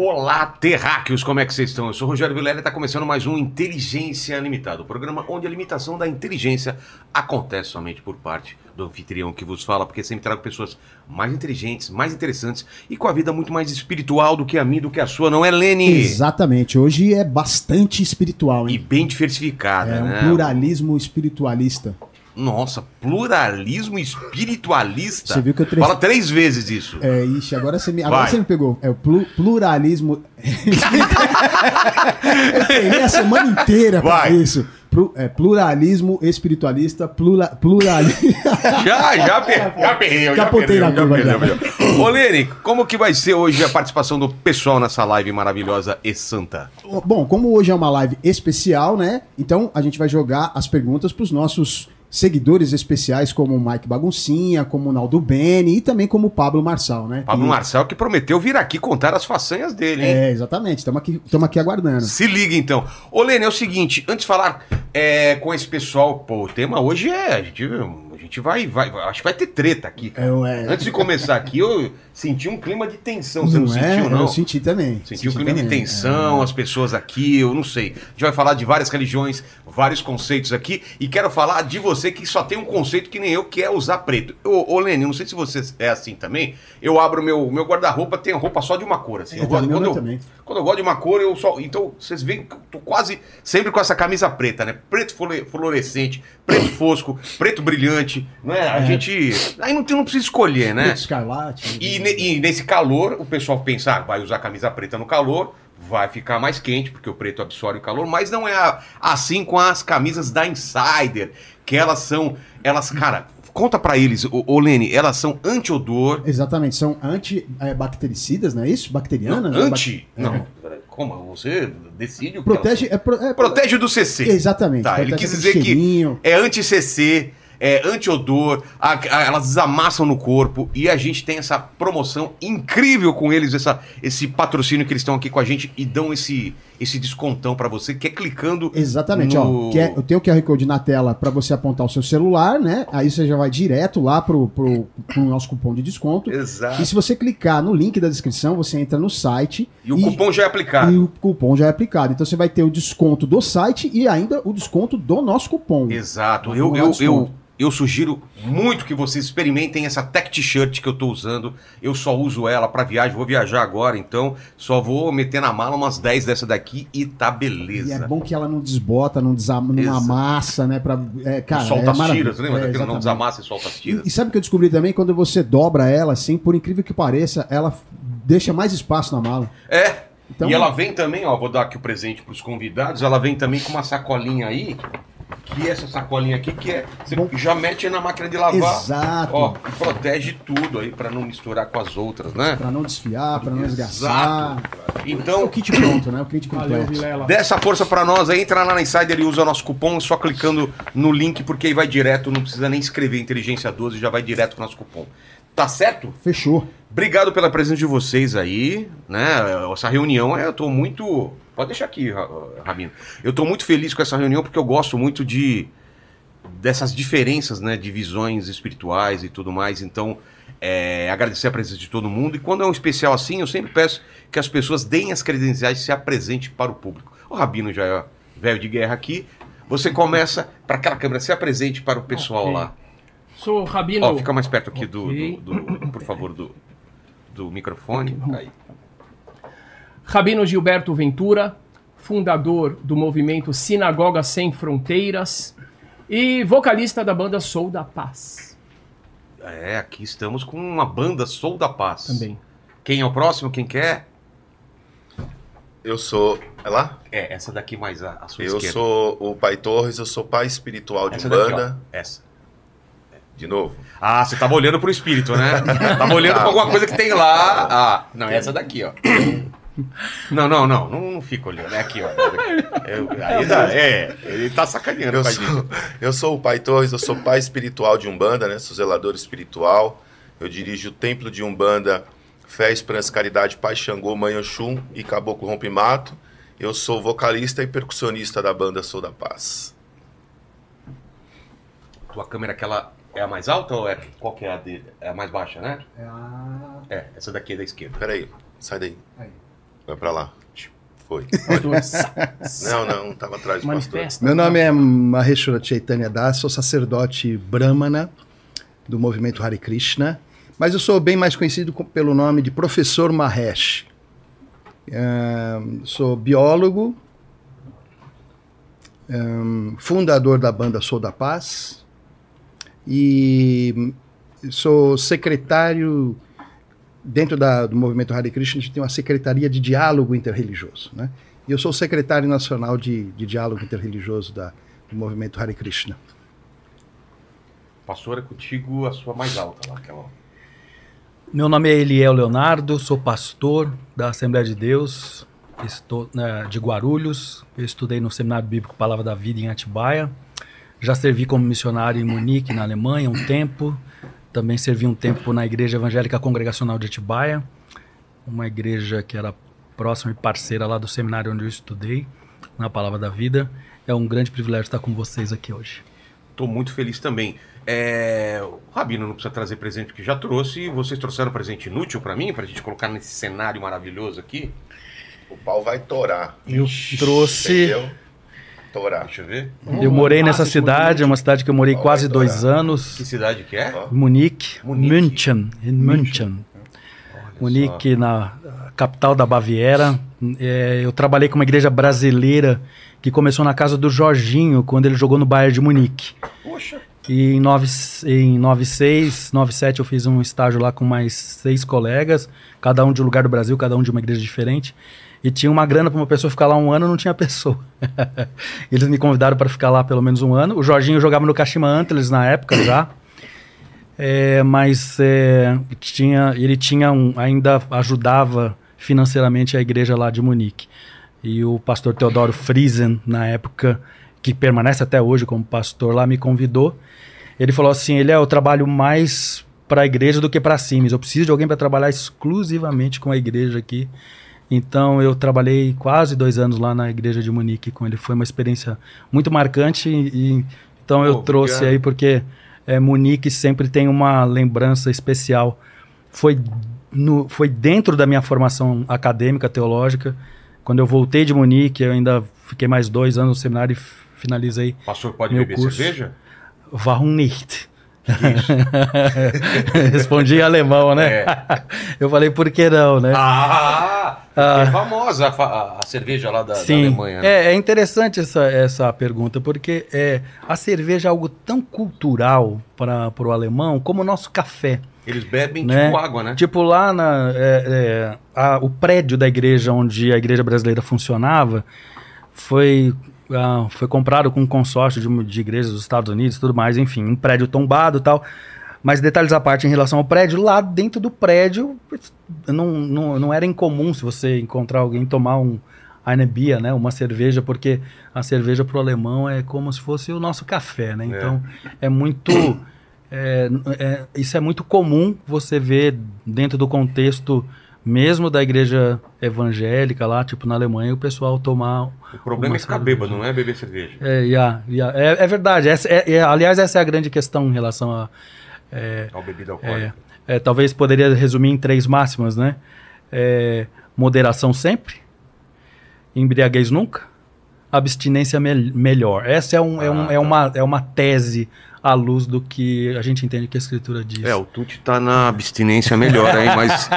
Olá, terráqueos, como é que vocês estão? Eu sou o Rogério Vilela e está começando mais um Inteligência Limitada, o programa onde a limitação da inteligência acontece somente por parte do anfitrião que vos fala, porque sempre trago pessoas mais inteligentes, mais interessantes e com a vida muito mais espiritual do que a minha, do que a sua, não é, Lene? Exatamente, hoje é bastante espiritual, E hein? bem diversificada, É um né? pluralismo espiritualista. Nossa, pluralismo espiritualista. Você viu que eu tre- Fala três vezes isso. É, ixi, agora você me, agora Vai. você me pegou. É o plu- pluralismo. eu treinei a semana inteira pra isso. Plu- é, pluralismo espiritualista, plura, pluralismo. Já, já, per- já perdeu, já perdeu, na curva. Ô, Lene, como que vai ser hoje a participação do pessoal nessa live maravilhosa e santa? Bom, como hoje é uma live especial, né? Então a gente vai jogar as perguntas pros nossos seguidores especiais, como o Mike Baguncinha, como o Naldo Beni e também como o Pablo Marçal, né? Pablo Que- Marcel que prometeu vir aqui contar as façanhas dele, hein? É, exatamente. Estamos aqui, tamo aqui aguardando. Se liga então. Ô, Lene, é o seguinte, antes de falar é, com esse pessoal, pô, o tema hoje é. A gente, a gente vai, vai. Acho que vai ter treta aqui, cara. É, é. Antes de começar aqui, eu senti um clima de tensão. Você não, é? sentiu, não? Eu senti também. Sentiu um Senti clima de também. É. tensão, as pessoas aqui, eu não sei. A gente vai falar de várias religiões, vários conceitos aqui, e quero falar de você que só tem um conceito que nem eu, que é usar preto. Ô, ô Lene, não sei se você é assim também. Eu abro meu, meu guarda-roupa, tem roupa só de uma cor, assim. É, Eu gosto- também, quando, eu eu, também. quando eu gosto de uma cor, eu só. Então, vocês veem que eu tô quase sempre com essa camisa preta, né? Preto fluore- fluorescente, preto fosco, preto brilhante, não é? A É. gente. Aí não, tem- não precisa escolher, né? Escarlate. E, ne- e nesse calor, o pessoal pensa, ah, vai usar camisa preta no calor, vai ficar mais quente, porque o preto absorve o calor, mas não é assim com as camisas da Insider, que elas são, elas, cara, conta pra eles, ô, ô Lene, elas são anti-odor, Exatamente, são antibactericidas, não é isso? Bacterianas? né? anti... Não, É. como? Você decide o que Protege. elas É, pro- é, são. Protege do CC. Exatamente. Tá, ele quis dizer que é anti-CC, é anti-odor, elas desamassam no corpo e a gente tem essa promoção incrível com eles, essa, esse patrocínio que eles estão aqui com a gente e dão esse, esse descontão pra você, que é clicando. Exatamente, no- ó. Que é- eu tenho o QR Code na tela para você apontar o seu celular, né? Aí você já vai direto lá pro, pro, pro nosso cupom de desconto. Exato. E se você clicar no link da descrição, você entra no site E o cupom já é aplicado. e o cupom já é aplicado. Então você vai ter o desconto do site e ainda o desconto do nosso cupom. Exato. Eu, lá, eu, desconto. eu, eu sugiro muito que vocês experimentem essa tech t-shirt que eu tô usando. Eu só uso ela pra viagem, vou viajar agora, então só vou meter na mala umas 10 dessa daqui e tá E beleza. é bom que ela não desbota, não, desama, não amassa, né? Pra, é, cara, solta é as tiras, lembra É, não desamassa e solta as E, tiras? e sabe o que eu descobri também? Quando você dobra ela, assim, por incrível que pareça, ela deixa mais espaço na mala. É. Então- e ela vem também, ó, vou dar aqui o presente pros convidados, ela vem também com uma sacolinha aí, que é essa sacolinha aqui, que é, você Bom. já mete na máquina de lavar, Exato. ó, e protege tudo aí pra não misturar com as outras, né? Pra não desfiar, pra não Exato. esgaçar. É o Então, kit pronto, né? O kit completo. Vilela. dê essa força pra nós aí, entra lá na Insider e usa nosso cupom, só clicando no link, porque aí vai direto, não precisa nem escrever Inteligência 12, já vai direto com o nosso cupom. Tá certo? Fechou. Obrigado pela presença de vocês aí, né? Essa reunião, eu tô muito. Pode deixar aqui, Ra- Rabino. Eu tô muito feliz com essa reunião porque eu gosto muito de dessas diferenças, né, de visões espirituais e tudo mais. Então, é, agradecer a presença de todo mundo. E quando é um especial assim, eu sempre peço que as pessoas deem as credenciais e se apresentem para o público. O Rabino já é velho de guerra aqui. Você começa para aquela câmera, se apresente para o pessoal Ok. lá. Sou Rabino. Ó, fica mais perto aqui do, Ok. do- do- por favor, do, do microfone. Aí. Rabino Gilberto Ventura, fundador do movimento Sinagoga Sem Fronteiras e vocalista da banda Sou da Paz. É, aqui estamos com uma banda Sou da Paz. Também. Quem é o próximo? Quem quer? Eu sou. É lá? É, essa daqui mais à, à sua Eu esquerda. sou o Pai Torres, eu sou pai espiritual de essa daqui, Umbanda. ó. Essa. De novo. Ah, você tava olhando pro espírito, né? tava olhando pra alguma coisa que tem lá. Ah, não, essa daqui, ó. Não, não, não, não, não fica olhando. É aqui, ó. Eu- aí dá- é, ele tá sacaneando Eu sou, eu sou o Pai Torres, eu sou pai espiritual de Umbanda, né? Sou zelador espiritual. Eu dirijo o templo de Umbanda, Fé, Esperança, Caridade, Pai Xangô, Mãe Oxum e Caboclo Rompimato. Eu sou vocalista e percussionista da banda Sou da Paz. Tua câmera, aquela é a mais alta ou é qual que é a dele? É a mais baixa, né? É a... É, essa daqui é da esquerda. Peraí, sai daí. Aí. Vai pra lá. Foi. Pastor, Não, não, tava atrás do pastor. manifesta. Meu nome é Maheshwara Chaitanya Das, sou sacerdote brahmana do movimento Hare Krishna, mas eu sou bem mais conhecido co- pelo nome de Professor Mahesh. Ahn, sou biólogo, ahn, fundador da banda Sou da Paz e sou secretário dentro da- do movimento Hare Krishna, a gente tem uma secretaria de diálogo interreligioso, né? E eu sou o secretário nacional de, de diálogo interreligioso da, do movimento Hare Krishna. Pastor, é contigo a sua mais alta lá, aquela. Meu nome é Eliel Leonardo, sou pastor da Assembleia de Deus, estou né, de Guarulhos. Eu estudei no Seminário Bíblico Palavra da Vida em Atibaia. Já servi como missionário em Munique, na Alemanha, um tempo. Também servi um tempo na Igreja Evangélica Congregacional de Atibaia, uma igreja que era próxima e parceira lá do seminário onde eu estudei, na Palavra da Vida. É um grande privilégio estar com vocês aqui hoje. Tô muito feliz também. É, O Rabino não precisa trazer presente porque já trouxe. Vocês trouxeram presente inútil pra mim, pra gente colocar nesse cenário maravilhoso aqui. O pau vai torar. Eu trouxe. Entendeu? Torar. Deixa eu ver. Eu morei nessa cidade, é uma cidade que eu morei Ó, quase dois anos. Que cidade que é? Munique, Munique. München, em München. Munique, na capital da Baviera. É, eu trabalhei com uma igreja brasileira que começou na casa do Jorginho, quando ele jogou no Bayern de Munique. Poxa. E em, 9, em 96, 97 eu fiz um estágio lá com mais seis colegas, cada um de um lugar do Brasil, cada um de uma igreja diferente. E tinha uma grana para uma pessoa ficar lá um ano, não tinha pessoa. Eles me convidaram para ficar lá pelo menos um ano. O Jorginho jogava no Kashima Antlers na época já. É, mas é, tinha, ele tinha um, ainda ajudava financeiramente a igreja lá de Munique. E o pastor Teodoro Friesen, na época, que permanece até hoje como pastor lá, me convidou. Ele falou assim: ele é, eu trabalho mais para a igreja do que para Sims. Eu preciso de alguém para trabalhar exclusivamente com a igreja aqui. Então eu trabalhei quase dois anos lá na igreja de Munique com ele. Foi uma experiência muito marcante. E, então eu Pô, trouxe obrigado. aí porque é, Munique sempre tem uma lembrança especial. Foi, no, foi dentro da minha formação acadêmica, teológica. Quando eu voltei de Munique, eu ainda fiquei mais dois anos no seminário e finalizei Pastor, pode Meu beber curso. cerveja? Warum nicht? Respondi em alemão, né? Eu falei, por que não, né? Ah! Ah. É famosa a, a- a cerveja lá da, da Sim, Alemanha. né? é, é interessante essa, essa pergunta, porque é, a cerveja é algo tão cultural para o alemão como o nosso café. Eles bebem né? tipo água, né? Tipo lá na, é, é, a- o prédio da igreja onde a igreja brasileira funcionava foi, ah, foi comprado com um consórcio de, de igrejas dos Estados Unidos tudo mais, enfim, um prédio tombado e tal. Mas detalhes à parte em relação ao prédio, lá dentro do prédio não, não, não era incomum se você encontrar alguém tomar um Einebia, né, uma cerveja, porque a cerveja para o alemão é como se fosse o nosso café, né? Então é muito é, é, isso é muito comum você ver dentro do contexto mesmo da igreja evangélica lá, tipo na Alemanha, o pessoal tomar. O problema é ficar bêbado, não é beber cerveja. É, yeah, yeah. é, é verdade. Essa, é- é- aliás, essa é a grande questão em relação a. É, Ao bebida é, alcoólica. é, talvez poderia resumir em três máximas, né? É, moderação sempre, embriaguez nunca, abstinência mel- melhor. Essa é, um, é, um- Ah, é tá. uma, é uma tese à luz do que a gente entende que a escritura diz. É, o Tuti tá na abstinência melhor aí, mas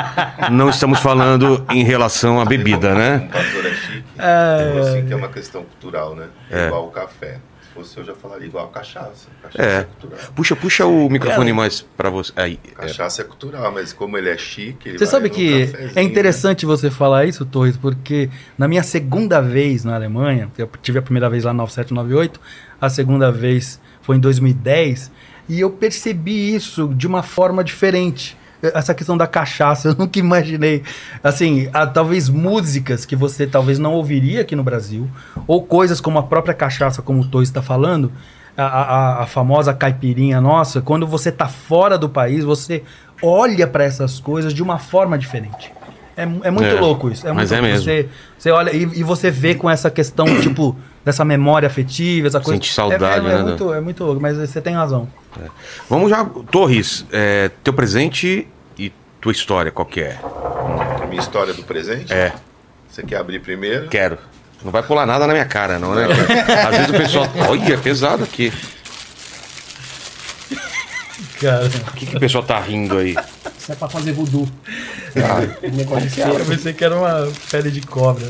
não estamos falando em relação à bebida, né? Um pastor é. É. Assim que é uma questão cultural, né? É igual o café. Se fosse eu já falaria igual a cachaça. Cachaça É. é, cultural. Puxa, puxa o microfone mais pra você. Aí. é. Cachaça é cultural, mas como ele é chique, ele Você vai sabe que é interessante você falar isso, Torres, porque na minha segunda vez na Alemanha, eu tive a primeira vez lá em 97, 98, a segunda vez foi em 2010, e eu percebi isso de uma forma diferente. Essa questão da cachaça, eu nunca imaginei. Assim, há, talvez músicas que você talvez não ouviria aqui no Brasil, ou coisas como a própria cachaça, como o Torres está falando, a, a- a famosa caipirinha nossa, quando você está fora do país, você olha para essas coisas de uma forma diferente. É, é muito É, louco isso. É mas muito é mesmo. Você, você olha e, e você vê com essa questão, tipo, dessa memória afetiva, essa coisa. Sente saudade, é, é, né, é muito, é muito louco, mas você tem razão. Vamos já. Torres, é, teu presente e tua história, qual que é? A minha história do presente. É. Você quer abrir primeiro? Quero. Não vai pular nada na minha cara, não, né? Às vezes o pessoal. Olha, é pesado aqui. Cara, O que, que o pessoal tá rindo aí? Isso é pra fazer voodoo. Ah, Negócio de eu pensei que era uma pele de cobra.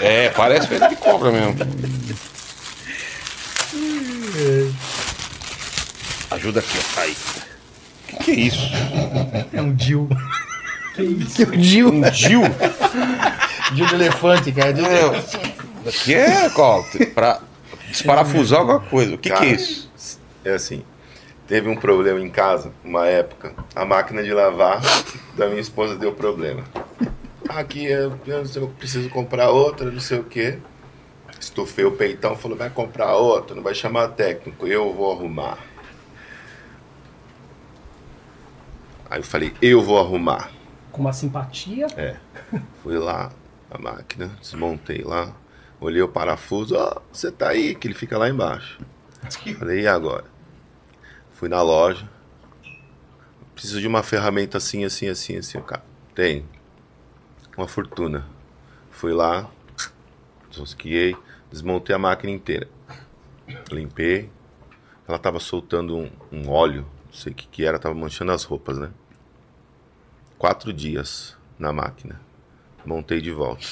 é, parece pele de cobra mesmo. Ajuda aqui, ó. Aí. O que, que é isso? É um Dil. Gil. Um Gil? Gil de elefante, cara. É, aqui é, ó, pra desparafusar alguma coisa. O que, que é isso? É assim, teve um problema em casa, uma época, a máquina de lavar da minha esposa deu problema. Aqui eu, eu, eu preciso comprar outra, não sei o quê. Estufei o peitão, falou, vai comprar outra, não vai chamar técnico, eu vou arrumar. Aí eu falei, eu vou arrumar. Com uma simpatia. É. Fui lá, a máquina, desmontei lá, olhei o parafuso, ó, você tá aí, que ele fica lá embaixo. Falei, e agora? Fui na loja, preciso de uma ferramenta assim, assim, assim, assim, cara. Tem. Uma fortuna. Fui lá, desrosqueei, desmontei a máquina inteira. Limpei. Ela tava soltando um, um óleo, não sei o que que era, tava manchando as roupas, né? Quatro dias na máquina. Montei de volta.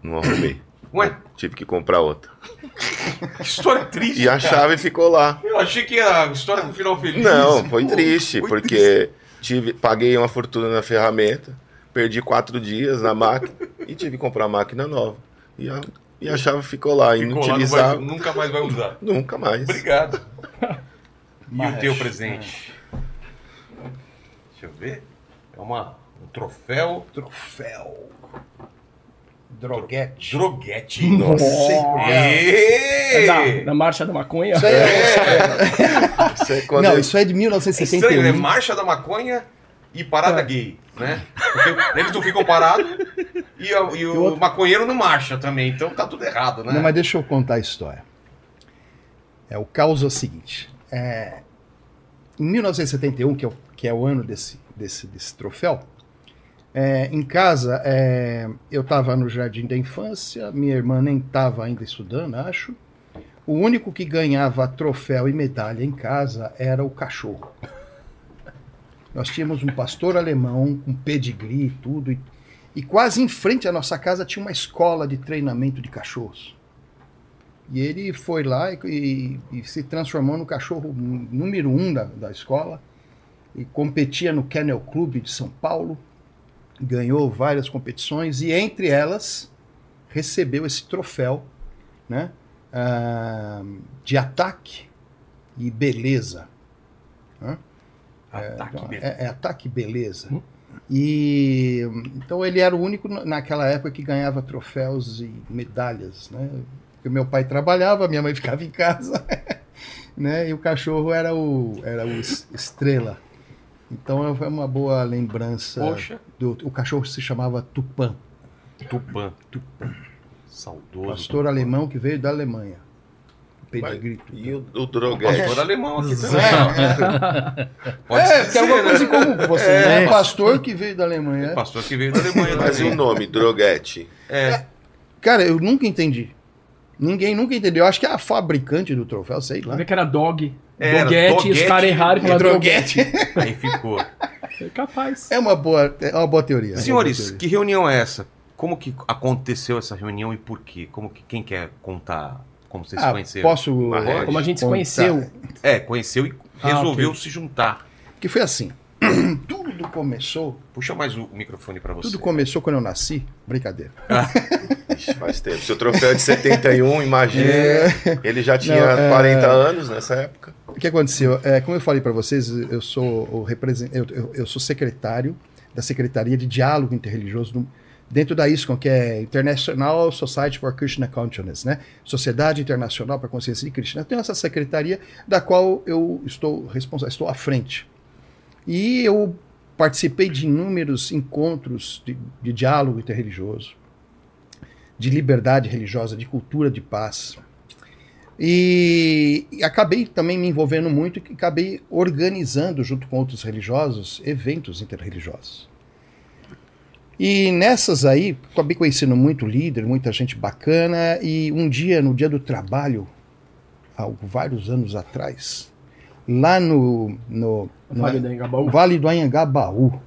Não arrumei. Ué, Tive que comprar outra. que história triste. E a cara. chave ficou lá. Eu achei que a história com final feliz. Não, foi Pô, triste, foi porque tive, paguei uma fortuna na ferramenta, perdi quatro dias na máquina e tive que comprar uma máquina nova. E a, e a chave ficou lá, Ficou lá, não vai- inutilizável. nunca mais vai usar. Nunca mais. Obrigado. E o teu presente? Deixa eu ver. É uma, um troféu Troféu. Droguete. droguete. Nossa. É da, Êêê! da marcha da maconha. Isso aí é... Isso é quando Não, eu- isso é de É estranho, né? 1971. Marcha da maconha e parada gay, né? Porque eles não ficam parados e, a- e o maconheiro não marcha também, então tá tudo errado, né? Não, mas deixa eu contar a história. É, o caos é o seguinte. é, em 1971, que é o, que é o ano desse, desse, desse troféu, é, em casa, é, eu estava no jardim da infância, minha irmã nem estava ainda estudando, acho. O único que ganhava troféu e medalha em casa era o cachorro. Nós tínhamos um pastor alemão com pedigree e tudo, e, quase em frente à nossa casa tinha uma escola de treinamento de cachorros. E ele foi lá e, e- e se transformou no cachorro número um da, da escola e competia no Kennel Club de São Paulo, ganhou várias competições e entre elas recebeu esse troféu, né, ah, de ataque e beleza. né? Ataque, beleza. é, é ataque e beleza. E então ele era o único na- naquela época que ganhava troféus e medalhas, né? Porque meu pai trabalhava, minha mãe ficava em casa, né? E o cachorro era o era o es- estrela. Então foi uma boa lembrança. Poxa. Do, o cachorro se chamava Tupã, Tupã. Saudoso. pastor alemão que veio da Alemanha. Pedigree. Tupã. E o, o droguete? Pastor alemão aqui também. É, Pode é, ser, porque é alguma né? coisa em comum com você. É. É, um pastor que veio da Alemanha. é. Pastor que veio da Alemanha Mas também. o nome, droguete? É. Cara, eu nunca entendi. Ninguém nunca entendeu. Eu acho que é a fabricante do troféu, sei lá. Ver que era dog. Era doguete, e os caras erraram e falaram droguete. Aí ficou. É capaz. É uma boa, é uma boa teoria. é Senhores, boa teoria. que reunião é essa? Como que aconteceu essa reunião e por quê? Como que quem quer contar como vocês se Ah, conheceram? posso. Marreco. Como a gente se conheceu. É, conheceu e Ah, resolveu ok. se juntar. Que foi assim. tudo começou. Puxa mais o microfone pra você. Tudo começou quando eu nasci. Brincadeira. Ixi, faz tempo. Seu troféu é de 71, imagina. Ele já tinha Não, é- 40 anos nessa época. O que aconteceu? É, como eu falei para vocês, eu sou o represen- eu, eu- eu sou secretário da Secretaria de Diálogo Interreligioso no- dentro da ISCON, que é International Society for Krishna Consciousness, né? Sociedade Internacional para a Consciência de Krishna. Eu tenho essa secretaria da qual eu estou responsável, estou à frente. E eu participei de inúmeros encontros de, de diálogo interreligioso, de liberdade religiosa, de cultura de paz. E, e acabei também me envolvendo muito e acabei organizando, junto com outros religiosos, eventos interreligiosos. E nessas aí, acabei conhecendo muito líder, muita gente bacana. E um dia, no dia do trabalho, há vários anos atrás, lá no, no, Vale do Anhangabaú. Vale do Anhangabaú,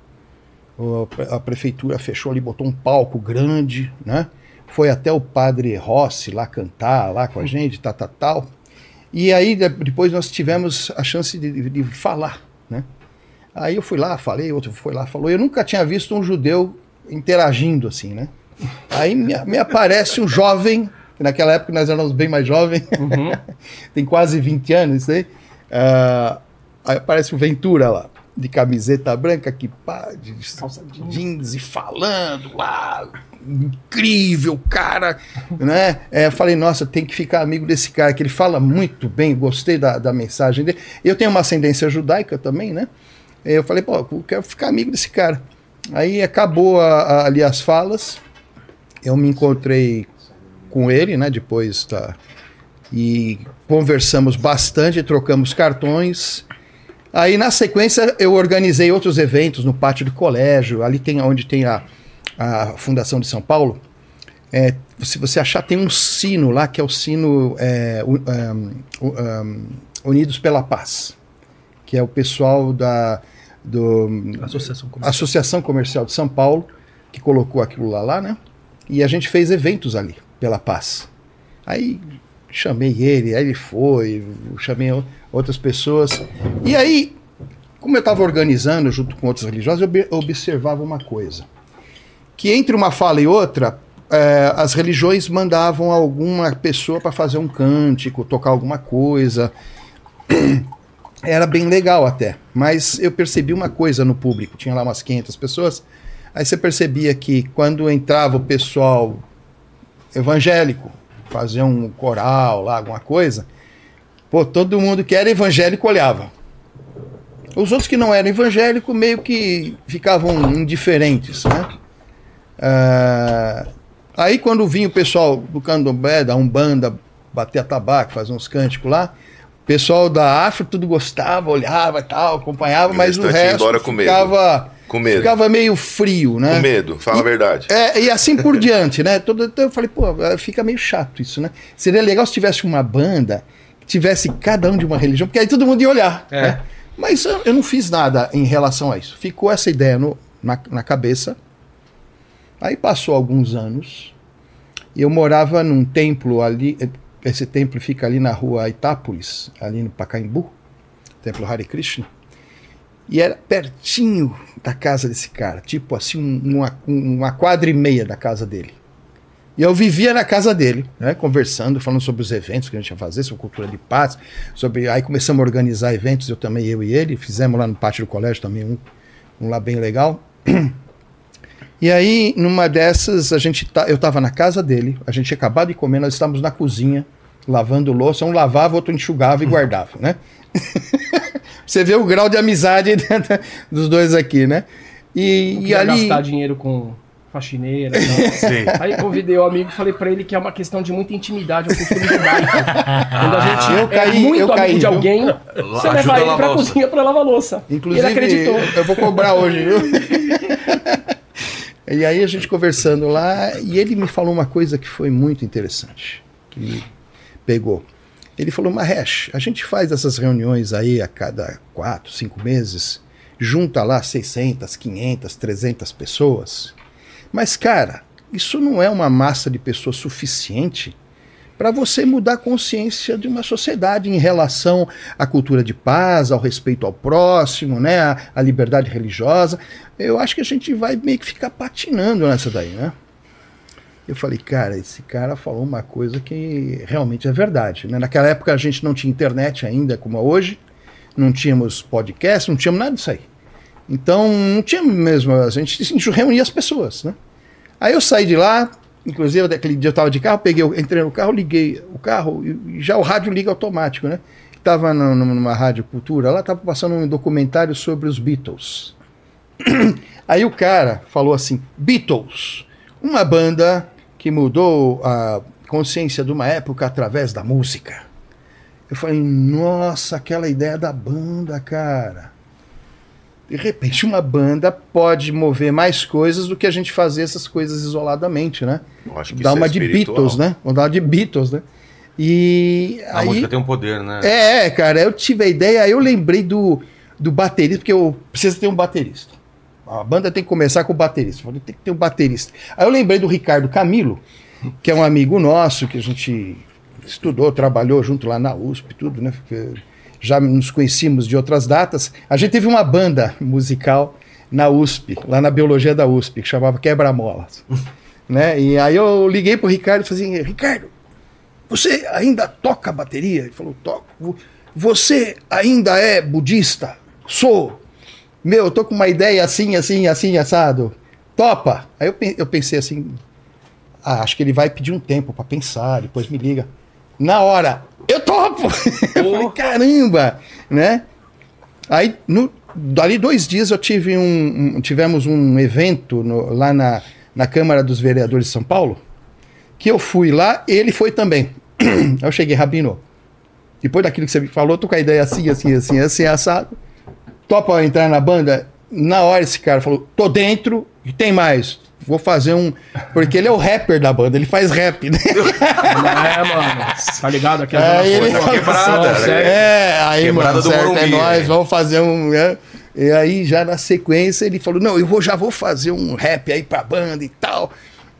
a prefeitura fechou ali, botou um palco grande, né? Foi até o padre Rossi lá cantar lá com a gente, tal, tal, tal. E aí de- depois nós tivemos a chance de, de- falar, né? Aí eu fui lá, falei, outro foi lá, falou. Eu nunca tinha visto um judeu interagindo assim, né? Aí me, me aparece um jovem, que naquela época nós éramos bem mais jovens, tem quase 20 anos, aí. Ah, aí aparece o Ventura lá, de camiseta branca, que pá, de Calça jeans. e falando lá, incrível, cara, né? É, eu falei, nossa, tem que ficar amigo desse cara, que ele fala muito bem, gostei da, da mensagem dele. Eu tenho uma ascendência judaica também, né? Eu falei, pô, eu quero ficar amigo desse cara. Aí acabou a- a- ali as falas, eu me encontrei com ele, né, depois da... E conversamos bastante, trocamos cartões. Aí, na sequência, eu organizei outros eventos no pátio do colégio, ali tem onde tem a, a Fundação de São Paulo. É, se você achar, tem um sino lá, que é o sino é, um, um, Unidos pela Paz, que é o pessoal da do, Associação Comercial. Associação Comercial de São Paulo, que colocou aquilo lá, lá, né? E a gente fez eventos ali, pela paz. Aí chamei ele, aí ele foi, chamei outras pessoas. E aí, como eu estava organizando junto com outros religiosos, eu observava uma coisa. Que entre uma fala e outra, eh, as religiões mandavam alguma pessoa para fazer um cântico, tocar alguma coisa. Era bem legal até, mas eu percebi uma coisa no público, tinha lá umas 500 pessoas, aí você percebia que quando entrava o pessoal evangélico, fazer um coral lá, alguma coisa, pô, todo mundo que era evangélico olhava. Os outros que não eram evangélicos meio que ficavam indiferentes, né? Ah, aí quando vinha o pessoal do candomblé, da Umbanda, bater a tabaco, fazer uns cânticos lá, o pessoal da África tudo gostava, olhava e tal, acompanhava, mas o resto ficava, Com medo. ficava meio frio, né? Com medo, fala a verdade. É, e assim por diante, né? Todo, então eu falei, pô, fica meio chato isso, né? Seria legal se tivesse uma banda que tivesse cada um de uma religião, porque aí todo mundo ia olhar. É. né? Mas eu, eu não fiz nada em relação a isso. Ficou essa ideia no, na, na cabeça. Aí passou alguns anos e eu morava num templo ali. Esse templo fica ali na rua Itápolis, ali no Pacaembu, templo Hare Krishna. E era pertinho da casa desse cara, tipo assim, um- uma, uma quadra e meia da casa dele. E eu vivia na casa dele, né, conversando, falando sobre os eventos que a gente ia fazer, sobre cultura de paz, sobre aí começamos a organizar eventos, eu também, eu e ele, fizemos lá no pátio do colégio também um, um lá bem legal. E aí, numa dessas, a gente tá, eu estava na casa dele, a gente tinha acabado de comer, nós estávamos na cozinha, lavando louça, um lavava, outro enxugava e guardava, né? Você vê o grau de amizade dos dois aqui, né? E, Não e ali. gastar dinheiro com faxineira. Aí convidei o amigo e falei pra ele que é uma questão de muita intimidade, é judaico. Quando a gente Eu é caí, muito eu amigo caí, de viu? alguém, você Ajuda leva a ele pra louça. cozinha pra lavar louça. Inclusive, ele acreditou. eu vou cobrar hoje, viu? e aí a gente conversando lá, e ele me falou uma coisa que foi muito interessante, que me pegou. Ele falou, Mahesh, a gente faz essas reuniões aí a cada quatro, cinco meses, junta lá 600, 500, 300 pessoas, mas, cara, isso não é uma massa de pessoas suficiente para você mudar a consciência de uma sociedade em relação à cultura de paz, ao respeito ao próximo, né, à, liberdade religiosa. Eu acho que a gente vai meio que ficar patinando nessa daí, né? Eu falei, cara, esse cara falou uma coisa que realmente é verdade. Né? Naquela época a gente não tinha internet ainda como é hoje, não tínhamos podcast, não tínhamos nada disso aí. Então não tinha mesmo, a gente, a gente reunia as pessoas, né? Aí eu saí de lá, inclusive daquele dia eu estava de carro, peguei, entrei no carro, liguei o carro e já o rádio liga automático, né? Estava numa rádio cultura, lá estava passando um documentário sobre os Beatles. Aí o cara falou assim: Beatles, uma banda que mudou a consciência de uma época através da música. Eu falei, nossa, aquela ideia da banda, cara. De repente, uma banda pode mover mais coisas do que a gente fazer essas coisas isoladamente, né? Eu acho que Dá isso é uma de. Beatles, né? Vamos dar uma de Beatles, né? E A aí, música tem um poder, né? é, cara, eu tive a ideia, eu lembrei do, do baterista, porque eu preciso ter um baterista. A banda tem que começar com o baterista. Eu Falei, tem que ter um baterista. Aí eu lembrei do Ricardo Camilo, que é um amigo nosso, que a gente estudou, trabalhou junto lá na USP, tudo, né? Já nos conhecíamos de outras datas. A gente teve uma banda musical na USP, lá na biologia da USP, que chamava Quebra-Molas. né? E aí eu liguei pro Ricardo e falei assim, Ricardo, você ainda toca bateria? Ele falou, toco. Vo- Você ainda é budista? Sou. Meu, eu tô com uma ideia assim, assim, assim, assado. Topa. Aí eu, eu pensei assim, ah, acho que ele vai pedir um tempo para pensar, depois me liga. Na hora, eu topo! eu falei, caramba! Né? Aí, no, dali dois dias, eu tive um, um- tivemos um evento no- lá na, na Câmara dos Vereadores de São Paulo, que eu fui lá, ele foi também. Aí eu cheguei, Rabino, depois daquilo que você me falou, tô com a ideia assim, assim, assim, assim, assado. Topa entrar na banda? Na hora esse cara falou, tô dentro, e tem mais. Vou fazer um. Porque ele é o rapper da banda, ele faz rap, né? É, mano. Tá ligado? Aqui Aí é ele zona falou quebrada, sul, né? sério. É, aí, Quebrada mano, certo, é Morumbi, é. vamos fazer um. né? E aí, já na sequência, ele falou: não, eu vou, já vou fazer um rap aí pra banda e tal.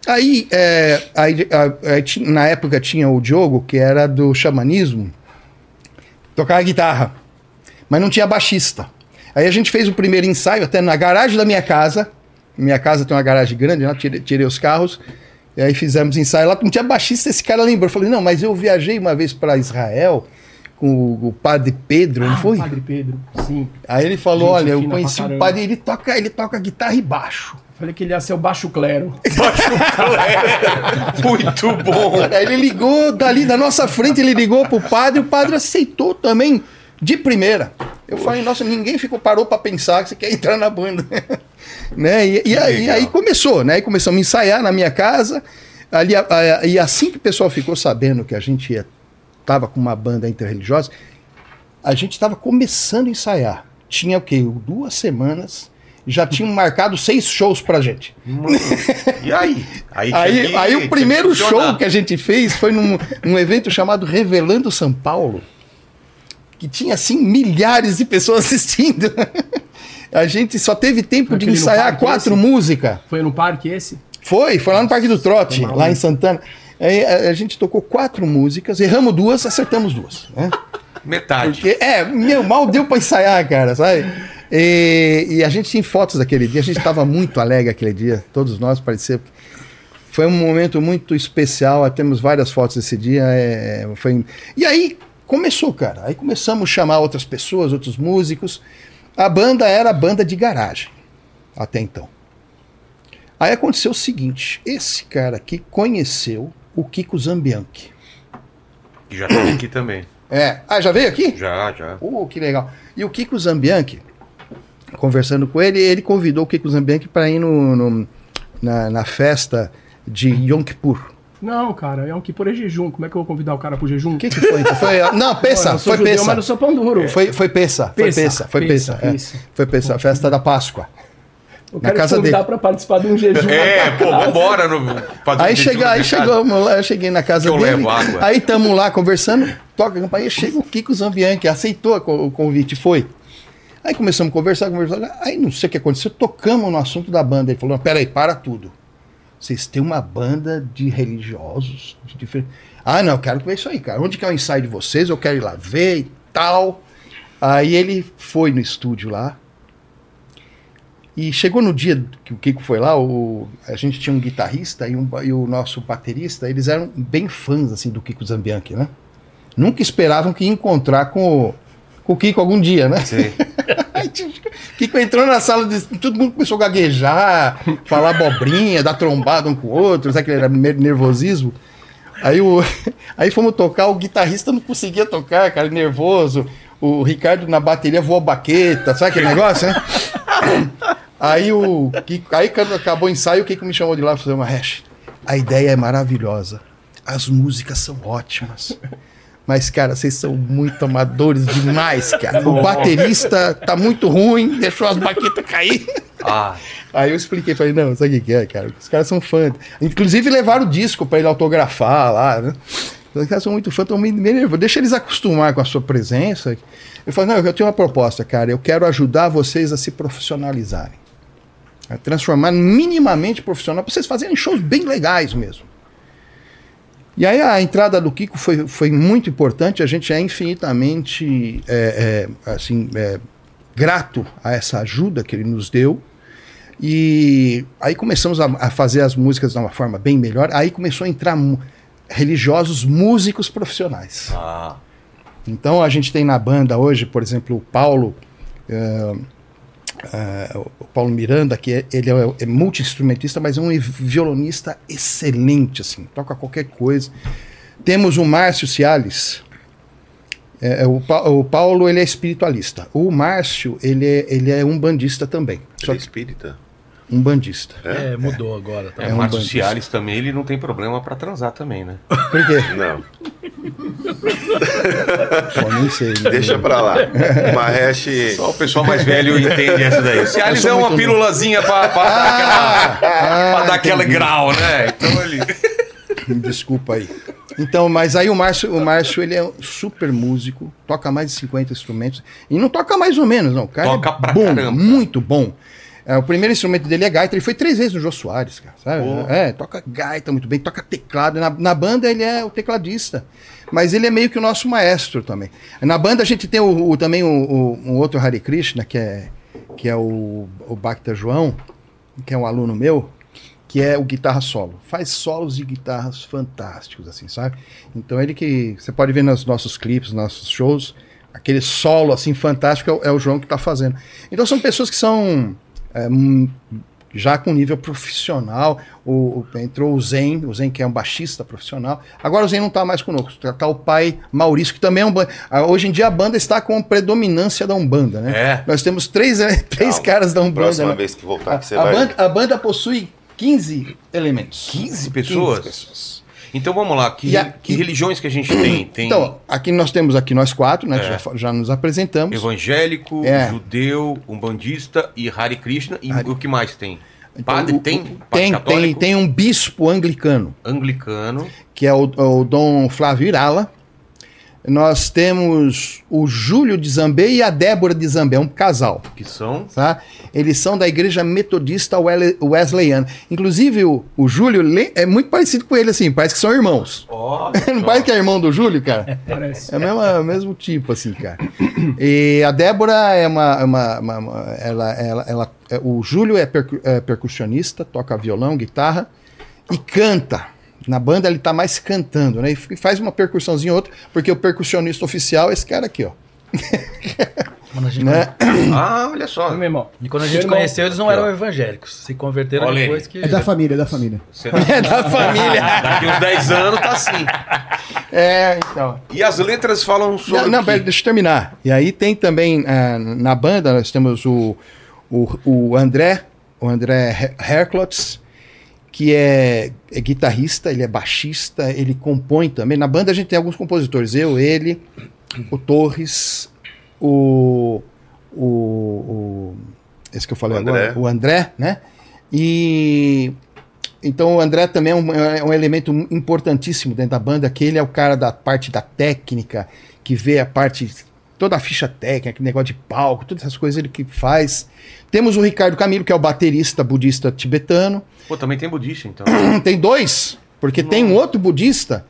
Aí, é, aí, a- aí ti- na época tinha o Diogo, que era do xamanismo, tocava guitarra, mas não tinha baixista. Aí a gente fez o primeiro ensaio até na garagem da minha casa. Minha casa tem uma garagem grande, lá tirei, tirei os carros. E aí fizemos ensaio lá, não tinha baixista, esse cara lembrou. Eu falei, não, mas eu viajei uma vez para Israel com o, o padre Pedro, não Ah, foi? Padre Pedro, sim. Aí ele falou, Gente olha, eu conheci o padre, ele toca, ele toca guitarra e baixo. Falei que ele ia ser o baixo clero. Muito bom. Aí ele ligou dali da nossa frente, ele ligou pro padre, o padre aceitou também de primeira. Eu falei, nossa, ninguém ficou parou para pensar que você quer entrar na banda, né? E, e aí, aí começou, né? Aí começamos a ensaiar na minha casa. Ali, a- a- e assim que o pessoal ficou sabendo que a gente ia, tava com uma banda interreligiosa, a gente estava começando a ensaiar. Tinha o quê? Duas semanas. Já tinham marcado seis shows pra gente. Mano, E aí? Aí, Aí, aí o primeiro show que a gente fez foi num, num evento chamado Revelando São Paulo, que tinha assim milhares de pessoas assistindo. A gente só teve tempo Foi de ensaiar quatro esse? músicas. Foi no parque esse? Foi, foi lá no Parque do Trote, Foi lá em Santana. Aí a, a gente tocou quatro músicas, erramos duas, acertamos duas. Né? Metade. Porque, é, meu, mal deu pra ensaiar, cara, sabe? E, e a gente tem fotos daquele dia, a gente estava muito alegre aquele dia, todos nós, parecia. Foi um momento muito especial, temos várias fotos desse dia. é, foi... E aí começou, cara. Aí começamos a chamar outras pessoas, outros músicos. A banda era a banda de garagem, até então. Aí aconteceu o seguinte: esse cara aqui conheceu o Kiko Zambianchi. Que já tem aqui também. É. Ah, já veio aqui? Já, já. Uh, que legal. E o Kiko Zambianchi, conversando com ele, ele convidou o Kiko Zambianchi para ir no, no- na, na festa de Yom Kippur. Não, cara, é um que por jejum. Como é que eu vou convidar o cara pro jejum? O que, que foi? foi não, Pô, Pessa, eu sou foi judeu, Pessa. mas não sou pão duro. Foi, foi Pessa, foi Pessa, foi Pessa, Pessa. é. isso. Foi Pessa, a festa da Páscoa. Eu na quero casa te convidar dele. pra participar de um jejum. É, pô, vambora. No, Aí, um chega, aí chegamos lá, eu cheguei na casa Que eu dele. levo água. Aí estamos lá conversando, toca a campainha, chega o Kiko Zambianchi, aceitou a co- o convite, foi. Aí começamos a conversar, conversar. Aí não sei o que aconteceu, tocamos no assunto da banda. Ele falou: não, peraí, para tudo. Vocês têm uma banda de religiosos de diferente. Ah, não, eu quero ver isso aí, cara. Onde que é o ensaio de vocês? Eu quero ir lá ver e tal. Aí ele foi no estúdio lá. E chegou no dia que o Kiko foi lá, o, a gente tinha um guitarrista e, um e o nosso baterista, eles eram bem fãs assim do Kiko Zambianchi, né? Nunca esperavam que ia encontrar com, o- com o Kiko algum dia, né? Sim. Kiko entrou na sala, de, todo mundo começou a gaguejar, falar abobrinha, dar trombada um com o outro, sabe que era nervosismo. Aí, o, aí fomos tocar, o guitarrista não conseguia tocar, cara, nervoso. O Ricardo na bateria voou baqueta, sabe aquele negócio, né? Aí o Kiko, aí acabou o ensaio, o Kiko me chamou de lá e falou, uma hash. A ideia é maravilhosa. As músicas são ótimas. Mas, cara, vocês são muito amadores demais, cara. O baterista tá muito ruim, deixou as baquetas cair. Ah, Aí eu expliquei, falei, não, sabe o que é, cara? Os caras são fãs. Inclusive levaram o disco pra ele autografar lá, né? Os caras são muito fãs, estão meio nervosos. Deixa eles acostumar com a sua presença. Eu falei, não, eu tenho uma proposta, cara. Eu quero ajudar vocês a se profissionalizarem. A transformar minimamente profissional, pra vocês fazerem shows bem legais mesmo. E aí a entrada do Kiko foi, foi muito importante. A gente é infinitamente é, é, assim, é, grato a essa ajuda que ele nos deu. E aí começamos a, a fazer as músicas de uma forma bem melhor. Aí começou a entrar religiosos músicos profissionais. ah, Então a gente tem na banda hoje, por exemplo, o Paulo, eh, eh, o Paulo Miranda, que é, ele é, é multi-instrumentista, mas é um violonista excelente, assim, toca qualquer coisa. Temos o Márcio Ciales. eh, o, Pa- o Paulo ele é espiritualista. O Márcio ele é, ele é um bandista também. Só Ele é que espírita. um bandista. É, mudou agora. Tá? é, É um Márcio bandista. Cialis também, ele não tem problema pra transar também, né? Por quê? Não, Pô, nem sei. né? deixa pra lá. Mahesh. Só o pessoal mais velho entende essa daí. Cialis Eu é uma pílulazinha pra, pra dar aquela, pra dar aquele grau, né? Então ele... Desculpa aí. Então, mas aí o Márcio, o Márcio, ele é um super músico, toca mais de 50 instrumentos. E não toca mais ou menos, não. O cara Toca é pra bom, caramba. muito bom. É, o primeiro instrumento dele é gaita, ele foi três vezes no Jô Soares, cara, sabe? É, toca gaita muito bem, toca teclado. Na, na banda ele é o tecladista. Mas ele é meio que o nosso maestro também. Na banda a gente tem o, o- também o, o- um outro Hare Krishna, que é, que é o, o Bhakta João, que é um aluno meu, que é o guitarra solo. Faz solos de guitarras fantásticos, assim, sabe? Então ele que. Você pode ver nos nossos clipes, nos nossos shows, aquele solo assim fantástico é o, é o João que está fazendo. Então são pessoas que são é, hum, já com nível profissional. O, o- entrou o Zen, o Zen que é um baixista profissional. Agora o Zen não está mais conosco. Está tá o pai Maurício, que também é um. ah, Hoje em dia a banda está com predominância da Umbanda, né? É. Nós temos três, eh, três Calma. caras da Umbanda. Próxima né? vez que voltar, A, que você a vai. banda, a banda possui 15 elementos. 15 pessoas? 15 pessoas. Então vamos lá, que, a- que religiões que a gente tem? Tem Então, aqui nós temos aqui nós quatro, né? É. Já, já nos apresentamos. evangélico, É. judeu, umbandista e Hare Krishna. E Hare- o que mais tem? Então, Padre o- tem? Padre tem, tem, tem um bispo anglicano, Anglicano. que é o, o Dom Flávio Irala. Nós temos o Júlio de Zambé e a Débora de Zambé, é um casal. Que são? Tá? Eles são da igreja metodista Wesleyana. Inclusive, o, o Júlio é muito parecido com ele, assim, parece que são irmãos. Ó, Não parece que é irmão do Júlio, cara? Parece. É o mesmo, é o mesmo tipo, assim, cara. E a Débora é uma. uma- uma- uma- ela, ela, ela- é, o Júlio é, percu- é percussionista, toca violão, guitarra e canta. Na banda ele tá mais cantando, né? E faz uma percussãozinha ou outra, porque o percussionista oficial é esse cara aqui, ó. Quando a gente, Né? Ah, olha só. Meu irmão. E quando a gente Irmão. conheceu, eles não eram evangélicos. Se converteram Olha depois que. É da família, é da família. Você É da família. Daqui uns 10 anos tá assim. É, então. E as letras falam sobre. Não, não quê? deixa eu terminar. E aí tem também ah, na banda nós temos o, o, o André, o André Her- Herklotz, que é, é guitarrista, ele é baixista, ele compõe também. Na banda a gente tem alguns compositores, eu, ele, o Torres, o, o, o esse que eu falei O André. agora, o André, né? E então o André também é um, é um elemento importantíssimo dentro da banda, que ele é o cara da parte da técnica, que vê a parte, toda a ficha técnica, negócio de palco, todas essas coisas ele que faz. Temos o Ricardo Camilo, que é o baterista budista tibetano. Pô, também tem budista, então. Tem dois, porque tem um outro budista,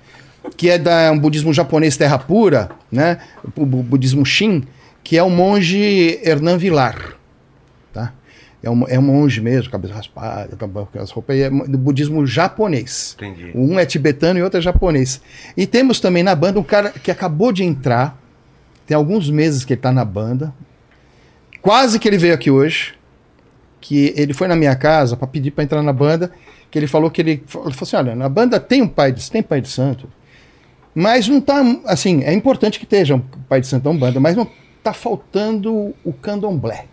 que é da um budismo japonês terra pura, né? O bu- budismo Shin, que é o monge Hernan Vilar. Tá? É um, é um monge mesmo, cabeça raspada, aquelas roupas, é do budismo japonês. Entendi. Um é tibetano e outro é japonês. E temos também na banda um cara que acabou de entrar, tem alguns meses que ele está na banda, quase que ele veio aqui hoje, que ele foi na minha casa para pedir para entrar na banda, que ele falou que ele, ele falou assim, olha, na banda tem um pai de, tem pai de santo, mas não tá, assim, é importante que esteja um pai de santo da Umbanda, mas não tá faltando o candomblé.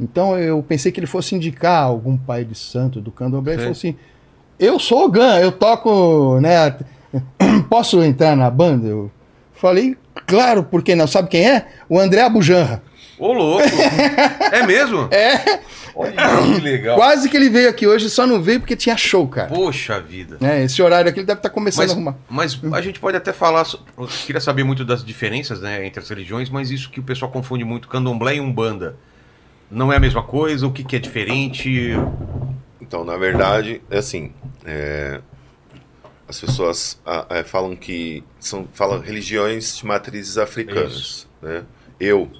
Então eu pensei que ele fosse indicar algum pai de santo do candomblé. Ele falou assim: Eu sou o Gan, eu toco, né? Posso entrar na banda? Eu, Falei, claro, por que não? Sabe quem é? O André Abujanra. Ô, louco! é mesmo? É, Olha que legal. quase que ele veio aqui hoje, só não veio porque tinha show, cara. Poxa vida. É, esse horário aqui ele deve estar começando Mas, a arrumar. mas a gente pode até falar. Eu queria saber muito das diferenças né, entre as religiões, mas isso que o pessoal confunde muito, candomblé e umbanda. Não é a mesma coisa? O que, que é diferente? Então, na verdade, é assim. é, as pessoas ah, é, falam que são falam religiões de matrizes africanas. Né? Eu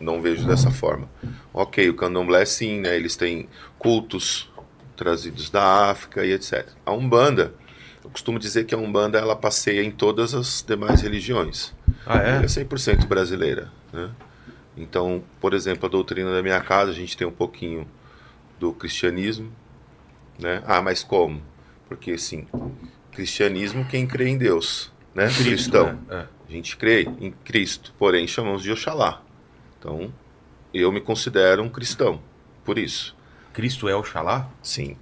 não vejo dessa forma. Ok, o candomblé sim, né? Eles têm cultos trazidos da África e etc. A umbanda, eu costumo dizer que a umbanda ela passeia em todas as demais religiões. Ah, Ela é é? 100% brasileira. Né? Então, por exemplo, a doutrina da minha casa, a gente tem um pouquinho do cristianismo. Né? Ah, mas como? Porque, sim, cristianismo, quem crê em Deus, né? Cristão. né? A gente crê em Cristo, porém chamamos de Oxalá. Então, eu me considero um cristão, por isso. É. Cristo é Oxalá? Sim,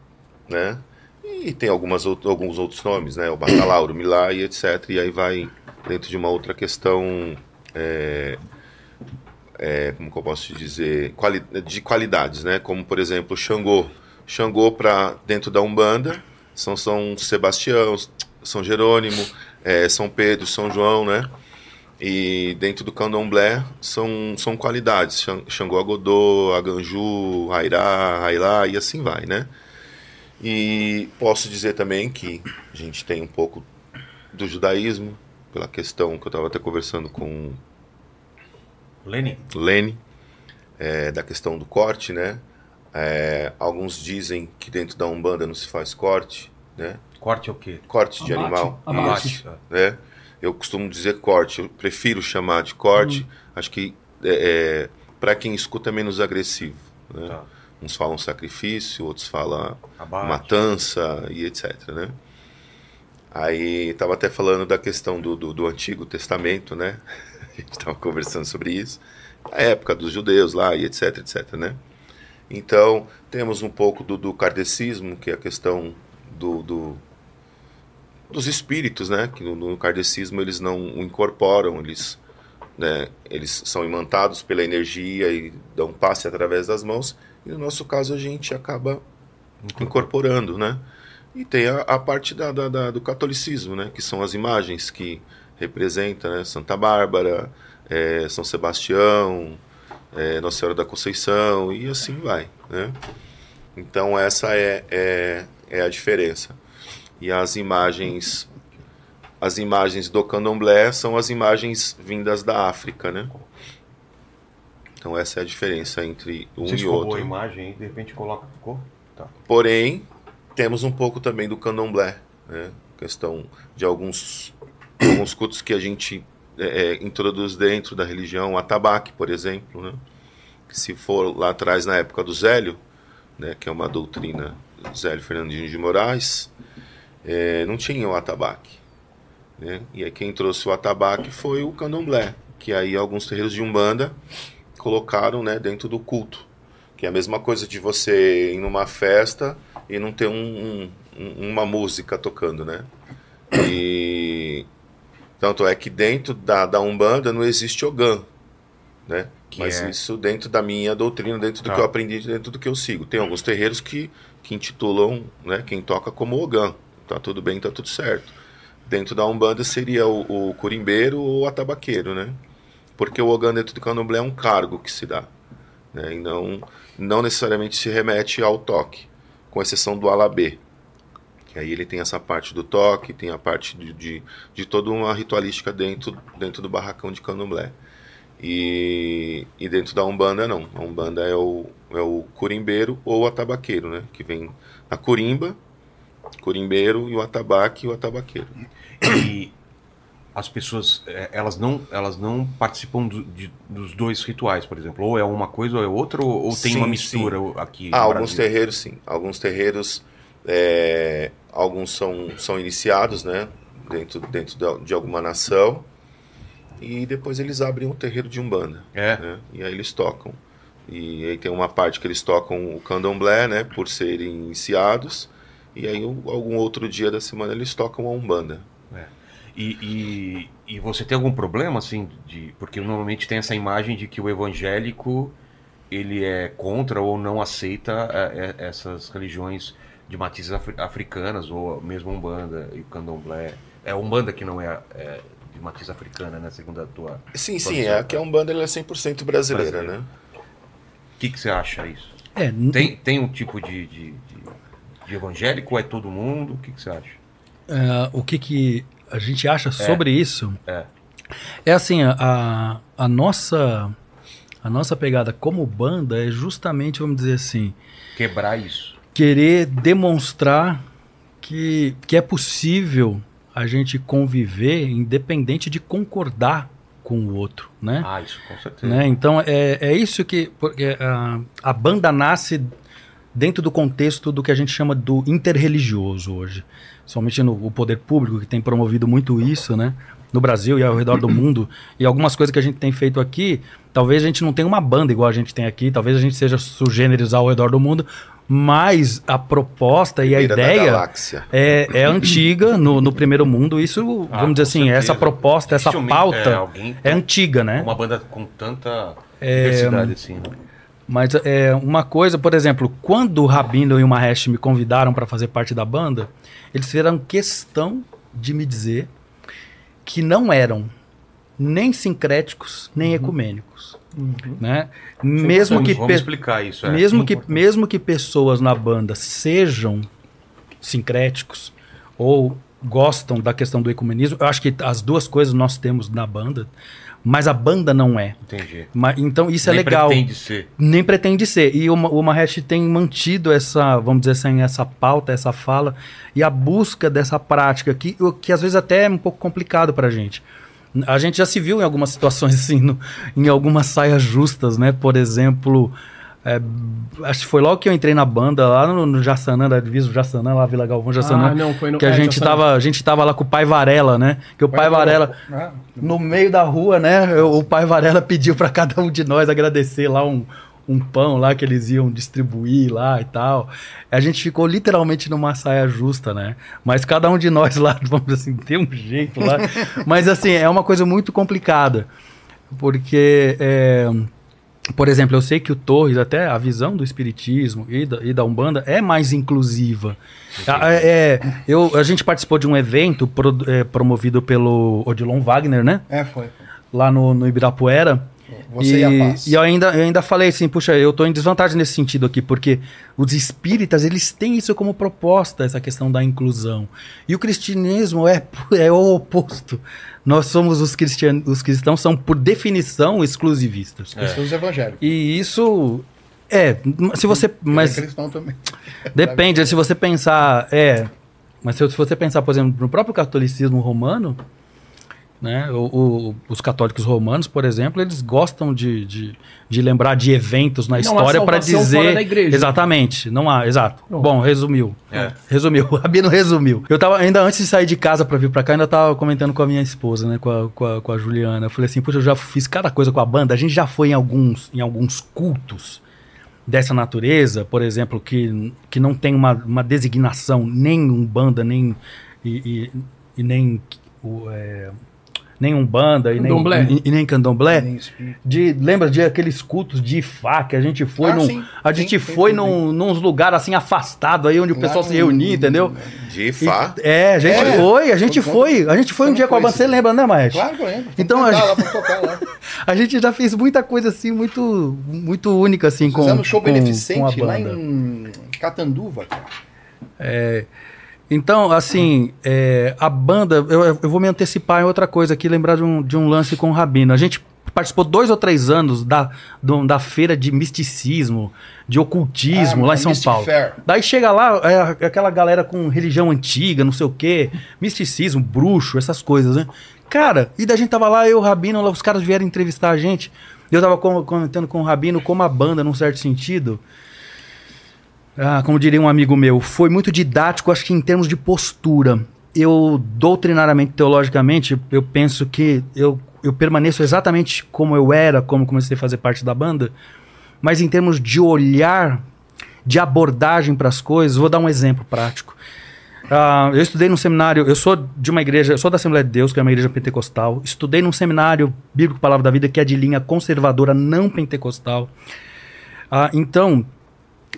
né? E tem algumas, alguns outros nomes, né? O Bacalauro, Milá e etc. E aí vai dentro de uma outra questão, é, é, como que eu posso dizer, Quali- de qualidades, né? Como, por exemplo, Xangô. Xangô, para dentro da Umbanda, são São Sebastião, São Jerônimo, é, São Pedro, São João, né? E dentro do candomblé são, são qualidades. Xan- Xangô Agodô, Aganju, Airá, Ailá e assim vai, né? E posso dizer também que a gente tem um pouco do judaísmo, pela questão que eu estava até conversando com Lene? Lene, é, da questão do corte, né? É, alguns dizem que dentro da Umbanda não se faz corte, né? Corte é o quê? Corte de Abate. animal Abate. né? Eu costumo dizer corte, eu prefiro chamar de corte. Acho que é, para quem escuta é menos agressivo. Né? Tá. Uns falam sacrifício, outros falam Abate. matança e etc. Né? Aí estava até falando da questão do, do, do Antigo Testamento, né? A gente estava conversando sobre isso. A época dos judeus lá e etc, etc, né? Então, temos um pouco do, do kardecismo, que é a questão do, do, dos espíritos, né? Que no, no kardecismo eles não o incorporam, eles, né? eles são imantados pela energia e dão passe através das mãos. E no nosso caso a gente acaba incorporando, né? E tem a, a parte da, da- da- do catolicismo, né? Que são as imagens que representam né? Santa Bárbara, eh, São Sebastião, eh, Nossa Senhora da Conceição e assim vai, né? Então essa é, é, é a diferença. E as imagens as imagens do candomblé são as imagens vindas da África, né? Então essa é a diferença entre um se e outro. a imagem de repente coloca. Ficou? Tá. Porém, temos um pouco também do candomblé, né? Questão de alguns, alguns cultos que a gente é, é, introduz dentro da religião, atabaque, por exemplo, né? Que se for lá atrás, na época do Zélio, né? Que é uma doutrina do Zélio Fernandinho de Moraes, é, não tinha o atabaque, né? E aí quem trouxe o atabaque foi o candomblé, que aí alguns terreiros de Umbanda colocaram, né? Dentro do culto. Que é a mesma coisa de você ir numa festa e não ter um, um- um- uma música tocando, né? E tanto é que dentro da, da Umbanda não existe Ogã, né? Que Mas é- isso dentro da minha doutrina, dentro do Tá. que eu aprendi, dentro do que eu sigo. Tem alguns terreiros que, que intitulam né, quem toca como Ogã. Tá tudo bem, tá tudo certo. Dentro da Umbanda seria o, o curimbeiro ou o atabaqueiro, né? Porque o Ogã dentro do candomblé é um cargo que se dá. Né? E não, não necessariamente se remete ao toque, com exceção do alabê. Que aí ele tem essa parte do toque, tem a parte de, de, de toda uma ritualística dentro, dentro do barracão de candomblé. E, e dentro da Umbanda, não. A Umbanda é o, é o curimbeiro ou o atabaqueiro, né? Que vem na curimba, curimbeiro e o atabaque e o atabaqueiro. E as pessoas, é, elas não, elas não participam do- de- dos dois rituais, por exemplo. Ou é uma coisa ou é outra, ou, ou tem Sim, uma sim. mistura aqui Ah, alguns Brasil? terreiros sim. Alguns terreiros, é, alguns são, são iniciados, né? Dentro, dentro de alguma nação. E depois eles abrem um terreiro de Umbanda. É. né? E aí eles tocam. E aí tem uma parte que eles tocam o candomblé, né? Por serem iniciados. E aí algum outro dia da semana eles tocam a Umbanda. E, e- e você tem algum problema, assim, de. Porque normalmente tem essa imagem de que o evangélico ele é contra ou não aceita é, é, essas religiões de matizes afri- africanas, ou mesmo Umbanda e o Candomblé. É Umbanda que não é, é matiz africana, né? Segundo a tua. Sim, tua sim, visão. é que a Umbanda ela é 100% brasileira, Brasileira. né? O que, que você acha isso? É, Tem, tem um tipo de, de, de- de evangélico é todo mundo? O que, que você acha? é, o que, que a gente acha sobre isso É. é assim, a, a, a nossa a nossa pegada como banda é justamente, vamos dizer assim, Quebrar isso. querer demonstrar que, que é possível a gente conviver independente de concordar com o outro, né? Ah, isso com certeza. Né? Então é, é isso que porque a, a banda nasce dentro do contexto do que a gente chama do interreligioso hoje, somente no o poder público que tem promovido muito isso, né? No Brasil e ao redor do mundo e algumas coisas que a gente tem feito aqui, talvez a gente não tenha uma banda igual a gente tem aqui, talvez a gente seja sugêneres ao redor do mundo, mas a proposta e a Primeira ideia é, é antiga no, no primeiro mundo. Isso, Ah, vamos dizer assim, certeza. essa proposta, essa pauta é, é antiga, né? Uma banda com tanta É, diversidade assim, né? Mas é uma coisa, por exemplo, quando o Rabino e o Mahesh me convidaram para fazer parte da banda, eles fizeram questão de me dizer que não eram nem sincréticos nem ecumênicos, né? Mesmo vamos, que vamos explicar isso. É. mesmo que mesmo que pessoas na banda sejam sincréticos ou gostam da questão do ecumenismo, eu acho que as duas coisas nós temos na banda, mas a banda não é. Entendi. Ma- Então isso é Nem legal. pretende ser. Nem pretende ser. E o, o Mahesh tem mantido essa, vamos dizer assim, essa pauta, essa fala e a busca dessa prática, que, que às vezes até é um pouco complicado pra gente. A gente já se viu em algumas situações assim, no- em algumas saias justas, né? Por exemplo, é, acho que foi logo que eu entrei na banda, lá no, no Jassanã, da divisa Jassanã, lá Vila Galvão Jassanã. Ah, não, foi no que a é, gente Jassanã. tava, a gente tava lá com o pai Varela, né? Que o pai Varela, Ah, no meio da rua, né? eu- O pai Varela pediu para cada um de nós agradecer lá um, um pão lá que eles iam distribuir lá e tal. A gente ficou literalmente numa saia justa, né? Mas cada um de nós lá, vamos dizer assim, tem um jeito lá. Mas assim, é uma coisa muito complicada. Porque, é, por exemplo, eu sei que o Torres, até a visão do Espiritismo e da, e da Umbanda é mais inclusiva. Ah, é, é, eu, a gente participou de um evento pro- é, promovido pelo Odilon Wagner, né? é, foi. Lá no, no Ibirapuera. Você e, a paz. E eu ainda, eu ainda falei assim, puxa, eu tô em desvantagem nesse sentido aqui, porque os espíritas, eles têm isso como proposta, essa questão da inclusão. E o cristianismo é, é o oposto. Nós somos os cristianos, os cristãos são, por definição, exclusivistas. Pessoas evangélicas. E isso é, se você, mas É cristão também. Depende, se você pensar, é, mas se, se você pensar, por exemplo, no próprio catolicismo romano, né, o- o- os católicos romanos, por exemplo, eles gostam de, de, de lembrar de eventos na Não história para dizer fora da igreja. exatamente, não há, exato. Pronto. Bom, resumiu. É. Resumiu, o Rabino resumiu. Eu tava, ainda antes de sair de casa pra vir pra cá, ainda tava comentando com a minha esposa, né, com a, com a, com a Juliana. Eu falei assim, puxa, eu já fiz cada coisa com a banda, a gente já foi em alguns, em alguns cultos dessa natureza, por exemplo, que, que não tem uma, uma designação nem Umbanda, nem, e, e, e nem, o, é, nem Umbanda, e nem, Candomblé. e, e nem Candomblé. Nem. De, lembra de aqueles cultos de Ifá que a gente foi Ah, num, sim, a gente sim, foi sim, num, nos lugares assim afastados aí onde o Lá pessoal se no- reunia, entendeu? De Ifá. E- é, a gente É. foi, a gente foi, a gente foi um dia com a banda, você lembra, né, Maestro? Claro que eu lembro. Então, a gente- lá pra tocar lá. A gente já fez muita coisa assim, muito, muito única assim com, Fizemos show com, com a beneficente lá banda. em Catanduva, cara. Então, assim, é, a banda, eu, eu vou me antecipar em outra coisa aqui, lembrar de um, de um lance com o Rabino. A gente participou dois ou três anos da, do- da feira de misticismo, de ocultismo Ah, lá em São Paulo. Fair. Daí chega lá, é, aquela galera com religião antiga, não sei o quê, misticismo, bruxo, essas coisas, né? Cara, e da gente tava lá, eu, o Rabino, lá, os caras vieram entrevistar a gente. Eu tava com- comentando com o Rabino como a banda, num certo sentido, ah, como diria um amigo meu, foi muito didático, acho que em termos de postura. Eu, doutrinariamente, teologicamente, eu penso que eu, eu permaneço exatamente como eu era, como comecei a fazer parte da banda, mas em termos de olhar, de abordagem para as coisas, vou dar um exemplo prático. Ah, eu estudei num seminário, eu sou de uma igreja, eu sou da Assembleia de Deus, que é uma igreja pentecostal. Estudei num seminário bíblico Palavra da Vida, que é de linha conservadora, não pentecostal. Ah, então,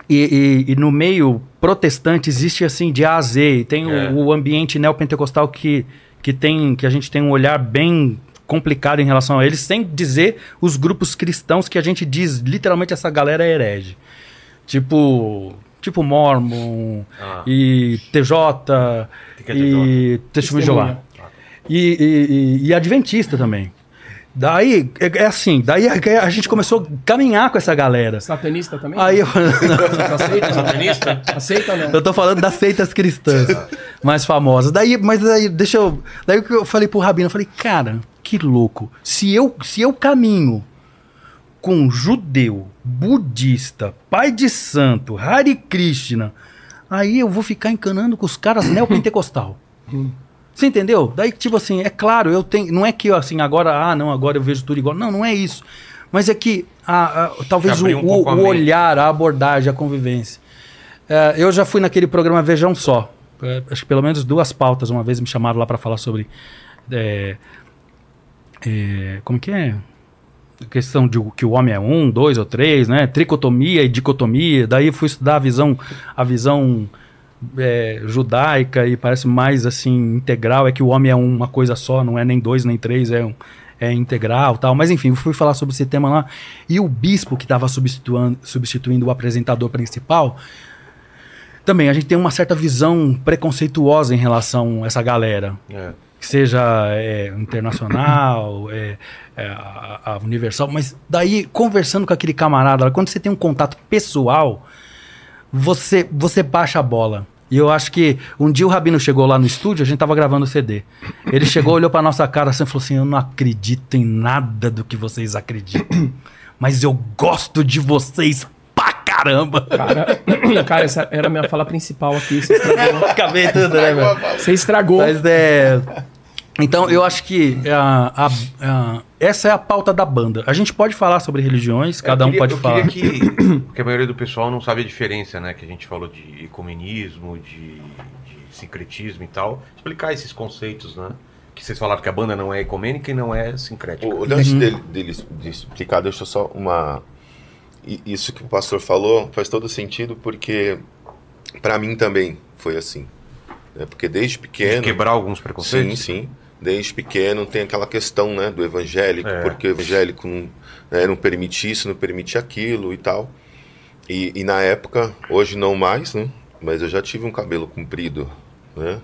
e, e- e no meio protestante existe assim de A a Z. Tem É. o, o ambiente neopentecostal que, que tem que a gente tem um olhar bem complicado em relação a eles, sem dizer os grupos cristãos que a gente diz literalmente essa galera é herege. Tipo, tipo Mormon Ah. e TJ é e Testemunho de Jeová. E, e- e Adventista também. Daí, é, é assim, daí a, a gente começou a caminhar com essa galera. Satanista também? Aí eu, aceita? Satanista? Aceita ou não? eu tô falando das seitas cristãs mais famosas. Daí, mas daí, deixa eu. Daí eu falei pro Rabino, eu falei, cara, que louco. Se eu, se eu caminho com judeu, budista, pai de santo, Hare Krishna, aí eu vou ficar encanando com os caras neopentecostal. Você entendeu? Daí, tipo assim, é claro, eu tenho. Não é que assim, agora, ah, não, agora eu vejo tudo igual. Não, não é isso. Mas é que a- a- talvez o, um o- o olhar, a abordagem, a convivência. É, eu já fui naquele programa Vejam Só. É, acho que pelo menos duas pautas uma vez me chamaram lá para falar sobre. é, é, como que é? A questão de que o homem é um, dois ou três, né? Tricotomia e dicotomia. Daí eu fui estudar a visão, a visão é, judaica e parece mais assim integral. É que o homem é uma coisa só, não é nem dois nem três, é um é integral tal. Mas enfim, fui falar sobre esse tema lá. E o bispo que estava substituindo, substituindo o apresentador principal também a gente tem uma certa visão preconceituosa em relação a essa galera É. que seja é, internacional, é, é, a, a universal, mas daí conversando com aquele camarada, quando você tem um contato pessoal, você você baixa a bola. E eu acho que um dia o Rabino chegou lá no estúdio, a gente tava gravando o CD. Ele chegou, olhou pra nossa cara assim e falou assim: Eu não acredito em nada do que vocês acreditam, mas eu gosto de vocês pra caramba. Cara, cara, essa era a minha fala principal aqui. Você estragou. Acabei tudo, né, velho? Você estragou. Mas é. Então, eu acho que a- a- a- essa é a pauta da banda. A gente pode falar sobre religiões, cada Eu um queria- pode eu falar. queria que, porque a maioria do pessoal não sabe a diferença, né? Que a gente falou de ecumenismo, de, de sincretismo e tal. Explicar esses conceitos, né? Que vocês falaram que a banda não é ecumênica e não é sincrética. O, antes dele, dele de explicar, deixa eu só uma. Isso que o pastor falou faz todo sentido, porque para mim também foi assim. né? Porque desde De pequeno. quebrar alguns Sim, preconceitos. sim. Desde pequeno tem aquela questão né, do evangélico, É. porque o evangélico não, né, não permite isso, não permite aquilo e tal. E, e na época, hoje não mais, né? Mas eu já tive um cabelo comprido, né?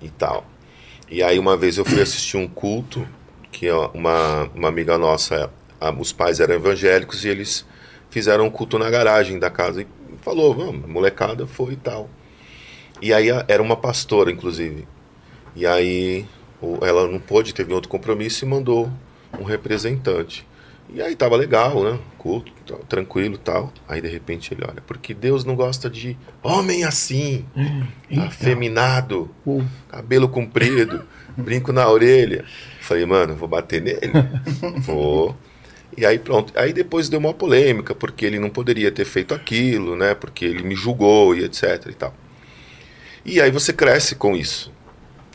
E tal. E aí uma vez eu fui assistir um culto, que ó, uma, uma amiga nossa, a- os pais eram evangélicos e eles fizeram um culto na garagem da casa e falou, vamos, a molecada foi e tal. E aí era uma pastora, inclusive. E aí ela não pôde, teve outro compromisso e mandou um representante. E aí tava legal, né? Culto, tranquilo e tal. Aí de repente ele olha, porque Deus não gosta de homem assim, afeminado, Uou. cabelo comprido, brinco na orelha. Falei, mano, vou bater nele. vou. E aí pronto. Aí depois deu uma polêmica, porque ele não poderia ter feito aquilo, né? Porque ele me julgou e etc e tal. E aí você cresce com isso.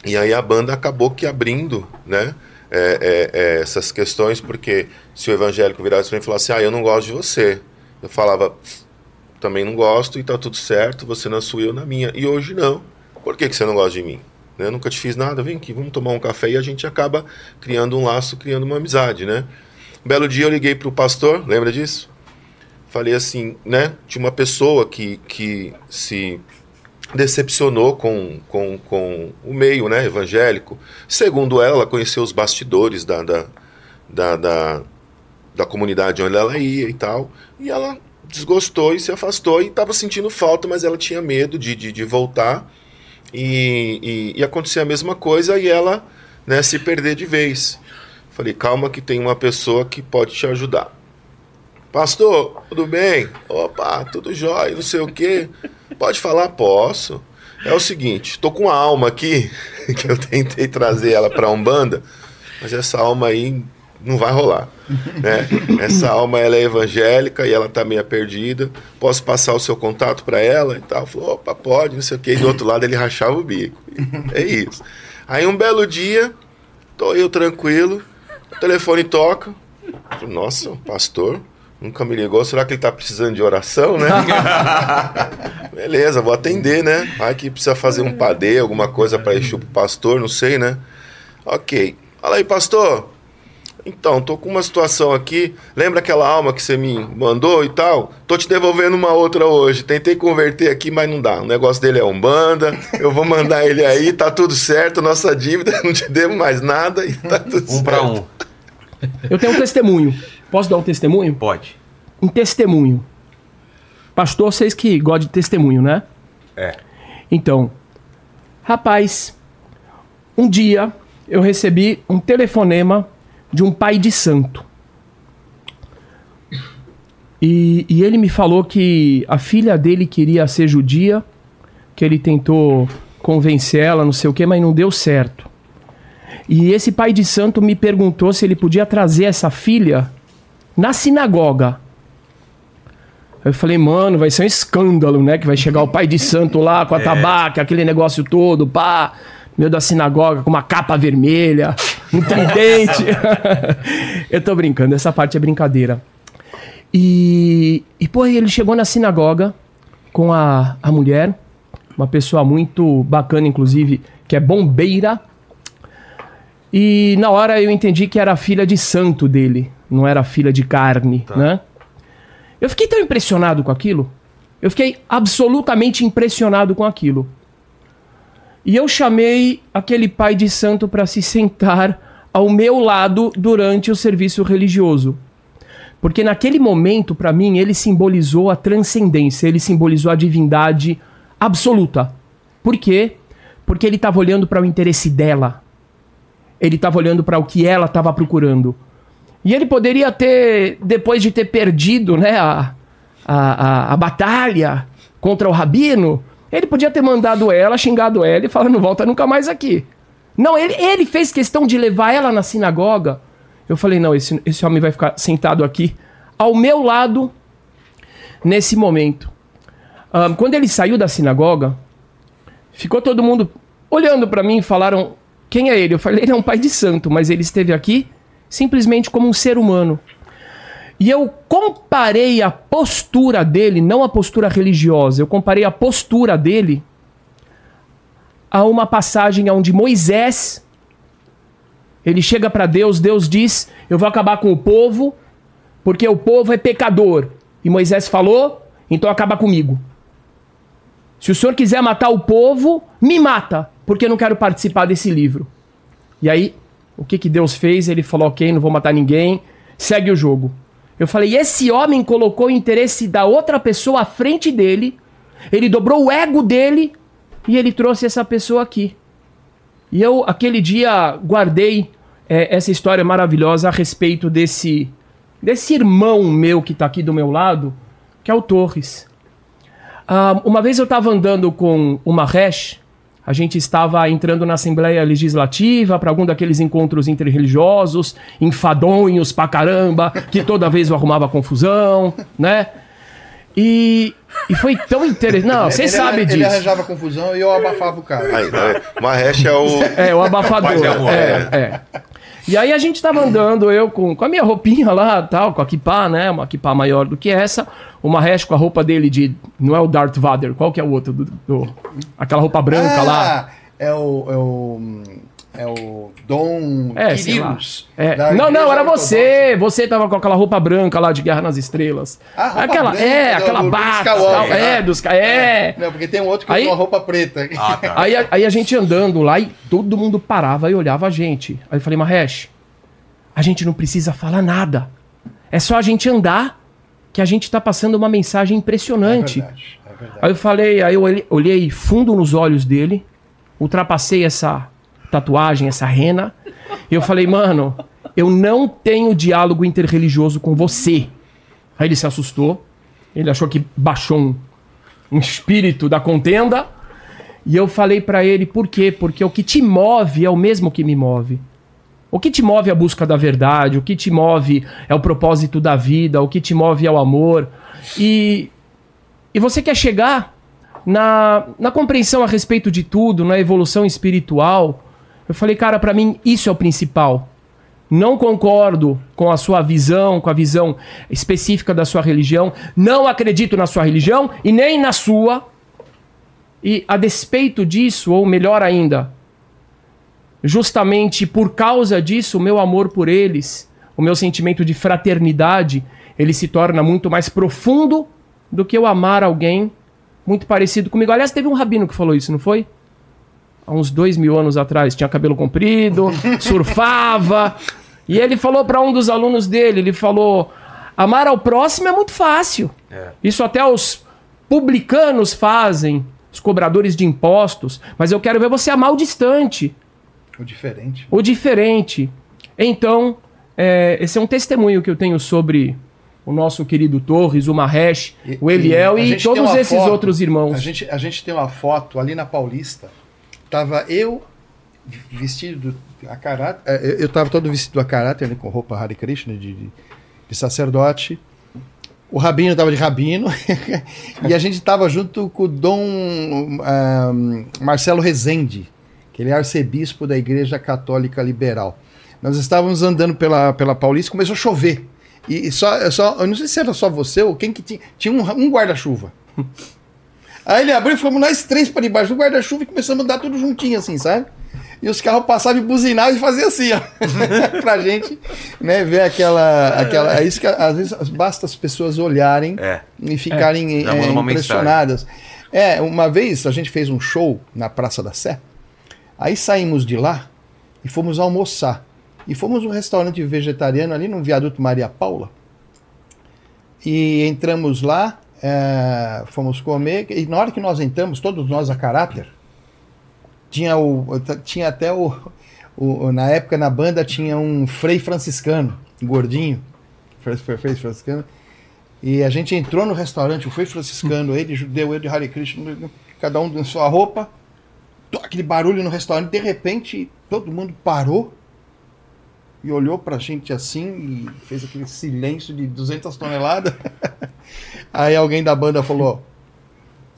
E aí a banda acabou que abrindo, né? é, é, é, essas questões, porque se o evangélico virasse para mim e falasse, ah, eu não gosto de você. Eu falava, também não gosto e tá tudo certo, você na sua e eu na minha. E hoje não. Por que, que você não gosta de mim? Né? Eu nunca te fiz nada, vem aqui, vamos tomar um café e a gente acaba criando um laço, criando uma amizade, né? Um belo dia eu liguei pro pastor, lembra disso? Falei assim, né? Tinha uma pessoa que, que se decepcionou com, com, com o meio né, evangélico. Segundo ela, ela conheceu os bastidores da, da, da, da, da comunidade onde ela ia e tal. E ela desgostou e se afastou e estava sentindo falta, mas ela tinha medo de, de, de voltar e, e, e acontecer a mesma coisa e ela né, se perder de vez. Falei, calma que tem uma pessoa que pode te ajudar. Pastor, tudo bem? Opa, tudo jóia, não sei o quê. Pode falar? Posso. É o seguinte, tô com uma alma aqui, que eu tentei trazer ela pra Umbanda, mas essa alma aí não vai rolar. né? Essa alma ela é evangélica e ela tá meio perdida. Posso passar o seu contato para ela e tal? Falou, opa, pode, não sei o quê. E do outro lado ele rachava o bico. É isso. Aí um belo dia, tô eu tranquilo, o telefone toca. Falei, Nossa, pastor, nunca me ligou. Será que ele tá precisando de oração, né? Beleza, vou atender, né? Vai que precisa fazer um padê, alguma coisa para enxer pro pastor, não sei, né? Ok. Fala aí, pastor. Então, tô com uma situação aqui. Lembra aquela alma que você me mandou e tal? Tô te devolvendo uma outra hoje. Tentei converter aqui, mas não dá. O negócio dele é Umbanda. Eu vou mandar ele aí, tá tudo certo. Nossa dívida, não te devo mais nada e tá tudo Um pra certo. um. Eu tenho um testemunho. Posso dar um testemunho? Pode. Um testemunho. Pastor, vocês que gostam de testemunho, né? É. Então, rapaz, um dia eu recebi um telefonema de um pai de santo. E, e ele me falou que a filha dele queria ser judia, que ele tentou convencer ela, não sei o que, mas não deu certo. E esse pai de santo me perguntou se ele podia trazer essa filha na sinagoga. Eu falei, mano, vai ser um escândalo, né? Que vai chegar o pai de santo lá com a tabaca, aquele negócio todo, pá, meio da sinagoga, com uma capa vermelha, um tridente. Eu tô brincando, essa parte é brincadeira. E, e pô, ele chegou na sinagoga com a, a mulher, uma pessoa muito bacana, inclusive, que é bombeira. E na hora eu entendi que era a filha de santo dele, não era filha de carne, né? Eu fiquei tão impressionado com aquilo. Eu fiquei absolutamente impressionado com aquilo. E eu chamei aquele pai de santo para se sentar ao meu lado durante o serviço religioso. Porque naquele momento, para mim, ele simbolizou a transcendência, ele simbolizou a divindade absoluta. Por quê? Porque ele estava olhando para o interesse dela. Ele estava olhando para o que ela estava procurando. E ele poderia ter, depois de ter perdido né, a, a, a, a batalha contra o rabino, ele podia ter mandado ela, xingado ela e falado: não volta nunca mais aqui. Não, ele, ele fez questão de levar ela na sinagoga. Eu falei: não, esse, esse homem vai ficar sentado aqui ao meu lado nesse momento. Ahn, quando ele saiu da sinagoga, ficou todo mundo olhando para mim e falaram: quem é ele? Eu falei: ele é um pai de santo, mas ele esteve aqui simplesmente como um ser humano. E eu comparei a postura dele, não a postura religiosa, eu comparei a postura dele a uma passagem onde Moisés ele chega para Deus, Deus diz: "Eu vou acabar com o povo, porque o povo é pecador". E Moisés falou: "Então acaba comigo". Se o senhor quiser matar o povo, me mata, porque eu não quero participar desse livro. E aí, o que, que Deus fez? Ele falou: ok, não vou matar ninguém, segue o jogo. Eu falei: esse homem colocou o interesse da outra pessoa à frente dele, ele dobrou o ego dele e ele trouxe essa pessoa aqui. E eu, aquele dia, guardei é, essa história maravilhosa a respeito desse, desse irmão meu que está aqui do meu lado, que é o Torres. Ah, uma vez eu estava andando com o Mahesh, a gente estava entrando na Assembleia Legislativa para algum daqueles encontros interreligiosos, enfadonhos pra caramba, que toda vez eu arrumava confusão, né? E, e foi tão interessante. Não, você Ele- sabe Ele disso. arranjava confusão e eu abafava o cara. Aí, né? Mahesh é o. É, o abafador. E amor, é, é. E aí a gente tava andando, eu com, com a minha roupinha lá, tal, com a kipá, né? Uma kipá maior do que essa. O Mahesh com a roupa dele de... Não é o Darth Vader, qual que é o outro? Do, do- aquela roupa branca lá. Ah, É o. É o. É o Dom É, lá. Quirilos. É. Não, não, era Ortodoxa. você. Você tava com aquela roupa branca lá de Guerra nas Estrelas. Ah, roupa aquela, branca é, do- aquela do bata. Skywalker, tal, é, né? dos ca- É. Não, porque tem um outro que Aí- usa uma roupa preta. Ah, tá. Aí, a- aí a gente andando lá e todo mundo parava e olhava a gente. Aí eu falei, Mahesh, a gente não precisa falar nada. É só a gente andar que a gente tá passando uma mensagem impressionante. É verdade. Aí eu falei, aí eu olhei, fundo nos olhos dele, ultrapassei essa tatuagem, essa rena, e eu falei, mano, eu não tenho diálogo interreligioso com você. Aí ele se assustou, ele achou que baixou um, um espírito da contenda, e eu falei pra ele, por quê? Porque o que te move é o mesmo que me move. O que te move é a busca da verdade, o que te move é o propósito da vida, o que te move é o amor. E, e você quer chegar na, na compreensão a respeito de tudo, na evolução espiritual. Eu falei, cara, para mim isso é o principal. Não concordo com a sua visão, com a visão específica da sua religião. Não acredito na sua religião e nem na sua. E a despeito disso, ou melhor ainda, justamente por causa disso, o meu amor por eles, o meu sentimento de fraternidade, ele se torna muito mais profundo do que eu amar alguém muito parecido comigo. Aliás, teve um rabino que falou isso, não foi? Há uns dois mil anos atrás. Tinha cabelo comprido, surfava. E ele falou para um dos alunos dele: ele falou, amar ao próximo é muito fácil. É. Isso até os publicanos fazem, os cobradores de impostos. Mas eu quero ver você amar o distante, O diferente. o diferente. Então, é, esse é um testemunho que eu tenho sobre o nosso querido Torres, o Mahesh, E- o Eliel e, tem todos esses foto, outros irmãos. A gente, a gente tem uma foto ali na Paulista. Tava eu vestido a caráter. é, Eu, eu tava todo vestido a caráter, ali, com roupa Hare Krishna, de, de, de sacerdote. O Rabino tava de Rabino. e a gente tava junto com o Dom ah, Marcelo Rezende, que ele é arcebispo da Igreja Católica Liberal. Nós estávamos andando pela, pela Paulista e começou a chover. E só, só, eu não sei se era só você ou quem que tinha. Tinha um, um guarda-chuva. Aí ele abriu e fomos nós três para debaixo do guarda-chuva e começamos a andar tudo juntinho, assim, sabe? E os carros passavam e buzinavam e faziam assim, ó. pra gente, né, ver aquela. aquela é isso que às vezes basta as pessoas olharem É. e ficarem é, manda uma impressionadas. É, uma vez a gente fez um show na Praça da Sé, aí saímos de lá e fomos almoçar. E fomos num restaurante vegetariano ali no viaduto Maria Paula. E entramos lá, é, fomos comer, e na hora que nós entramos, todos nós a caráter, tinha, o, tinha até o, o- Na época na banda tinha um frei franciscano, gordinho, frei, franciscano. E a gente entrou no restaurante, o frei franciscano, ele, judeu, ele de Hare Krishna, cada um com sua roupa, aquele barulho no restaurante, de repente todo mundo parou e olhou pra gente assim e fez aquele silêncio de 200 toneladas. Aí alguém da banda falou: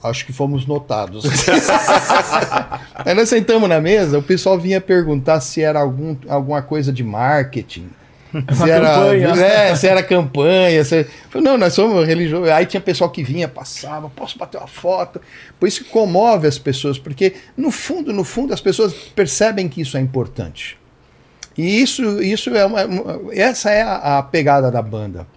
Acho que fomos notados. Aí nós sentamos na mesa, o pessoal vinha perguntar se era algum, alguma coisa de marketing. Se era, campanha. é, se era campanha. Se... Não, nós somos religiosos. Aí tinha pessoal que vinha, passava, posso bater uma foto. Por isso que comove as pessoas, porque no fundo, no fundo, as pessoas percebem que isso é importante. E isso, isso é uma, essa é a, a pegada da banda.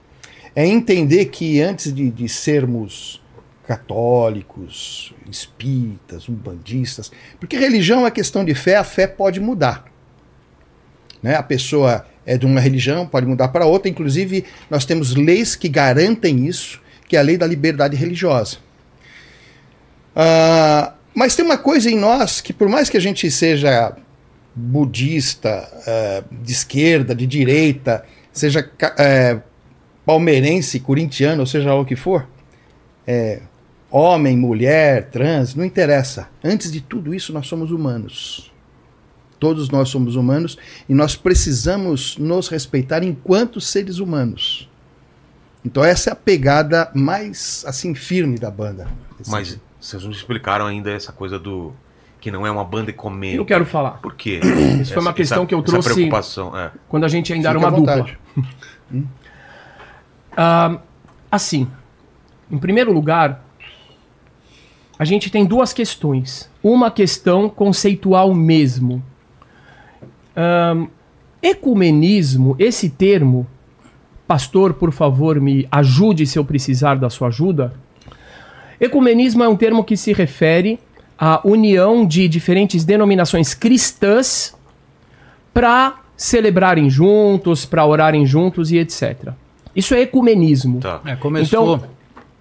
É entender que antes de, de sermos católicos, espíritas, umbandistas, porque religião é questão de fé, a fé pode mudar. Né? A pessoa é de uma religião, pode mudar para outra. Inclusive, nós temos leis que garantem isso, que é a lei da liberdade religiosa. Ah, mas tem uma coisa em nós que, por mais que a gente seja budista, eh, de esquerda, de direita, seja eh, palmeirense, corintiano, ou seja o que for, eh, homem, mulher, trans, não interessa. Antes de tudo isso, nós somos humanos. Todos nós somos humanos e nós precisamos nos respeitar enquanto seres humanos. Então essa é a pegada mais assim firme da banda. Mas vocês não explicaram ainda essa coisa do. Que não é uma banda ecumênica. Eu quero falar. Por quê? Isso foi uma questão que eu Essa trouxe- preocupação, é. Quando a gente ainda era Fique uma à dupla. vontade. Ah, assim, em primeiro lugar, a gente tem duas questões. Uma questão conceitual mesmo. Ahn, ecumenismo, esse termo, pastor, por favor, me ajude se eu precisar da sua ajuda. Ecumenismo é um termo que se refere à união de diferentes denominações cristãs para celebrarem juntos, para orarem juntos e etc. Isso é ecumenismo. Tá. É, começou, Então-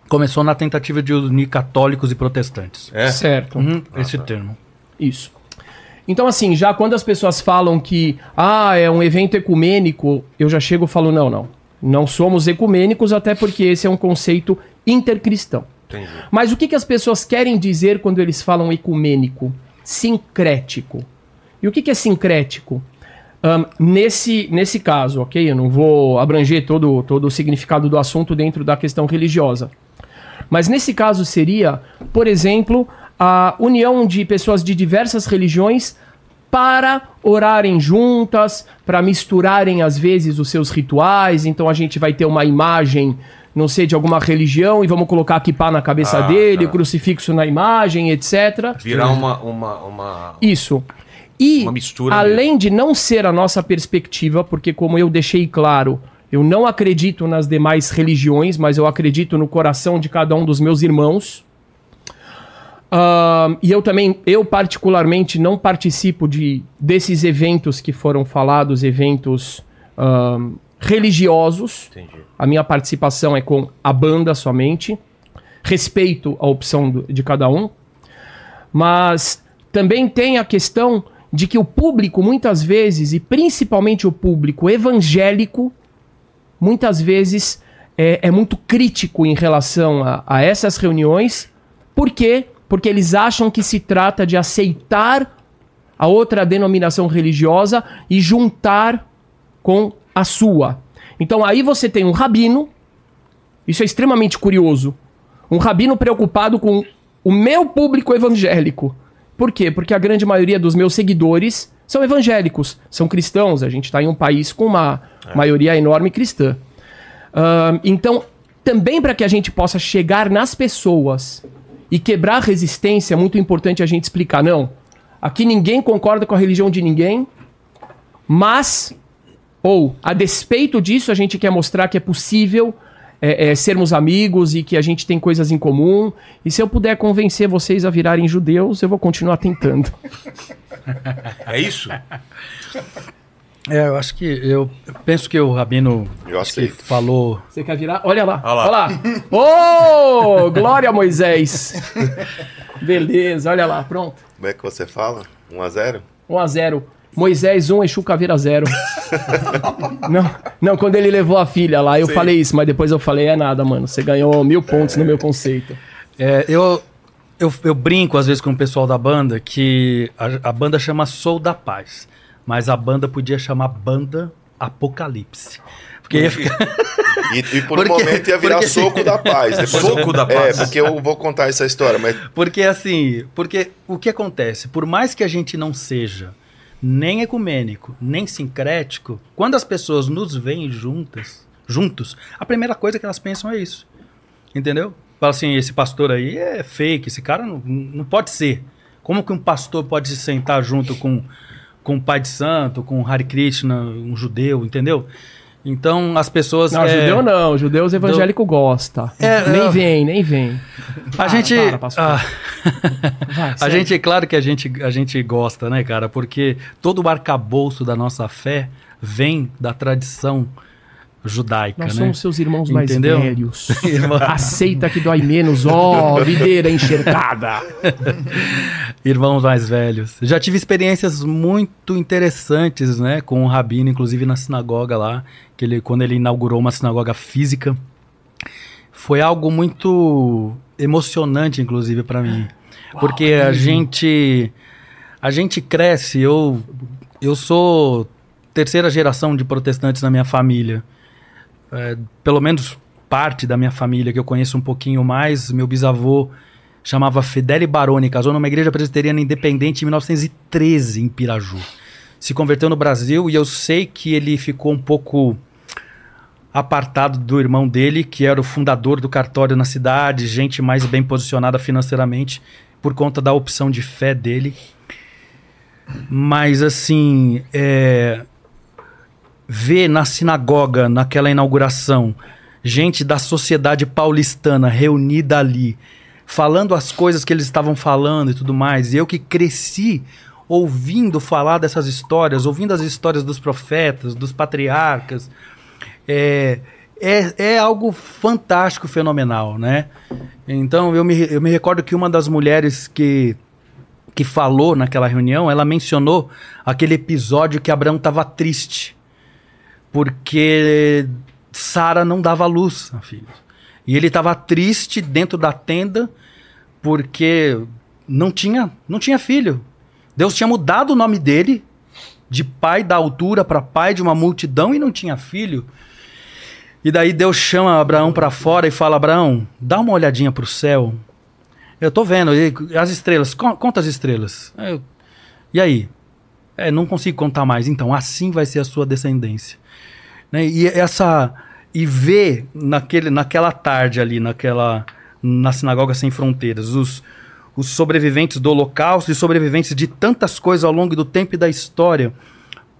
começou na tentativa de unir católicos e protestantes. É? Certo. Uhum, esse termo. Isso. Então, assim, já quando as pessoas falam que ah, é um evento ecumênico, eu já chego e falo, não, não. Não somos ecumênicos, até porque esse é um conceito intercristão. Entendi. Mas o que, que as pessoas querem dizer quando eles falam ecumênico? Sincrético. E o que, que é sincrético? Ahn, nesse, nesse caso, ok? Eu não vou abranger todo, todo o significado do assunto dentro da questão religiosa. Mas nesse caso seria, por exemplo, a união de pessoas de diversas religiões para orarem juntas, para misturarem às vezes os seus rituais. Então a gente vai ter uma imagem, não sei, de alguma religião e vamos colocar aqui pá na cabeça Ah, dele, tá. o crucifixo na imagem, etc. Virar uma, uma, uma... Isso. E, Uma mistura além de não ser a nossa perspectiva, porque, como eu deixei claro, eu não acredito nas demais religiões, mas eu acredito no coração de cada um dos meus irmãos. Ahn, e eu também, eu particularmente, não participo de desses eventos que foram falados, eventos ahn, religiosos. Entendi. A minha participação é com a banda somente. Respeito a opção do- de cada um. Mas também tem a questão de que o público, muitas vezes, e principalmente o público evangélico, muitas vezes é, é muito crítico em relação a, a essas reuniões. Por quê? Porque eles acham que se trata de aceitar a outra denominação religiosa e juntar com a sua. Então aí você tem um rabino, isso é extremamente curioso, um rabino preocupado com o meu público evangélico. Por quê? Porque a grande maioria dos meus seguidores são evangélicos, são cristãos. A gente está em um país com uma maioria enorme cristã. Ahn, então, também para que a gente possa chegar nas pessoas e quebrar a resistência, é muito importante a gente explicar: não, aqui ninguém concorda com a religião de ninguém, mas, ou a despeito disso, a gente quer mostrar que é possível é, é, sermos amigos e que a gente tem coisas em comum. E se eu puder convencer vocês a virarem judeus, eu vou continuar tentando. É isso? É, eu acho que eu penso que o Rabino Eu acho que falou. Você quer virar? Olha lá. Olha lá. Ô, glória a Moisés. Beleza, olha lá, pronto. Como é que você fala? 1 a 0 1 a 0 Moisés 1, Exu Caveira 0. não, não, quando ele levou a filha lá, eu falei isso, mas depois eu falei, é nada, mano. Você ganhou mil pontos no meu conceito. É, eu, eu, eu brinco às vezes com o pessoal da banda que a, a banda chama Sou da Paz, mas a banda podia chamar Banda Apocalipse. Porque ia ficar. E, e por Porque- um momento ia virar porque- soco da paz. Depois Soco eu- da paz. É, porque eu vou contar essa história, mas Porque assim, porque o que acontece? Por mais que a gente não seja nem ecumênico, nem sincrético, quando as pessoas nos veem juntas, juntos, a primeira coisa que elas pensam é isso. Entendeu? Fala assim, esse pastor aí é fake, esse cara não, não pode ser. Como que um pastor pode se sentar junto com, com um pai de santo, com um Hare Krishna, um judeu, entendeu? Então as pessoas. Não, é, judeu não, judeus evangélico gosta. É, nem eu- vem, nem vem. A Para, gente. para, ah, Vai, a segue. gente, é claro que a gente, a gente gosta, né, cara? Porque todo o arcabouço da nossa fé vem da tradição judaica, Nós né? somos seus irmãos mais Entendeu? velhos. Aceita que dói menos, ó, videira enxergada. Irmãos mais velhos. Já tive experiências muito interessantes, né, com o Rabino, inclusive na sinagoga lá, que ele, quando ele inaugurou uma sinagoga física. Foi algo muito emocionante, inclusive, para mim. Porque a gente a gente cresce, eu eu sou terceira geração de protestantes na minha família. É, pelo menos parte da minha família que eu conheço um pouquinho mais, meu bisavô chamava Fedele Baroni, casou numa igreja presbiteriana independente em 1913 em Piraju. Se converteu no Brasil e eu sei que ele ficou um pouco apartado do irmão dele, que era o fundador do cartório na cidade, gente mais bem posicionada financeiramente por conta da opção de fé dele. Mas assim, é, ver na sinagoga, naquela inauguração, gente da sociedade paulistana reunida ali, falando as coisas que eles estavam falando e tudo mais, e eu que cresci ouvindo falar dessas histórias, ouvindo as histórias dos profetas, dos patriarcas, é, é, é algo fantástico, fenomenal, né? Então eu me, eu me recordo que uma das mulheres que que falou naquela reunião, ela mencionou aquele episódio que Abraão estava triste porque Sara não dava luz a filhos. E ele estava triste dentro da tenda porque não tinha, não tinha filho. Deus tinha mudado o nome dele de pai da altura para pai de uma multidão e não tinha filho. E daí Deus chama Abraão para fora e fala: Abraão, dá uma olhadinha para o céu. Eu tô vendo, as estrelas, con- conta as estrelas. Eu- e aí? É, não consigo contar mais. Então, assim vai ser a sua descendência. Né? E essa e ver naquele, naquela tarde ali, naquela na sinagoga sem fronteiras, os, os sobreviventes do Holocausto e sobreviventes de tantas coisas ao longo do tempo e da história,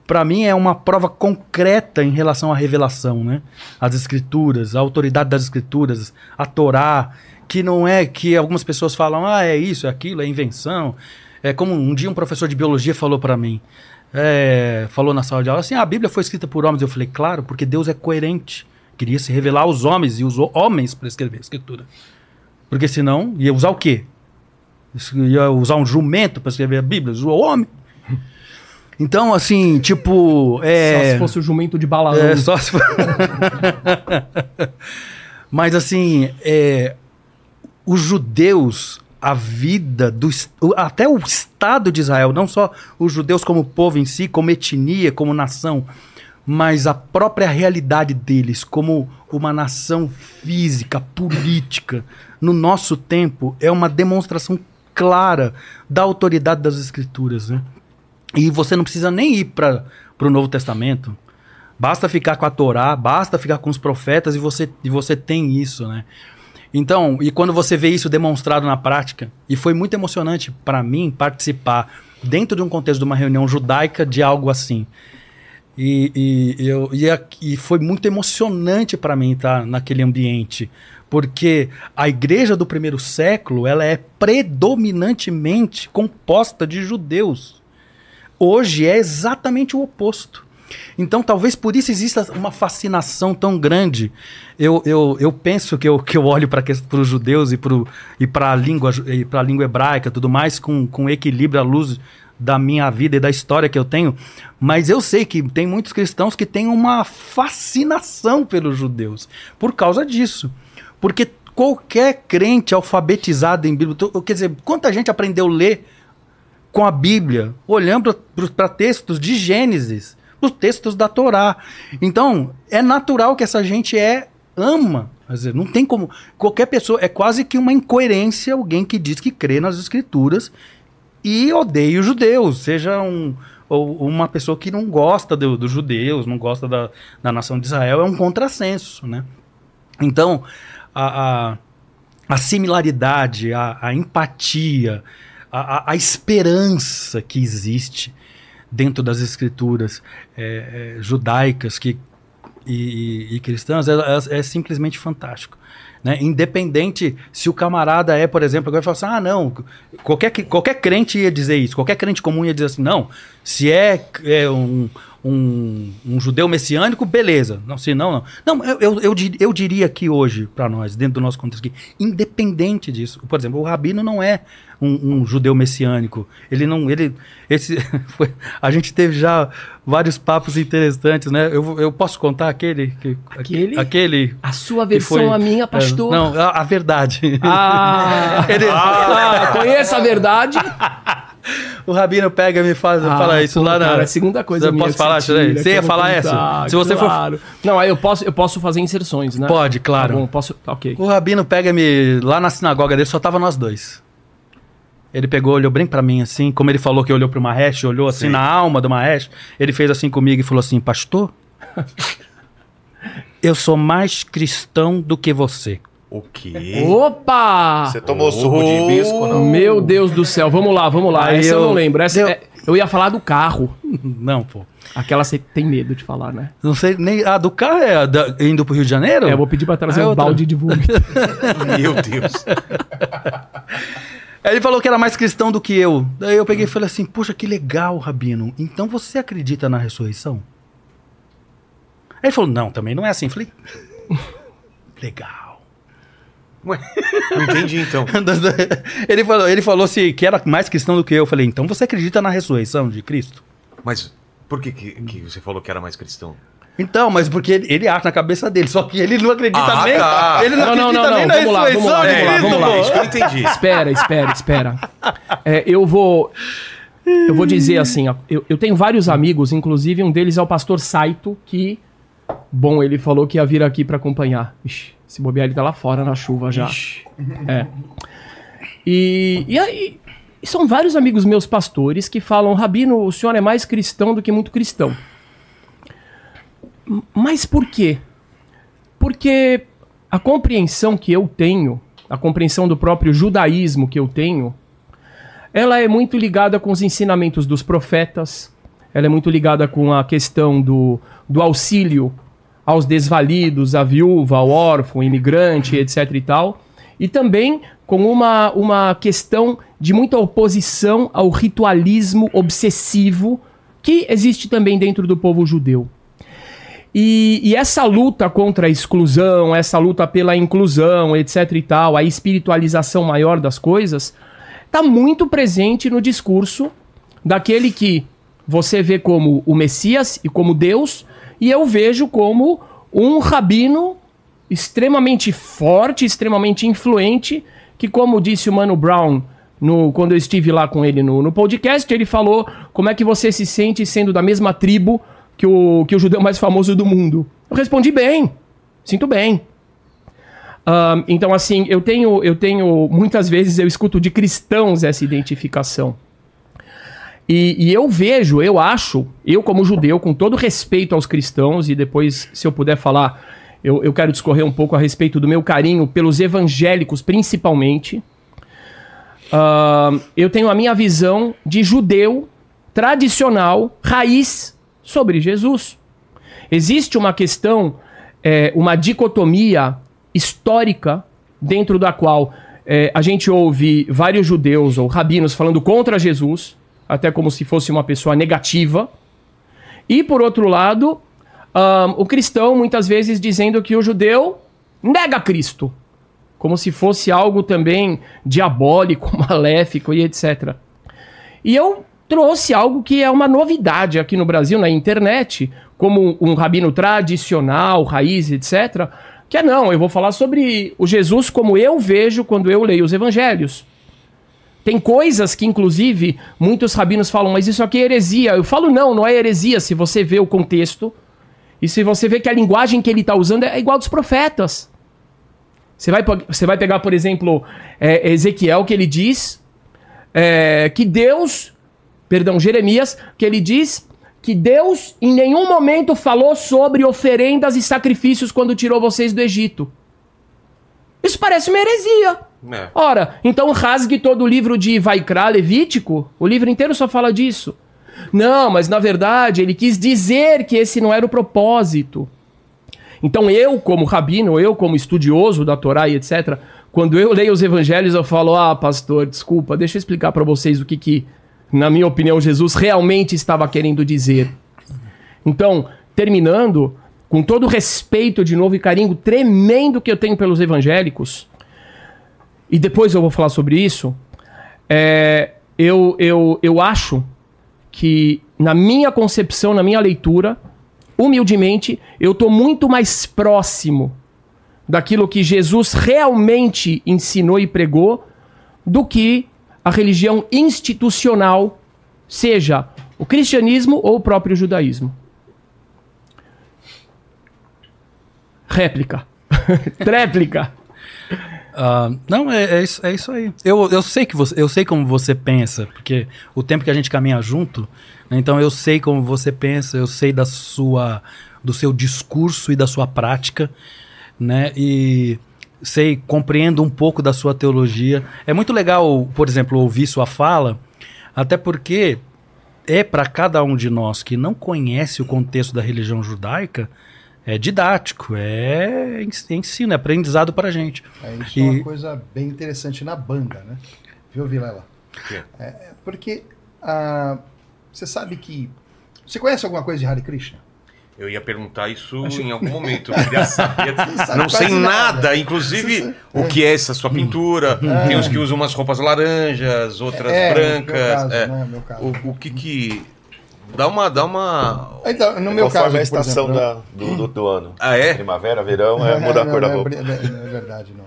para mim é uma prova concreta em relação à revelação, né? As escrituras, a autoridade das escrituras, a Torá, que não é que algumas pessoas falam, ah, é isso, é aquilo, é invenção. É como um dia um professor de biologia falou para mim, é, falou na sala de aula assim, ah, a Bíblia foi escrita por homens. Eu falei, claro, porque Deus é coerente. Queria se revelar aos homens e usou homens para escrever a escritura. Porque senão ia usar o quê? Ia usar um jumento para escrever a Bíblia? Usou homem. Então, assim, tipo. É... Só se fosse o jumento de Balaão. É, só se for- Mas assim, é, os judeus, a vida do até o Estado de Israel, não só os judeus como povo em si, como etnia, como nação, mas a própria realidade deles como uma nação física, política, no nosso tempo, é uma demonstração clara da autoridade das escrituras, né? E você não precisa nem ir para o Novo Testamento. Basta ficar com a Torá, basta ficar com os profetas e você, e você tem isso, né? Então, e quando você vê isso demonstrado na prática, e foi muito emocionante para mim participar dentro de um contexto de uma reunião judaica de algo assim. E, e, eu, e, a- e foi muito emocionante para mim estar naquele ambiente, porque a igreja do primeiro século ela é predominantemente composta de judeus. Hoje é exatamente o oposto. Então, talvez por isso exista uma fascinação tão grande. Eu, eu, eu penso que eu, que eu olho para os judeus e para a língua, e língua hebraica tudo mais com, com equilíbrio à luz da minha vida e da história que eu tenho. Mas eu sei que tem muitos cristãos que têm uma fascinação pelos judeus por causa disso. Porque qualquer crente alfabetizado em Bíblia, quer dizer, quanta gente aprendeu a ler com a Bíblia, olhando para textos de Gênesis, os textos da Torá. Então, é natural que essa gente é ama. Quer dizer, não tem como. Qualquer pessoa. É quase que uma incoerência alguém que diz que crê nas escrituras e odeia os judeus, seja um, uma pessoa que não gosta do- dos judeus, não gosta da, da nação de Israel, é um contrassenso, né? Então, a, a, a similaridade, a, a empatia, a- a esperança que existe dentro das escrituras é, é, judaicas que, e, e- cristãs é, é- é simplesmente fantástico. Né? Independente se o camarada é, por exemplo, agora fala assim: ah, não, qualquer, qualquer crente ia dizer isso, qualquer crente comum ia dizer assim: não, se é, é um, um, um judeu messiânico, beleza. Não, se não, não. Não, eu, eu, eu, eu diria aqui hoje, para nós, dentro do nosso contexto aqui, independente disso, por exemplo, o rabino não é um, um judeu messiânico. Ele não. Ele, esse, foi- a gente teve já vários papos interessantes, né? Eu, eu posso contar aquele? que- Aquele? Aquele. A sua versão, foi- a minha, é, pastor. Não, a, a verdade. Ah, Ele- ah, conheça a verdade. O Rabino pega e me faz, Ah, fala isso lá na. cara, é a segunda coisa Eu posso que falar você isso daí? tira, Você ia falar contar, essa? Se você for. claro. Não, aí eu posso, eu posso fazer inserções, né? Pode, claro. Tá bom, posso. Ok. O Rabino pega me lá na sinagoga dele, só tava nós dois. Ele pegou, olhou bem pra mim assim, como ele falou que olhou pro Mahesh, olhou assim Sim. na alma do Mahesh, ele fez assim comigo e falou assim: Pastor, eu sou mais cristão do que você. O quê? Opa! Você tomou suco de hibisco, não? Meu Deus do céu, vamos lá, vamos lá. Aí Essa eu, eu- não lembro. Essa eu- é- eu ia falar do carro. Não, pô. Aquela você tem medo de falar, né? Não sei nem. Ah, do carro é da- indo pro Rio de Janeiro? É, eu vou pedir pra trazer Ah, um outra. balde de vômito. Meu Deus. Aí ele falou que era mais cristão do que eu. Daí eu peguei e falei assim: Poxa, que legal, Rabino. Então você acredita na ressurreição? Aí ele falou: Não, também não é assim. Eu falei: Legal. Não entendi então. ele falou, ele falou se que era mais cristão do que eu. Eu falei: Então você acredita na ressurreição de Cristo? Mas por que, que, que você falou que era mais cristão? Então, mas porque ele, ele acha na cabeça dele, só que ele não acredita Ah, nem. tá. Ele não, Não, não, acredita não, nem não, na vamos lá, vamos lá, vamos lá, vamos lá. pô. Isso que eu não entendi. espera, espera, espera. É, eu vou. eu vou dizer assim, ó, eu, eu tenho vários amigos, inclusive um deles é o pastor Saito, que, bom, ele falou que ia vir aqui para acompanhar. Ixi, se bobear ele tá lá fora na chuva já. É. E, e aí, são vários amigos meus pastores que falam, Rabino, o senhor é mais cristão do que muito cristão. Mas por quê? Porque a compreensão que eu tenho, a compreensão do próprio judaísmo que eu tenho, ela é muito ligada com os ensinamentos dos profetas, ela é muito ligada com a questão do, do auxílio aos desvalidos, à viúva, ao órfão, imigrante, etc e tal, e também com uma, uma questão de muita oposição ao ritualismo obsessivo que existe também dentro do povo judeu. E, e essa luta contra a exclusão, essa luta pela inclusão, etc e tal, a espiritualização maior das coisas, está muito presente no discurso daquele que você vê como o Messias e como Deus, e eu vejo como um rabino extremamente forte, extremamente influente, que como disse o Mano Brown no, quando eu estive lá com ele no, no podcast, ele falou como é que você se sente sendo da mesma tribo que o, que o judeu mais famoso do mundo. Eu respondi bem, sinto bem. Então, assim, eu tenho, eu tenho. Muitas vezes eu escuto de cristãos essa identificação. E, e eu vejo, eu acho, eu como judeu, com todo respeito aos cristãos, e depois, se eu puder falar, eu, eu quero discorrer um pouco a respeito do meu carinho pelos evangélicos, principalmente. Ahn, eu tenho a minha visão de judeu tradicional, raiz, sobre Jesus. Existe uma questão, é, uma dicotomia histórica dentro da qual é, a gente ouve vários judeus ou rabinos falando contra Jesus, até como se fosse uma pessoa negativa. E, por outro lado, ahn, o cristão muitas vezes dizendo que o judeu nega Cristo, como se fosse algo também diabólico, maléfico e etc. E eu trouxe algo que é uma novidade aqui no Brasil, na internet, como um rabino tradicional, raiz, etc. Que é não, eu vou falar sobre o Jesus como eu vejo quando eu leio os evangelhos. Tem coisas que, inclusive, muitos rabinos falam, mas isso aqui é heresia. Eu falo, não, não é heresia se você vê o contexto e se você vê que a linguagem que ele está usando é igual dos profetas. Você vai, você vai pegar, por exemplo, é, Ezequiel, que ele diz é, que Deus, perdão, Jeremias, que ele diz que Deus em nenhum momento falou sobre oferendas e sacrifícios quando tirou vocês do Egito. Isso parece uma heresia. É. Ora, então rasgue todo o livro de Vaikra Levítico, o livro inteiro só fala disso. Não, mas na verdade ele quis dizer que esse não era o propósito. Então eu, como rabino, eu como estudioso da Torá e etc., quando eu leio os evangelhos eu falo, ah, pastor, desculpa, deixa eu explicar para vocês o que que, na minha opinião, Jesus realmente estava querendo dizer. Então, terminando, com todo o respeito de novo e carinho tremendo que eu tenho pelos evangélicos, e depois eu vou falar sobre isso, é, eu, eu, eu acho que, na minha concepção, na minha leitura, humildemente, eu estou muito mais próximo daquilo que Jesus realmente ensinou e pregou do que a religião institucional, seja o cristianismo ou o próprio judaísmo. Réplica. Tréplica. Ah, não, é, é isso, é isso aí. Eu, eu sei que você, eu sei como você pensa, porque o tempo que a gente caminha junto, né, então eu sei como você pensa, eu sei da sua, do seu discurso e da sua prática, né? E sei, compreendo um pouco da sua teologia. É muito legal, por exemplo, ouvir sua fala, até porque é para cada um de nós que não conhece o contexto da religião judaica, é didático, é ens- ensino, é aprendizado para gente. É, isso é uma E- coisa bem interessante na banda, né? Viu, Vilela? quê? É, é porque ah, você sabe que. Você conhece alguma coisa de Hare Krishna? Eu ia perguntar isso em algum momento. Eu queria saber. sabe Não sei nada. nada. Inclusive, o que é essa sua pintura. Tem uns que usam umas roupas laranjas, outras É, brancas. meu caso, é. né, meu caso. O, o que que. Dá uma. Dá uma. Então, no meu caso, a estação exemplo, da, do, do, do ano. Ah, é? Primavera, verão, é mudar a Não, cor da não, roupa. Não, é não é verdade, não.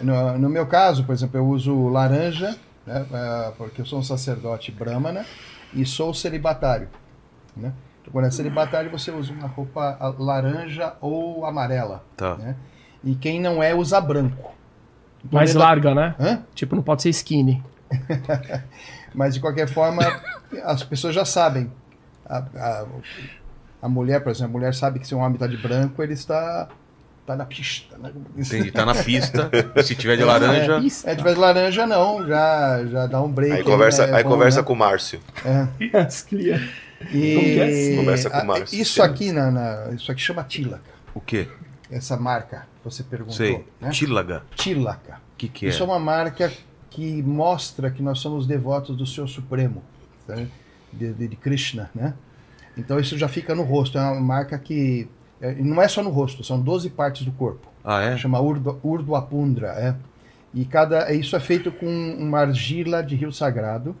No, no meu caso, por exemplo, eu uso laranja, né, é, porque eu sou um sacerdote brahmana, e sou celibatário. Né? Então, quando é celibatário, você usa uma roupa ah, laranja ou amarela. Tá. Né? E quem não é, usa branco. Então, Mais dentro da- larga, né? Hã? Tipo, não pode ser skinny. Mas de qualquer forma, as pessoas já sabem. A, a, a mulher, por exemplo, a mulher sabe que se um homem está de branco, ele está, está na pista. Né? Entendi, tá na pista. Se tiver de laranja. Isso. É, tiver de laranja, não, já, já dá um break. Aí conversa, né? É aí bom, conversa né? com o Márcio. Cria- E, Como que é? Conversa com o Márcio. Isso aqui, na, na- isso aqui chama Tilaca. O quê? Essa marca que você perguntou. Sei. Né? Tílaga. Tilaca. O que, que é? Isso é uma marca que mostra que nós somos devotos do Senhor Supremo, né? De, de- Krishna, né? Então isso já fica no rosto, é uma marca que é, não é só no rosto, são 12 partes do corpo. Ah, é? Chama Urdu, Urduapundra, é. E cada isso é feito com uma argila de rio sagrado.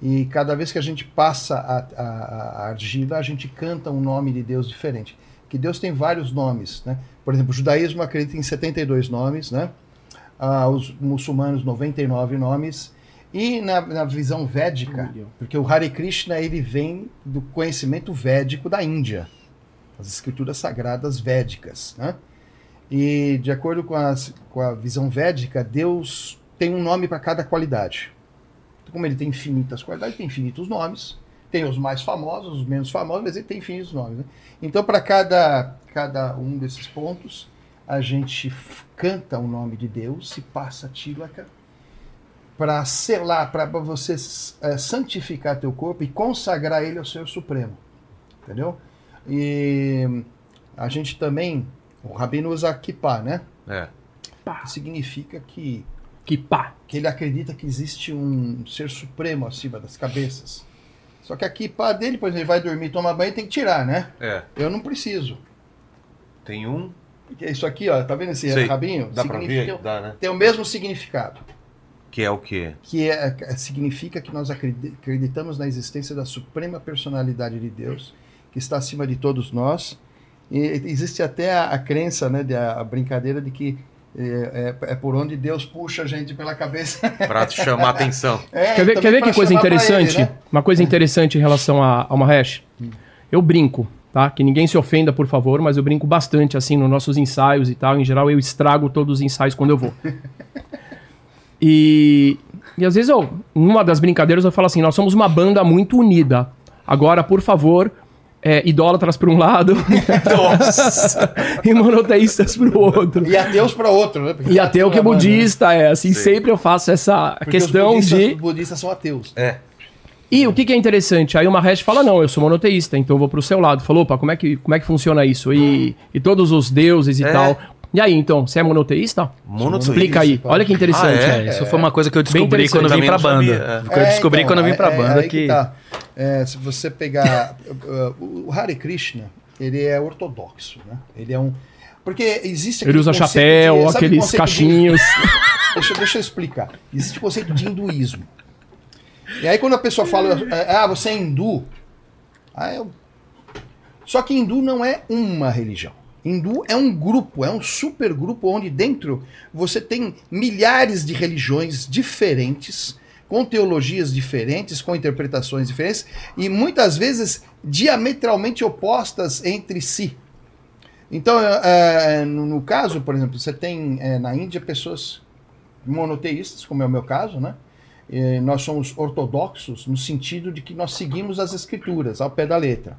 E cada vez que a gente passa a, a- a argila, a gente canta um nome de Deus diferente. Que Deus tem vários nomes, né? Por exemplo, o judaísmo acredita em 72 nomes, né? Ah, os muçulmanos 99 nomes. E na, na visão védica, porque o Hare Krishna ele vem do conhecimento védico da Índia, as escrituras sagradas védicas, né? E de acordo com, as, com a visão védica, Deus tem um nome para cada qualidade. Então, como ele tem infinitas qualidades, tem infinitos nomes. Tem os mais famosos, os menos famosos, mas ele tem infinitos nomes. né? Então, para cada, cada um desses pontos, a gente canta o nome de Deus e passa tílaca para selar, para você eh, santificar teu corpo e consagrar ele ao Senhor Supremo. Entendeu? E a gente também, o Rabino usa kippah, né? É. Que significa que, Que pá. que ele acredita que existe um ser supremo acima das cabeças. Só que a kippah dele, por exemplo, ele vai dormir, toma banho, tem que tirar, né? É. Eu não preciso. Tem um. Porque isso aqui, ó, tá vendo esse Sei. rabinho? Dá pra Significa- ver? Dá, né? Tem o mesmo significado. Que é o quê? que é, é- significa que nós acredi- acreditamos na existência da suprema personalidade de Deus, que está acima de todos nós. E existe até a, a crença, né, de, a, a brincadeira de que é, é- é por onde Deus puxa a gente pela cabeça. Pra chamar atenção. É, Quer ver, quer ver que coisa interessante? ele, né? Uma coisa interessante em relação a, a uma hash. Eu brinco, tá? Que ninguém se ofenda, por favor, mas eu brinco bastante, assim, nos nossos ensaios e tal. Em geral, eu estrago todos os ensaios quando eu vou. E, e às vezes, eu, numa das brincadeiras, eu falo assim: nós somos uma banda muito unida. Agora, por favor, é, idólatras para um lado e monoteístas para o outro. E ateus para outro, né? Porque E ateu que é uma banda, né? budista, é assim, sempre eu faço essa Porque questão os budistas, de. Os budistas são ateus. É. E o que, que é interessante? Aí o Mahesh fala, não, eu sou monoteísta, então eu vou pro seu lado. Falou, opa, como é que, como é que funciona isso? E, e todos os deuses e É. tal. E aí, então, você é monoteísta? Monoteísta. Explica aí. Olha que interessante. Ah, é? É, isso foi uma coisa que eu descobri quando eu vim pra banda. Que eu descobri então, quando eu vim pra é- é banda que. tá. É, se você pegar uh, o Hare Krishna, ele é ortodoxo, né? Ele é um porque existe Ele usa chapéu, de- aqueles conceito de- cachinhos. deixa, deixa eu explicar. Existe o conceito de hinduísmo. E aí quando a pessoa fala, é, ah, você é hindu, aí eu... só que hindu não é uma religião. Hindu é um grupo, é um super grupo onde dentro você tem milhares de religiões diferentes, com teologias diferentes, com interpretações diferentes e muitas vezes diametralmente opostas entre si. Então, é, no, no caso, por exemplo, você tem é, na Índia pessoas monoteístas, como é o meu caso, né? E nós somos ortodoxos no sentido de que nós seguimos as escrituras ao pé da letra.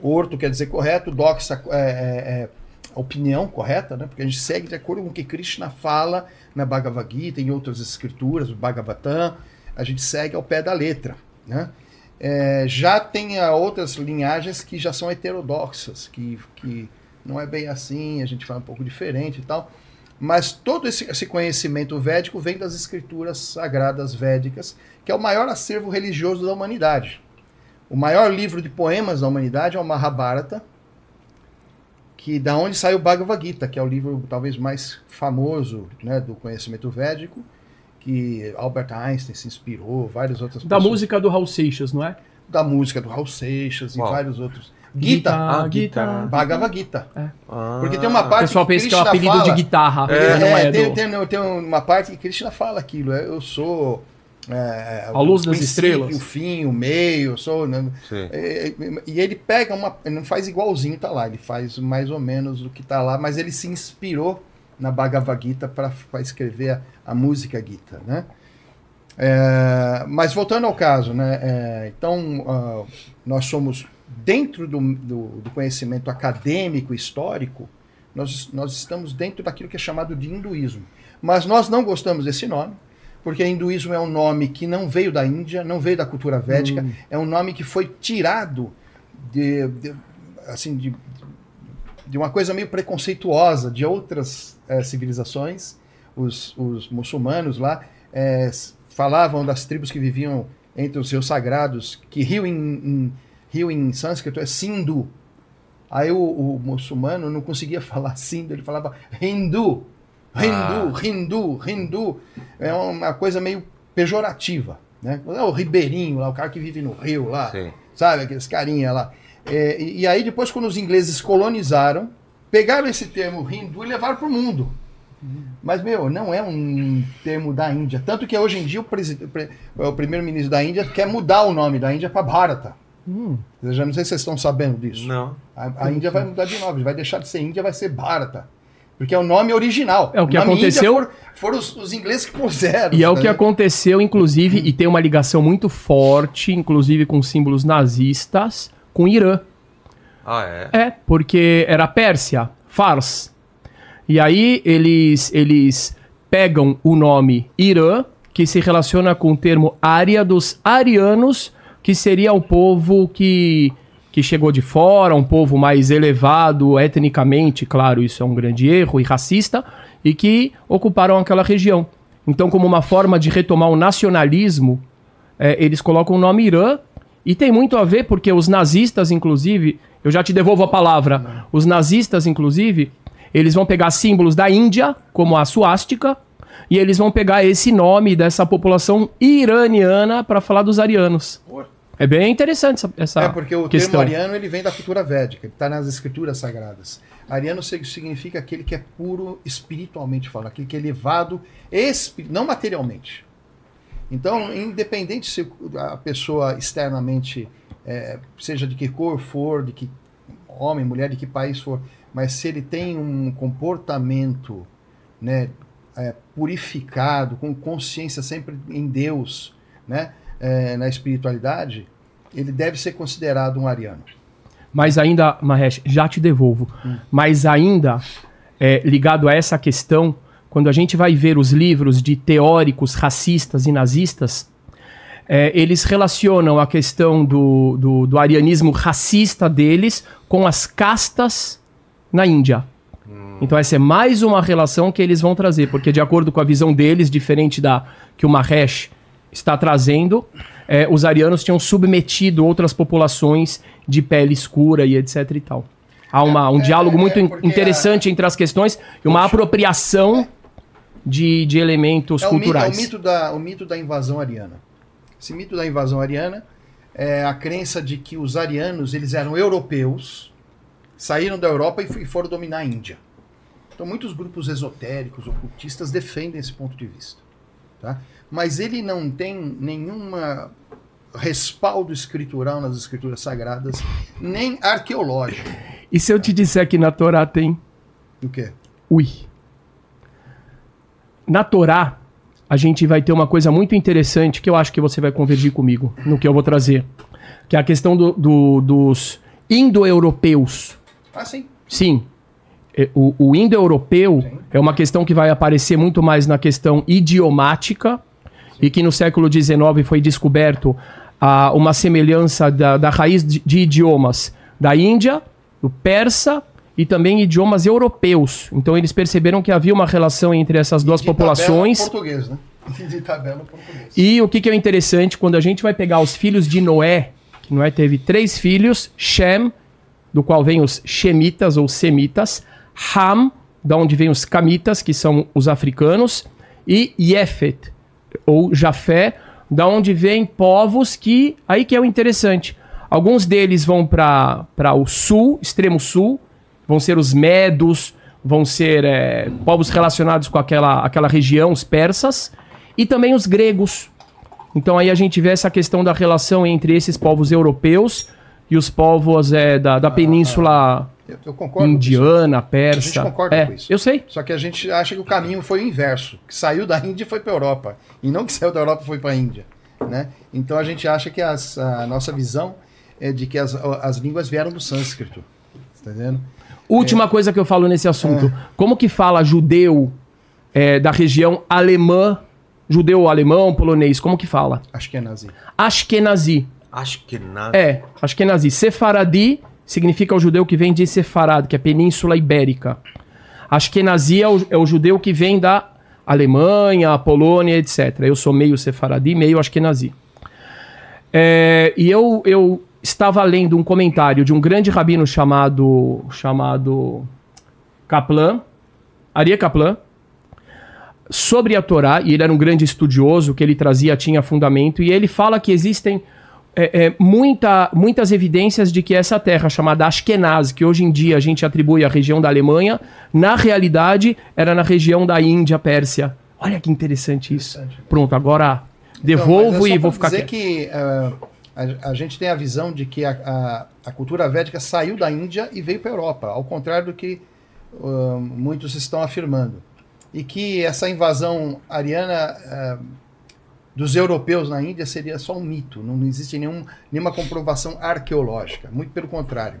Orto quer dizer correto, doxa é, é opinião correta, né? Porque a gente segue de acordo com o que Krishna fala na Bhagavad Gita, em outras escrituras, o Bhagavatam, a gente segue ao pé da letra, né? É, já tem ah, outras linhagens que já são heterodoxas, que, que não é bem assim, a gente fala um pouco diferente e tal. Mas todo esse, esse conhecimento védico vem das escrituras sagradas védicas, que é o maior acervo religioso da humanidade. O maior livro de poemas da humanidade é o Mahabharata, que da onde sai o Bhagavad Gita, que é o livro talvez mais famoso né, do conhecimento védico, que Albert Einstein se inspirou, várias outras Da pessoas- música do Raul Seixas, não é? da música do Raul Seixas e vários outros. Gita, Ah, Gita. Gita. Bhagavad Gita. Ah. Porque tem uma O parte pessoal pensa que é o apelido fala- de guitarra. É, não é tem, do- tem- tem uma parte que Krishna fala aquilo. é, Eu sou é, A luz das estrelas. O fim, o meio, sou, né? Sim. É, E ele pega uma. Ele não faz igualzinho, tá lá. Ele faz mais ou menos o que tá lá, mas ele se inspirou na Bhagavad Gita para escrever a, a música Gita, né? É, mas voltando ao caso, né? é, então, ah, nós somos, dentro do, do, do conhecimento acadêmico, histórico, nós, nós estamos dentro daquilo que é chamado de hinduísmo. Mas nós não gostamos desse nome, porque hinduísmo é um nome que não veio da Índia, não veio da cultura védica, é um nome que foi tirado de, de- assim, de, de uma coisa meio preconceituosa de outras eh, civilizações. Os, os muçulmanos lá s- falavam das tribos que viviam entre os seus sagrados, que rio em, em, rio em sânscrito é Sindhu. Aí o, o muçulmano não conseguia falar Sindhu, ele falava Hindu. Hindu, Hindu, Hindu. É uma coisa meio pejorativa. Né? É o ribeirinho lá, o cara que vive no rio lá Sim. sabe? Aqueles carinha lá. É, e, aí, depois, quando os ingleses colonizaram, pegaram esse termo hindu e levaram para o mundo. Mas, meu, não é um termo da Índia. Tanto que hoje em dia o, o pre- o primeiro-ministro da Índia quer mudar o nome da Índia para Bharata. Eu já não sei se vocês estão sabendo disso. Não. A, a Índia vai mudar de nome, vai deixar de ser Índia, vai ser Bharata. Porque é o nome original. É o que nome aconteceu- foram, foram os, os ingleses que puseram. E é o que né? aconteceu, inclusive, e tem uma ligação muito forte, inclusive com símbolos nazistas, com o Irã. Ah, é? É, porque era Pérsia, Fars. E aí eles, eles pegam o nome Irã, que se relaciona com o termo área dos arianos, que seria o povo que, que chegou de fora, um povo mais elevado etnicamente, claro, isso é um grande erro, e racista, e que ocuparam aquela região. Então, como uma forma de retomar o nacionalismo, é, eles colocam o nome Irã e tem muito a ver porque os nazistas, inclusive, eu já te devolvo a palavra, os nazistas, inclusive, eles vão pegar símbolos da Índia, como a suástica, e eles vão pegar esse nome dessa população iraniana para falar dos arianos. É bem interessante essa, essa É porque o questão. termo ariano ele vem da cultura védica, ele está nas escrituras sagradas. Ariano sig- significa aquele que é puro espiritualmente falando, aquele que é elevado, não materialmente. Então, independente se a pessoa externamente, é, seja de que cor for, de que homem, mulher, de que país for, mas se ele tem um comportamento né, é, purificado, com consciência sempre em Deus, né, é, na espiritualidade, ele deve ser considerado um ariano. Mas ainda, Mahesh, já te devolvo. Mas ainda, é, ligado a essa questão, quando a gente vai ver os livros de teóricos racistas e nazistas, é, eles relacionam a questão do, do, do arianismo racista deles com as castas na Índia. Então essa é mais uma relação que eles vão trazer, porque de acordo com a visão deles, diferente da que o Mahesh está trazendo, é, os arianos tinham submetido outras populações de pele escura e etc e tal. Há uma, um É, diálogo é, muito interessante entre as questões e uma apropriação de, de elementos É o, mi- é o culturais. mito da, o mito da invasão ariana. Esse mito da invasão ariana é a crença de que os arianos eles eram europeus, saíram da Europa e e foram dominar a Índia. Então muitos grupos esotéricos, ocultistas defendem esse ponto de vista. Tá? Mas ele não tem nenhuma respaldo escritural nas escrituras sagradas, nem arqueológico. E se eu te disser que na Torá tem O quê? Ui. Na Torá, a gente vai ter uma coisa muito interessante que eu acho que você vai convergir comigo no que eu vou trazer. Que é a questão do- do- dos indo-europeus. Ah, sim. Sim. É, O, o indo-europeu é uma questão que vai aparecer muito mais na questão idiomática e que no século XIX foi descoberto ah, uma semelhança da, da raiz de, de idiomas da Índia, do persa e também idiomas europeus. Então eles perceberam que havia uma relação entre essas duas populações. português, né? De tabela português. E o que, que é interessante, quando a gente vai pegar os filhos de Noé, que Noé teve três filhos, Shem, do qual vem os Shemitas ou Semitas, Ham, da onde vem os Camitas, que são os africanos, e Yefet, ou Jafé, da onde vem povos que, aí que é o interessante, alguns deles vão para o sul, extremo sul, vão ser os medos, vão ser é, povos relacionados com aquela, aquela região, os persas, e também os gregos. Então aí a gente vê essa questão da relação entre esses povos europeus e os povos é, da, da península Eu, eu concordo. com isso. indiana, persa. A gente concorda é, com isso. Eu sei. Só que a gente acha que o caminho foi o inverso, que saiu da Índia e foi para a Europa, e não que saiu da Europa e foi para a Índia, né? Então a gente acha que as- a nossa visão é de que as, as línguas vieram do sânscrito, tá entendendo? Última coisa que eu falo nesse assunto. Como que fala judeu é, da região alemã, judeu alemão, polonês, como que fala? Acho que é nazi. Ashkenazi. Acho que nada. É, Ashkenazi. Sefaradi significa o judeu que vem de Sefarad, que é a Península Ibérica. Ashkenazi é o, é o judeu que vem da Alemanha, Polônia, etc. Eu sou meio Sefaradi, meio Ashkenazi. É, e eu, eu estava lendo um comentário de um grande rabino chamado, chamado Kaplan, Aria Kaplan, sobre a Torá, e ele era um grande estudioso, que ele trazia, tinha fundamento, e ele fala que existem é, é, muita, muitas evidências de que essa terra chamada Ashkenaz, que hoje em dia a gente atribui à região da Alemanha, na realidade era na região da Índia, Pérsia. Olha que interessante isso. Pronto, agora devolvo Então, é só e vou ficar dizer quieto. que eh, a, a gente tem a visão de que a, a, a cultura védica saiu da Índia e veio para a Europa, ao contrário do que ah, muitos estão afirmando. E que essa invasão ariana ah, dos europeus na Índia seria só um mito, não existe nenhum, nenhuma comprovação arqueológica, muito pelo contrário.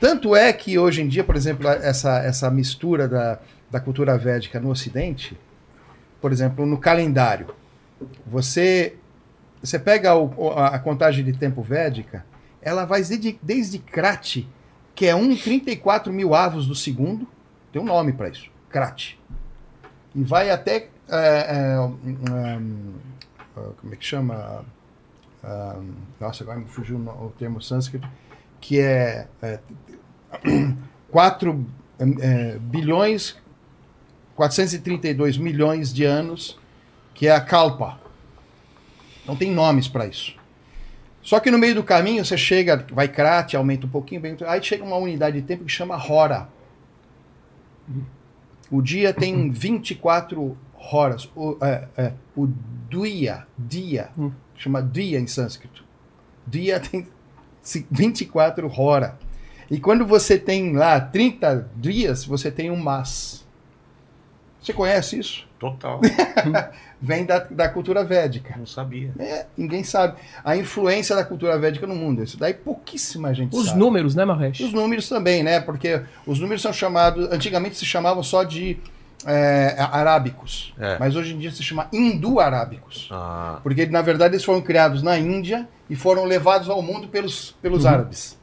Tanto é que hoje em dia, por exemplo, essa, essa mistura da, da cultura védica no Ocidente, por exemplo, no calendário, você você pega o- a, contagem de tempo védica, ela vai desde, desde Krati, que é 1,34 mil avos do segundo, tem um nome para isso, Krati. E vai até. é, é, um, um, como é que chama? Um, nossa, agora me fugiu o termo sânscrito, que é, é 4 é, bilhões, 432 milhões de anos, que é a Kalpa. Não tem nomes para isso. Só que no meio do caminho você chega, vai Krati, aumenta um pouquinho, bem, aí chega uma unidade de tempo que chama Hora. O dia tem 24 horas. O, é, é, o dia, dia, chama dia em sânscrito. Dia tem ci- 24 horas. E quando você tem lá 30 dias, você tem um mas. Você conhece isso? Total. Vem da, da cultura védica. Não sabia. É, ninguém sabe. A influência da cultura védica no mundo. Isso daí pouquíssima gente Os sabe. números, né, Mahesh? Os números também, né? Porque os números são chamados. Antigamente se chamavam só de é, arábicos. É. Mas hoje em dia se chama hindu-arábicos. Ah, Porque, na verdade, eles foram criados na Índia e foram levados ao mundo pelos, pelos árabes.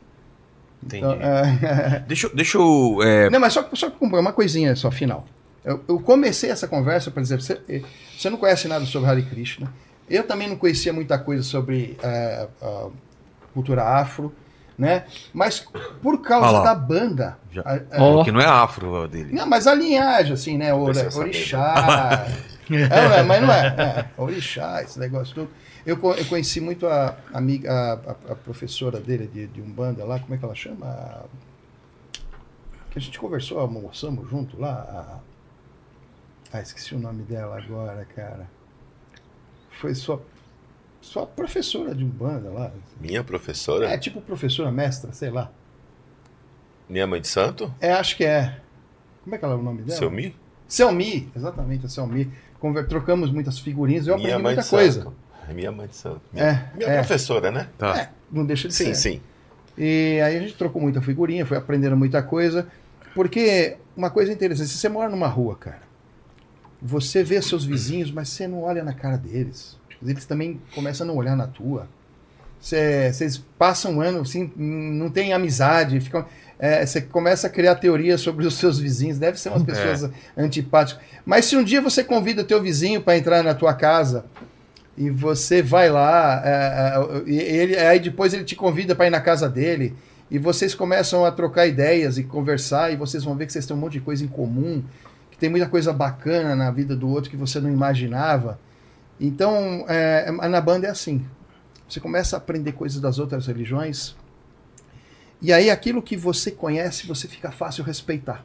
entendi. Então, é, Deixa, eu- deixa eu. é, Não, mas só, só uma coisinha só, final. Eu, eu comecei essa conversa, por exemplo, você, você não conhece nada sobre Hare Krishna. Eu também não conhecia muita coisa sobre é, a cultura afro, né? Mas por causa lá. da banda. já- a- a- Ó. Que não é afro dele. Não, mas a linhagem, assim, né? O, Precisa saber. orixá. é, não é, mas não é, é. Orixá, esse negócio tudo. Eu, eu conheci muito a amiga, a, a- a professora dele de, de Umbanda lá, como é que ela chama? A- Que a gente conversou, almoçamos junto lá. a- Ah, esqueci o nome dela agora, cara. Foi sua, sua professora de Umbanda lá. Minha professora? É tipo professora mestra, sei lá. Minha mãe de santo? É, acho que é. Como é que ela é o nome dela? Seu Mi? Selmi, exatamente, a Selmi. Conver- Trocamos muitas figurinhas, eu Minha aprendi mãe muita de coisa. santo. É minha mãe de santo. É, Minha, minha é. professora, né? Tá. É, não deixa de ser. Sim, sim. E aí a gente trocou muita figurinha, foi aprendendo muita coisa. Porque uma coisa interessante, se você mora numa rua, cara, você vê seus vizinhos, mas você não olha na cara deles. Eles também começam a não olhar na tua. Você- Vocês passam um ano assim, não tem amizade, ficam. é, você começa a criar teorias sobre os seus vizinhos, deve ser umas pessoas antipáticas. Mas se um dia você convida o teu vizinho para entrar na tua casa e você vai lá, é, é, ele, aí depois ele te convida para ir na casa dele, e vocês começam a trocar ideias e conversar, e vocês vão ver que vocês têm um monte de coisa em comum, que tem muita coisa bacana na vida do outro que você não imaginava. Então, é, na banda é assim. Você começa a aprender coisas das outras religiões, e aí aquilo que você conhece, você fica fácil respeitar.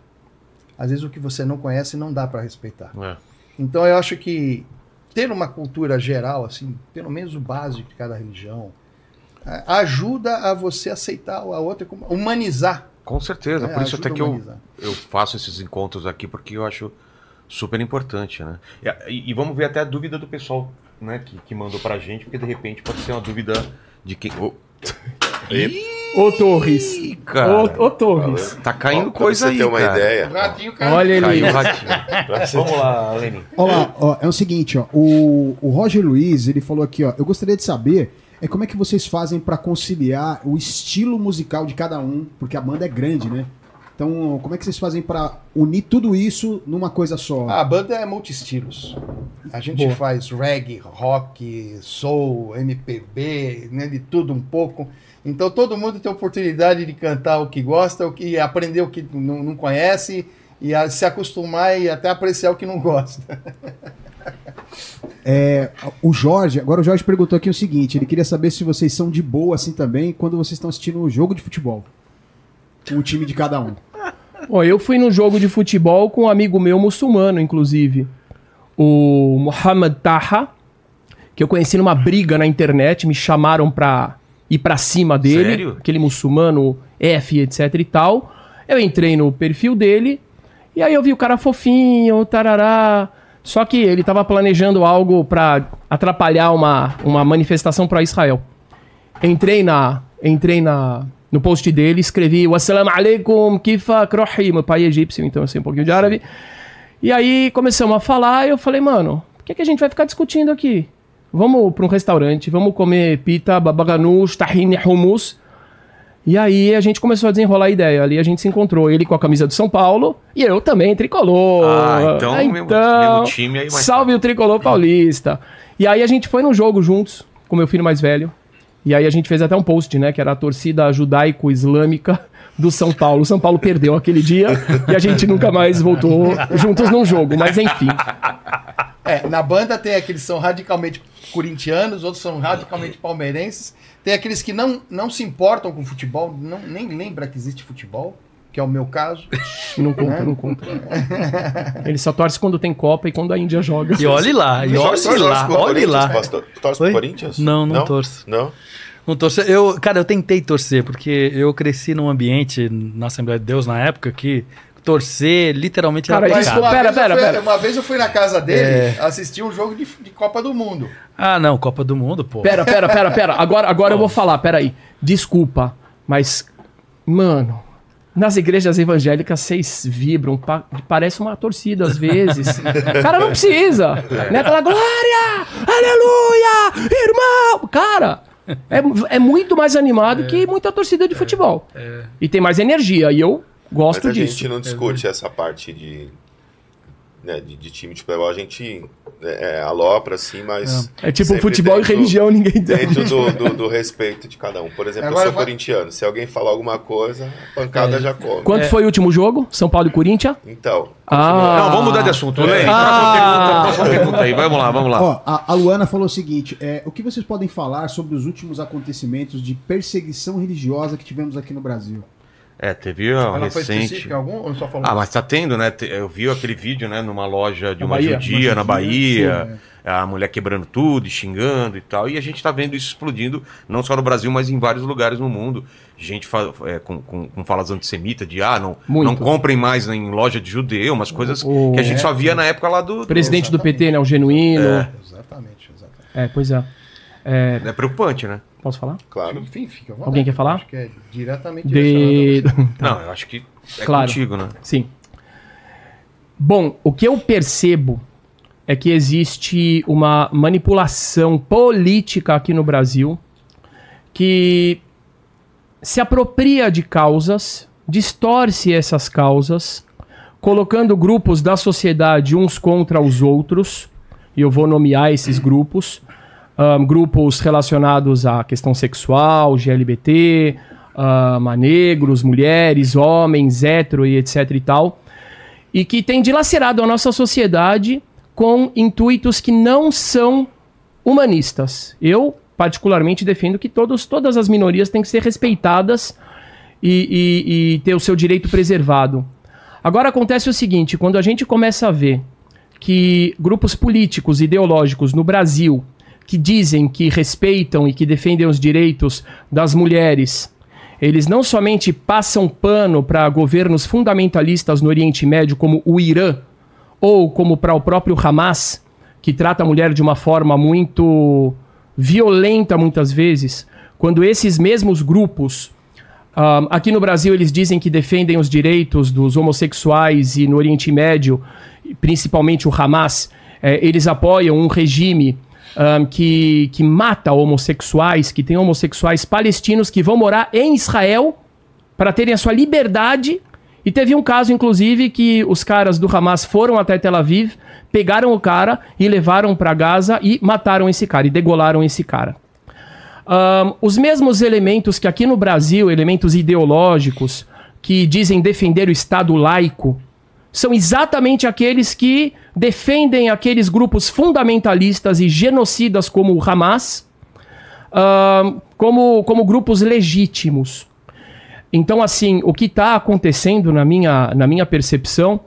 Às vezes o que você não conhece não dá para respeitar. É. Então eu acho que ter uma cultura geral, assim, pelo menos o básico de cada religião, a- ajuda a você aceitar a outra, humanizar. Com certeza, né? por isso até que eu, eu faço esses encontros aqui, porque eu acho super importante, né? E, e vamos ver até a dúvida do pessoal né, que, que mandou pra gente, porque de repente pode ser uma dúvida de quem. Ô, Ô, Torres. Cara, Ô, ô, Torres. tá caindo Ó, coisa você aí, ter uma cara. ideia. Ratinho, cara. Olha ele. Caiu o ratinho. Vamos lá, Lenin. Olha lá, ó, é o seguinte, ó, o, o Roger Luiz, ele falou aqui, ó, eu gostaria de saber é como é que vocês fazem pra conciliar o estilo musical de cada um, porque a banda é grande, né? Então, como é que vocês fazem pra unir tudo isso numa coisa só? A banda é multi-estilos. A gente Boa. faz reggae, rock, soul, MPB, né, de tudo um pouco. Então todo mundo tem oportunidade de cantar o que gosta, o que aprender o que não, não conhece e a se acostumar e até apreciar o que não gosta. É, o Jorge, agora o Jorge perguntou aqui o seguinte, ele queria saber se vocês são de boa assim também quando vocês estão assistindo o jogo de futebol. Com o time de cada um. Ó, eu fui no jogo de futebol com um amigo meu muçulmano, inclusive. O Mohamed Taha, que eu conheci numa briga na internet, me chamaram pra ir pra cima dele. Sério? Aquele muçulmano F, etc e tal. Eu entrei no perfil dele, e aí eu vi o cara fofinho, tarará. Só que ele tava planejando algo pra atrapalhar uma, uma manifestação pra Israel. Entrei na. Entrei na. No post dele, escrevi Wassalamu alaikum, kifak rohi. Meu pai é egípcio, então eu sei um pouquinho de árabe. E aí começamos a falar e eu falei, mano, por que, que a gente vai ficar discutindo aqui? Vamos pra um restaurante, vamos comer pita, babaganush, tahine, hummus. E aí a gente começou a desenrolar a ideia. Ali a gente se encontrou, ele com a camisa do São Paulo e eu também, tricolor. Ah, então, mesmo- mesmo time aí, mas- Salve o tricolor paulista. E aí a gente foi no jogo juntos, com meu filho mais velho. E aí a gente fez até um post, né? Que era a torcida judaico-islâmica do São Paulo. O São Paulo perdeu aquele dia e a gente nunca mais voltou juntos num jogo. Mas enfim. É, na banda tem aqueles que são radicalmente corintianos, outros são radicalmente palmeirenses. Tem aqueles que não, não se importam com futebol, não, nem lembra que existe futebol, que é o meu caso. Não conta, não conta. Ele só torce quando tem Copa e quando a Índia joga. E olhe lá, e olhe lá, olhe lá. pastor? Torce pro? Corinthians? Não, não torço. Não? Não torço. Eu, cara, eu tentei torcer, porque eu cresci num ambiente na Assembleia de Deus na época que torcer literalmente Cara, era isso- pecado. uma, Pera, vez eu pera, fui, pera. uma vez eu fui na casa dele É. assistir um jogo de, de Copa do Mundo. Ah, não, Copa do Mundo, pô. Pera, pera, pera, pera. Agora, agora eu vou falar, pera aí. Desculpa, mas, mano, nas igrejas evangélicas vocês vibram, pa- parece uma torcida às vezes. Cara, não precisa. Né? Aquela glória, aleluia, irmão. Cara, é, é muito mais animado que muita torcida de futebol. E tem mais energia, e eu gosto Mas a disso. gente não discute essa parte de, né, de, de time de futebol. A gente é, é, alopra, assim, mas... É tipo sempre futebol e dentro- religião, ninguém Dentro entende. do, do, do respeito de cada um. Por exemplo, Agora eu sou vai- corintiano. Se alguém falar alguma coisa, a pancada já come. Quanto foi o último jogo? São Paulo e Corinthians? Então, Ah, Não, vamos mudar de assunto. Lenin, Ah. próxima pergunta, próxima pergunta aí. Vamos lá, vamos lá. Ó, a, a Luana falou o seguinte: é, o que vocês podem falar sobre os últimos acontecimentos de perseguição religiosa que tivemos aqui no Brasil? É, teve uma Ela foi recente. específica em algum ou só falou? Ah, mas tá tendo, né? Eu vi aquele vídeo, né, numa loja de Na uma Bahia? judia na Bahia, a mulher quebrando tudo, e xingando e tal. E a gente tá vendo isso explodindo, não só no Brasil, mas em vários lugares no mundo. Gente fa- é, com, com, com falas antissemitas de, ah, não, Muito. não comprem mais em loja de judeu, umas coisas O- que a gente só via na época lá do... Presidente do PT, né? O genuíno. É, Exatamente, exatamente. pois é. É, É preocupante, né? Posso falar? claro. Enfim, fica vontade. Alguém quer falar? Acho que é diretamente De... Não, eu acho que é Claro. contigo, né? Sim. Bom, o que eu percebo é que existe uma manipulação política aqui no Brasil que se apropria de causas, distorce essas causas, colocando grupos da sociedade uns contra os outros, e eu vou nomear esses grupos, ahn, grupos relacionados à questão sexual, GLBT, ahn, a negros, mulheres, homens, hétero e etc e tal, e que tem dilacerado a nossa sociedade com intuitos que não são humanistas. Eu, particularmente, defendo que todos, todas as minorias têm que ser respeitadas e, e- e ter o seu direito preservado. Agora acontece o seguinte: quando a gente começa a ver que grupos políticos, ideológicos no Brasil que dizem que respeitam e que defendem os direitos das mulheres, eles não somente passam pano para governos fundamentalistas no Oriente Médio, como o Irã, ou como para o próprio Hamas, que trata a mulher de uma forma muito violenta muitas vezes, quando esses mesmos grupos aqui no Brasil, eles dizem que defendem os direitos dos homossexuais e no Oriente Médio, principalmente o Hamas, eh, eles apoiam um regime um, que, que mata homossexuais, que tem homossexuais palestinos que vão morar em Israel para terem a sua liberdade. E teve um caso, inclusive, que os caras do Hamas foram até Tel Aviv, pegaram o cara e levaram para Gaza e mataram esse cara, e degolaram esse cara. Um, os mesmos elementos que aqui no Brasil, elementos ideológicos, que dizem defender o Estado laico, são exatamente aqueles que defendem aqueles grupos fundamentalistas e genocidas como o Hamas, um, como, como grupos legítimos. Então, assim, o que está acontecendo na minha, na minha percepção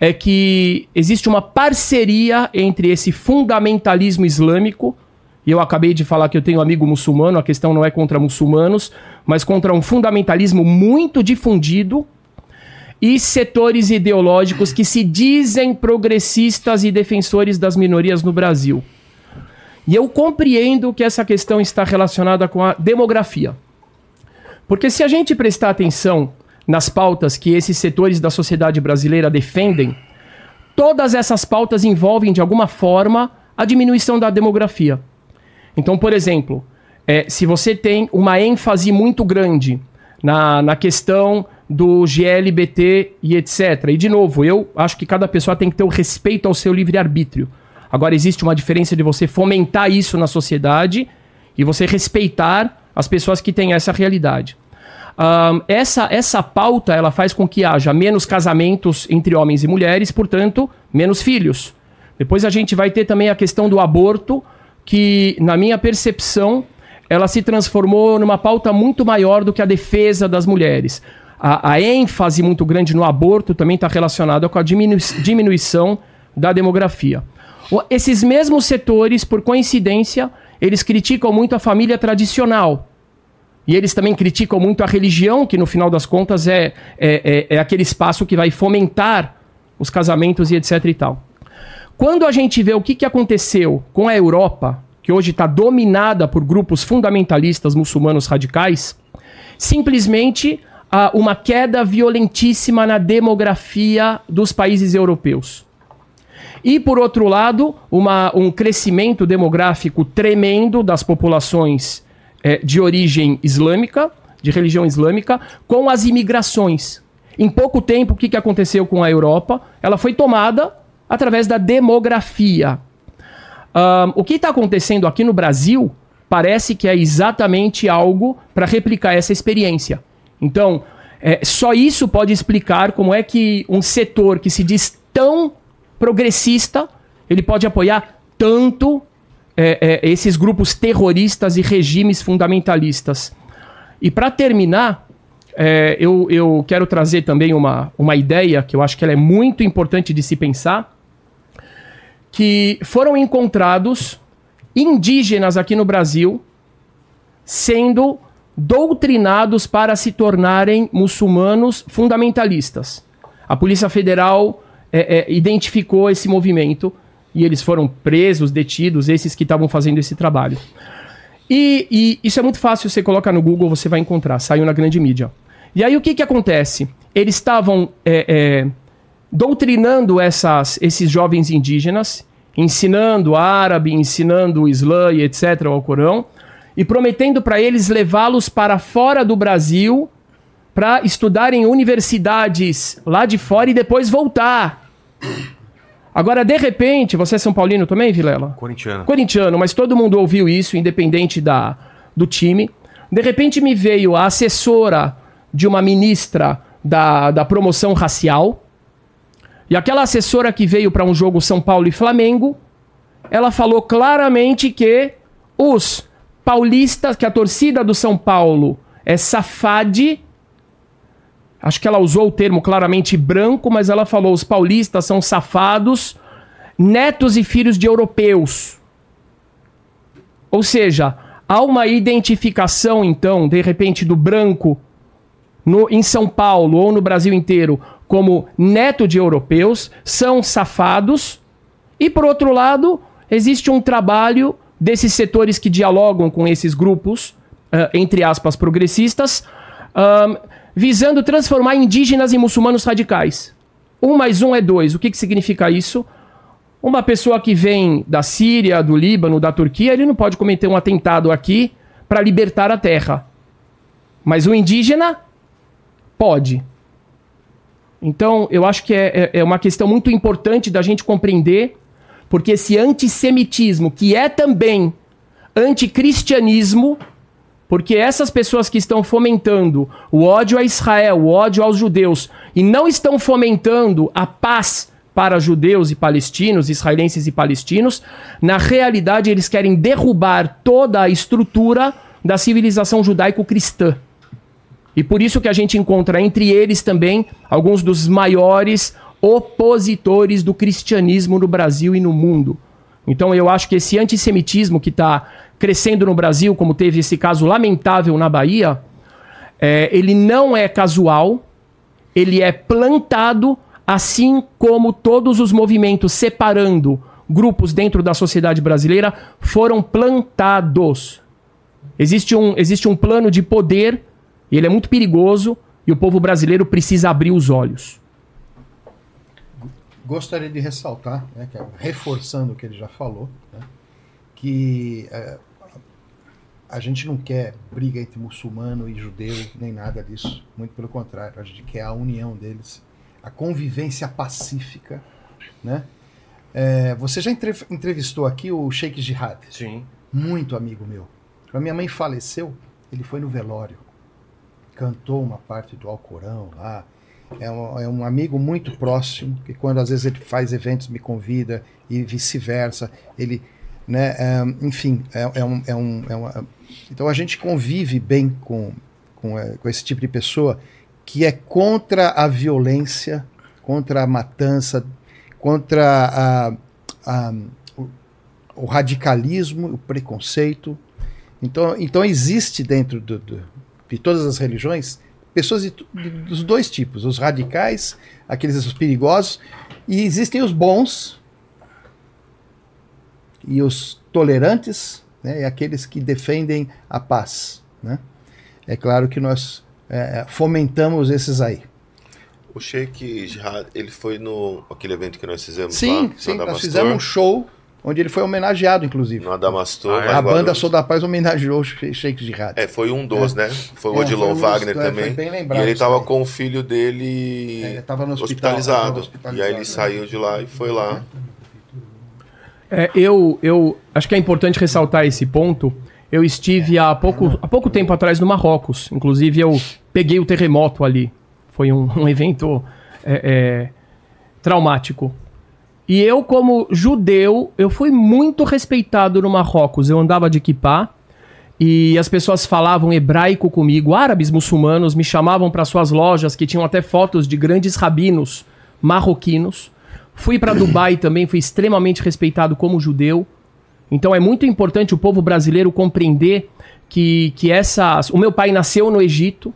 é que existe uma parceria entre esse fundamentalismo islâmico e eu acabei de falar que eu tenho um amigo muçulmano, a questão não é contra muçulmanos, mas contra um fundamentalismo muito difundido e setores ideológicos que se dizem progressistas e defensores das minorias no Brasil. E eu compreendo que essa questão está relacionada com a demografia. Porque se a gente prestar atenção nas pautas que esses setores da sociedade brasileira defendem, todas essas pautas envolvem de alguma forma a diminuição da demografia. Então, por exemplo, é, se você tem uma ênfase muito grande na, na questão do GLBT e etc. E, de novo, eu acho que cada pessoa tem que ter o respeito ao seu livre-arbítrio. Agora, existe uma diferença de você fomentar isso na sociedade e você respeitar as pessoas que têm essa realidade. Um, essa, essa pauta ela faz com que haja menos casamentos entre homens e mulheres, portanto, menos filhos. Depois a gente vai ter também a questão do aborto, que, na minha percepção, ela se transformou numa pauta muito maior do que a defesa das mulheres. A, a ênfase muito grande no aborto também está relacionada com a diminu diminuição da demografia. Esses mesmos setores, por coincidência, eles criticam muito a família tradicional. E eles também criticam muito a religião, que no final das contas é, é, é, é aquele espaço que vai fomentar os casamentos e etc e tal. Quando a gente vê o que, que aconteceu com a Europa, que hoje está dominada por grupos fundamentalistas muçulmanos radicais, simplesmente uma queda violentíssima na demografia dos países europeus. E, por outro lado, uma, um crescimento demográfico tremendo das populações é, de origem islâmica, de religião islâmica, com as imigrações. Em pouco tempo, o que, que aconteceu com a Europa? Ela foi tomada através da demografia. Um, o que está acontecendo aqui no Brasil parece que é exatamente algo para replicar essa experiência. Então, é, só isso pode explicar como é que um setor que se diz tão progressista ele pode apoiar tanto é, é, esses grupos terroristas e regimes fundamentalistas. E para terminar, é, eu, eu quero trazer também uma, uma ideia que eu acho que é muito importante de se pensar, que foram encontrados indígenas aqui no Brasil sendo doutrinados para se tornarem muçulmanos fundamentalistas. A Polícia Federal é, é, identificou esse movimento e eles foram presos, detidos, esses que estavam fazendo esse trabalho. E, e, isso é muito fácil, você coloca no Google, você vai encontrar, saiu na grande mídia. E aí o que, que acontece? Eles estavam é, é doutrinando essas, esses jovens indígenas, ensinando árabe, ensinando Islã e etc., ao Corão, e prometendo para eles levá-los para fora do Brasil para estudar em universidades lá de fora e depois voltar. Agora, de repente, você é São Paulino também, Vilela? Corintiano. Corintiano, mas todo mundo ouviu isso, independente da, do time. De repente me veio a assessora de uma ministra da, da promoção racial. E aquela assessora que veio para um jogo São Paulo e Flamengo, ela falou claramente que os paulistas, que a torcida do São Paulo é safade. Acho que ela usou o termo claramente branco, mas ela falou: os paulistas são safados netos e filhos de europeus. Ou seja, há uma identificação, então, de repente, do branco no, em São Paulo ou no Brasil inteiro como neto de europeus, são safados, e por outro lado, existe um trabalho desses setores que dialogam com esses grupos, uh, entre aspas, progressistas, uh, visando transformar indígenas em muçulmanos radicais. Um mais um é dois. O que, que significa isso? Uma pessoa que vem da Síria, do Líbano, da Turquia, ele não pode cometer um atentado aqui para libertar a terra. Mas o indígena pode. Então, eu acho que é, é, é uma questão muito importante da gente compreender, porque esse antissemitismo, que é também anticristianismo, porque essas pessoas que estão fomentando o ódio a Israel, o ódio aos judeus, e não estão fomentando a paz para judeus e palestinos, israelenses e palestinos, na realidade eles querem derrubar toda a estrutura da civilização judaico-cristã. E por isso que a gente encontra entre eles também alguns dos maiores opositores do cristianismo no Brasil e no mundo. Então eu acho que esse antissemitismo que está crescendo no Brasil, como teve esse caso lamentável na Bahia, é, ele não é casual, ele é plantado, assim como todos os movimentos separando grupos dentro da sociedade brasileira foram plantados. Existe um, existe um plano de poder, e ele é muito perigoso, e o povo brasileiro precisa abrir os olhos. Gostaria de ressaltar, né, que é, reforçando o que ele já falou, né, que é, a gente não quer briga entre muçulmano e judeu, nem nada disso. Muito pelo contrário, a gente quer a união deles, a convivência pacífica. Né? É, você já entrevistou aqui o Sheikh Jihad? Sim. Muito amigo meu. Quando minha mãe faleceu, ele foi no velório. Cantou uma parte do Alcorão lá. É um, é um amigo muito próximo, que quando às vezes ele faz eventos me convida e vice-versa. Ele né? É, enfim, é, é, um, é, um, é uma, então a gente convive bem com, com, é, com esse tipo de pessoa que é contra a violência, contra a matança, contra a, a, o, o, radicalismo, o preconceito. Então, então existe dentro do, do, de todas as religiões pessoas de, de, dos dois tipos, os radicais, aqueles os perigosos, e existem os bons, e os tolerantes, né, e aqueles que defendem a paz. Né? É claro que nós é, é fomentamos esses aí. O Sheik Jihad, ele foi no aquele evento que nós fizemos sim, lá, sim, nós fizemos um show onde ele foi homenageado, inclusive. No Adamastor. Ah, é? A banda Sou da Paz homenageou o Sheik Jihad. É, foi um dos, é. né? Foi o é, Odilon Wagner é, também. bem lembrado, e ele estava com o filho dele é, no hospital, hospitalizado. hospitalizado. E aí ele saiu de lá e foi lá. É, eu, eu acho que é importante ressaltar esse ponto. Eu estive há pouco, há pouco tempo atrás no Marrocos. Inclusive, eu peguei o terremoto ali. Foi um, um evento é, é, traumático. E eu, como judeu, eu fui muito respeitado no Marrocos. Eu andava de kippah e as pessoas falavam hebraico comigo. Árabes muçulmanos me chamavam para suas lojas que tinham até fotos de grandes rabinos marroquinos. Fui para Dubai também, fui extremamente respeitado como judeu. Então é muito importante o povo brasileiro compreender que, que essas. O meu pai nasceu no Egito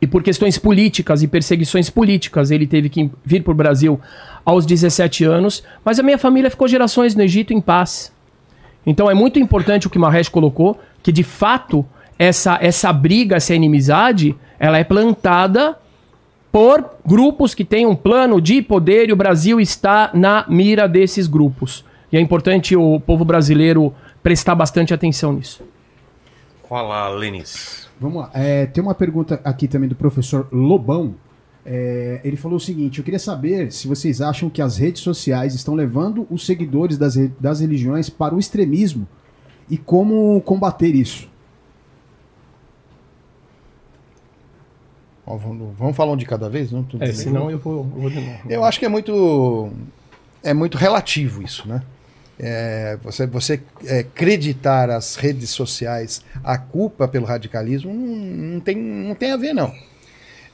e por questões políticas e perseguições políticas ele teve que vir para o Brasil aos 17 anos, mas a minha família ficou gerações no Egito em paz. Então é muito importante o que Marresh colocou, que de fato essa, essa briga, essa inimizade, ela é plantada por grupos que têm um plano de poder e o Brasil está na mira desses grupos. E é importante o povo brasileiro prestar bastante atenção nisso. Fala, Lenis. Vamos lá. É, tem uma pergunta aqui também do professor Lobão. É, ele falou o seguinte: eu queria saber se vocês acham que as redes sociais estão levando os seguidores das, das religiões para o extremismo e como combater isso. Vamos, vamos falar um de cada vez? Não? Tudo é, senão eu vou, eu vou de novo. Eu acho que é muito, é muito relativo isso, né? É, você você é, acreditar as redes sociais a culpa pelo radicalismo não, não, tem, não tem a ver, não.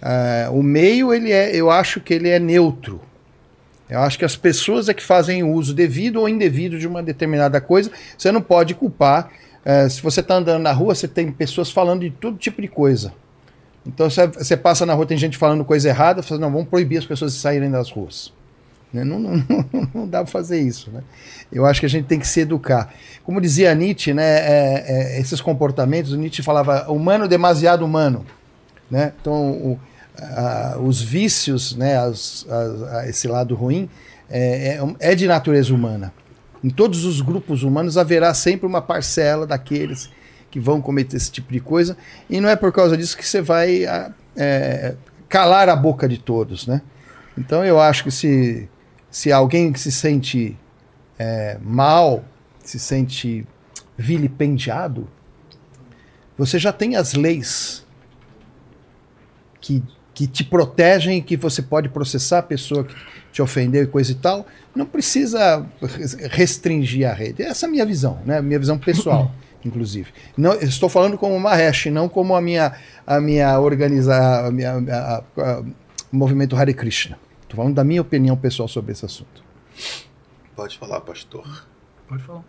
É, o meio, ele é, eu acho que ele é neutro. Eu acho que as pessoas é que fazem o uso devido ou indevido de uma determinada coisa. Você não pode culpar. É, se você está andando na rua, você tem pessoas falando de todo tipo de coisa. Então você, passa na rua, tem gente falando coisa errada, você fala, não, vamos proibir as pessoas de saírem das ruas. Né? Não, não, não, não dá para fazer isso. Né? Eu acho que a gente tem que se educar. Como dizia Nietzsche, né, é, é, esses comportamentos, Nietzsche falava humano demasiado humano. Né? Então, o, os vícios, né, as, a, esse lado ruim, é, é, é de natureza humana. Em todos os grupos humanos haverá sempre uma parcela daqueles que vão cometer esse tipo de coisa, e não é por causa disso que você vai é, calar a boca de todos, né? Então eu acho que se, se alguém que se sente é, mal, se sente vilipendiado, você já tem as leis que, que te protegem e que você pode processar a pessoa que te ofendeu e coisa e tal. Não precisa restringir a rede. Essa é a minha visão, né? Minha visão pessoal inclusive. Não, estou falando como Mahesh, não como a minha a minha organizar a minha a, a, a, movimento Hare Krishna. Estou falando da minha opinião pessoal sobre esse assunto. Pode falar, pastor. Pode falar.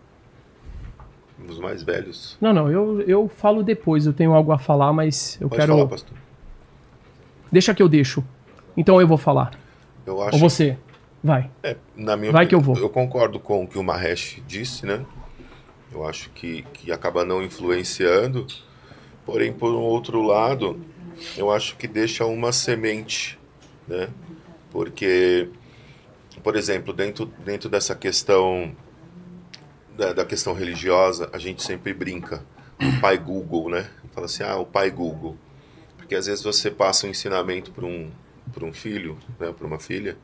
Os mais velhos. Não, não, eu, eu falo depois, eu tenho algo a falar, mas eu Pode quero. falar, pastor. Deixa que eu deixo. Então eu vou falar. Eu acho Ou você? Vai. É, na minha Vai que eu opinião, vou. Eu concordo com o que o Mahesh disse, né? Eu acho que, que acaba não influenciando. Porém, por um outro lado, eu acho que deixa uma semente, né? Porque, por exemplo, dentro, dentro dessa questão da, da questão religiosa, a gente sempre brinca. O pai Google, né? Fala assim, ah, o pai Google. Porque às vezes você passa um ensinamento para um, para um filho, né? Para uma filha.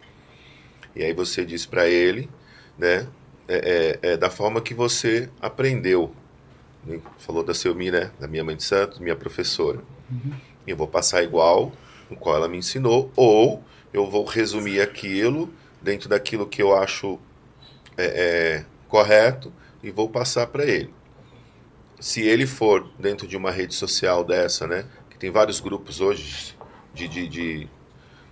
E aí você diz para ele, né? É, é, é da forma que você aprendeu. Falou da Selmi, né? Da minha mãe de santo, minha professora. Eu vou passar igual o qual ela me ensinou, ou eu vou resumir aquilo dentro daquilo que eu acho é, é, correto e vou passar para ele. Se ele for dentro de uma rede social dessa, né? Tem vários grupos hoje de, de, de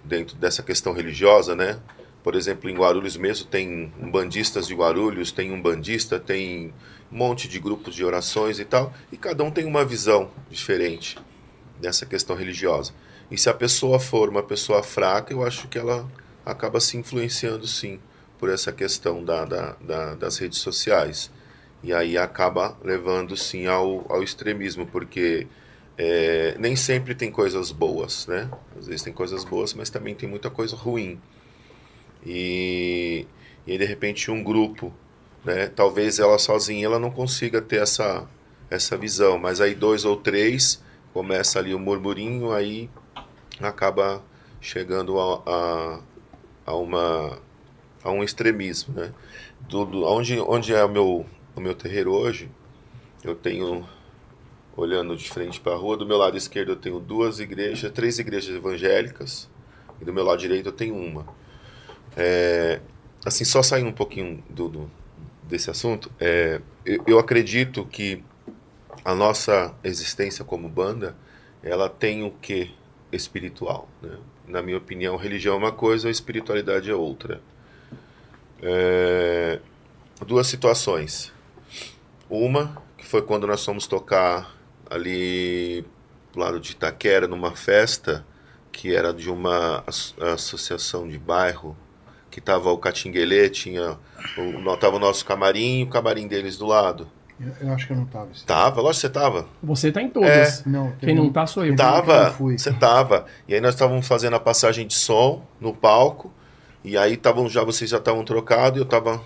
dentro dessa questão religiosa, né? Por exemplo, em Guarulhos mesmo tem um bandistas de Guarulhos, tem um bandista, tem um monte de grupos de orações e tal, e cada um tem uma visão diferente dessa questão religiosa. E se a pessoa for uma pessoa fraca, eu acho que ela acaba se influenciando sim por essa questão da, da, da, das redes sociais. E aí acaba levando sim ao, ao extremismo, porque é, nem sempre tem coisas boas, né? Às vezes tem coisas boas, mas também tem muita coisa ruim. E, e de repente um grupo, né? Talvez ela sozinha ela não consiga ter essa, essa visão, mas aí dois ou três começa ali o murmurinho, aí acaba chegando a, a, a uma a um extremismo, né? Do, do, onde, onde é o meu, o meu terreiro hoje, eu tenho, olhando de frente para a rua, do meu lado esquerdo eu tenho duas igrejas, três igrejas evangélicas, e do meu lado direito eu tenho uma. É, assim, só saindo um pouquinho do, do desse assunto, é, eu, eu acredito que a nossa existência como banda, ela tem o que espiritual, né? Na minha opinião, religião é uma coisa, a espiritualidade é outra. É, duas situações. Uma, que foi quando nós fomos tocar ali do lado de Itaquera, numa festa que era de uma as- associação de bairro, que tava o Catinguelê, tinha o, tava o nosso camarim e o camarim deles do lado. Eu, eu acho que eu não estava. Tava, lógico que você tava. Você tá em todas. Não, Quem não tá sou eu. Tava, você tava. E aí nós estávamos fazendo a passagem de som no palco. E aí tavam já vocês já estavam trocados, e eu tava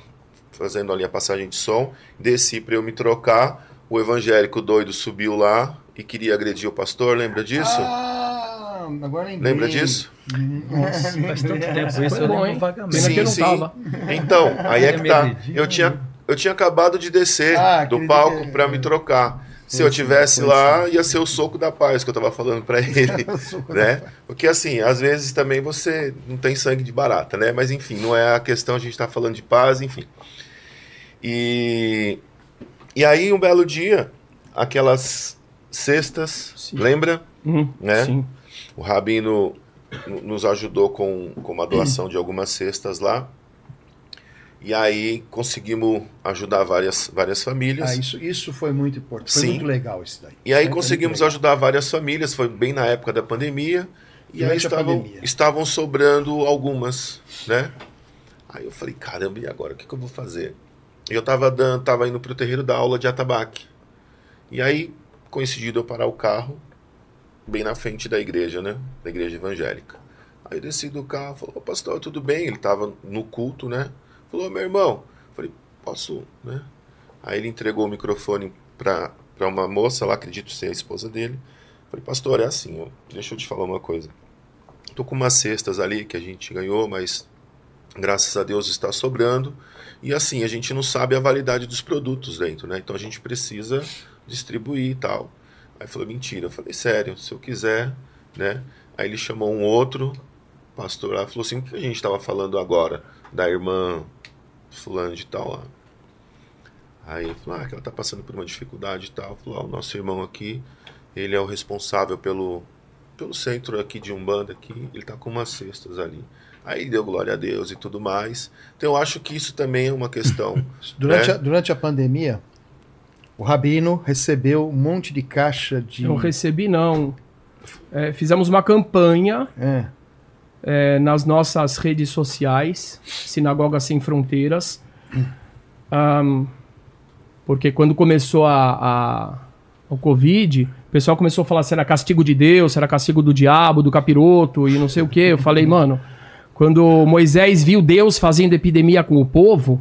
fazendo ali a passagem de som, desci para eu me trocar. O evangélico doido subiu lá e queria agredir o pastor, lembra disso? Ah, agora lembrei. lembra disso? Nossa, faz tanto tempo isso, Foi eu bom, lembro hein? vagamente. Que eu não tava. Então, aí é que tá. Eu tinha, eu tinha acabado de descer Ah, do palco para me trocar. Se eu sim, tivesse lá, ia ser o soco da paz que eu tava falando para ele, né? Porque assim, às vezes também você não tem sangue de barata, né? Mas enfim, não é a questão, a gente tá falando de paz, enfim. E e aí um belo dia, aquelas cestas, Sim. lembra? Uhum, Né? Sim. O Rabino nos ajudou com, com uma doação de algumas cestas lá. E aí conseguimos ajudar várias, várias famílias. Ah, isso, isso foi muito importante. Foi Sim. muito legal isso daí. E aí Foi conseguimos ajudar várias famílias, foi bem na época da pandemia. E aí Durante estavam, estavam sobrando algumas, né? Aí eu falei, caramba, e agora? O que, que eu vou fazer? Eu tava, dando, tava indo pro terreiro da aula de atabaque. E aí, coincidiu de eu parar o carro bem na frente da igreja, né? Da igreja evangélica. Aí eu desci do carro, falou, "Ô, pastor, tudo bem? Ele tava no culto, né? Falou, meu irmão. Falei, posso, né? Aí ele entregou o microfone pra uma moça lá, acredito ser a esposa dele. Falei, pastor, é assim, ó, deixa eu te falar uma coisa. Tô com umas cestas ali que a gente ganhou, mas graças a Deus está sobrando. E assim, a gente não sabe a validade dos produtos dentro, né? Então a gente precisa distribuir e tal. Aí falou, mentira. Eu falei, sério, se eu quiser, né? Aí ele chamou um outro pastor lá, falou assim, o que a gente estava falando agora? Da irmã fulano de tal lá. Aí falou, ah, que ela tá passando por uma dificuldade e tal. Falou, ah, o nosso irmão aqui, ele é o responsável pelo, pelo centro aqui de Umbanda aqui, ele tá com umas cestas ali. Aí deu glória a Deus e tudo mais. Então eu acho que isso também é uma questão. Durante, né? a, durante a pandemia, o Rabino recebeu um monte de caixa de. Eu recebi, não. É, fizemos uma campanha É. é, nas nossas redes sociais, Sinagoga Sem Fronteiras. Ahn, porque quando começou a, a- o Covid, o pessoal começou a falar se era castigo de Deus, se era castigo do diabo, do capiroto e não sei o que. Eu falei, mano, quando Moisés viu Deus fazendo epidemia com o povo,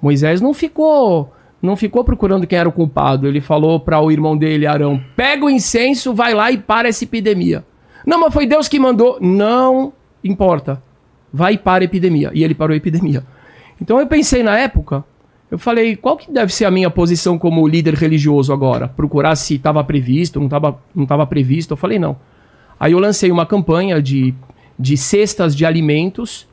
Moisés não ficou não ficou procurando quem era o culpado. Ele falou para o irmão dele, Arão, pega o incenso, vai lá e para essa epidemia. Não, mas foi Deus que mandou. Não importa. Vai e para a epidemia. E ele parou a epidemia. Então eu pensei na época, eu falei, qual que deve ser a minha posição como líder religioso agora? Procurar se estava previsto, não estava não tava previsto. Eu falei, não. Aí eu lancei uma campanha de, de cestas de alimentos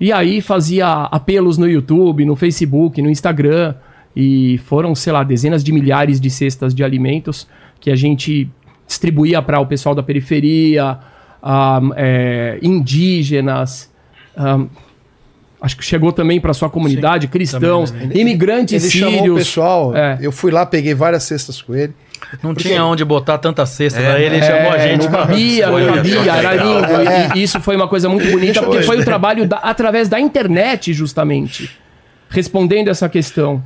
e aí fazia apelos no YouTube, no Facebook, no Instagram. E foram, sei lá, dezenas de milhares de cestas de alimentos que a gente distribuía para o pessoal da periferia, é, indígenas. acho que chegou também para sua comunidade, cristãos, também, imigrantes Ele sírios. chamou o pessoal, É. eu fui lá, peguei várias cestas com ele. Não tinha onde botar tanta cesta. É, daí ele É, chamou a gente. Não cabia, Foi, não cabia, foi era lindo. É. E, e isso foi uma coisa muito bonita, porque foi o trabalho da- através da internet, justamente. Respondendo essa questão.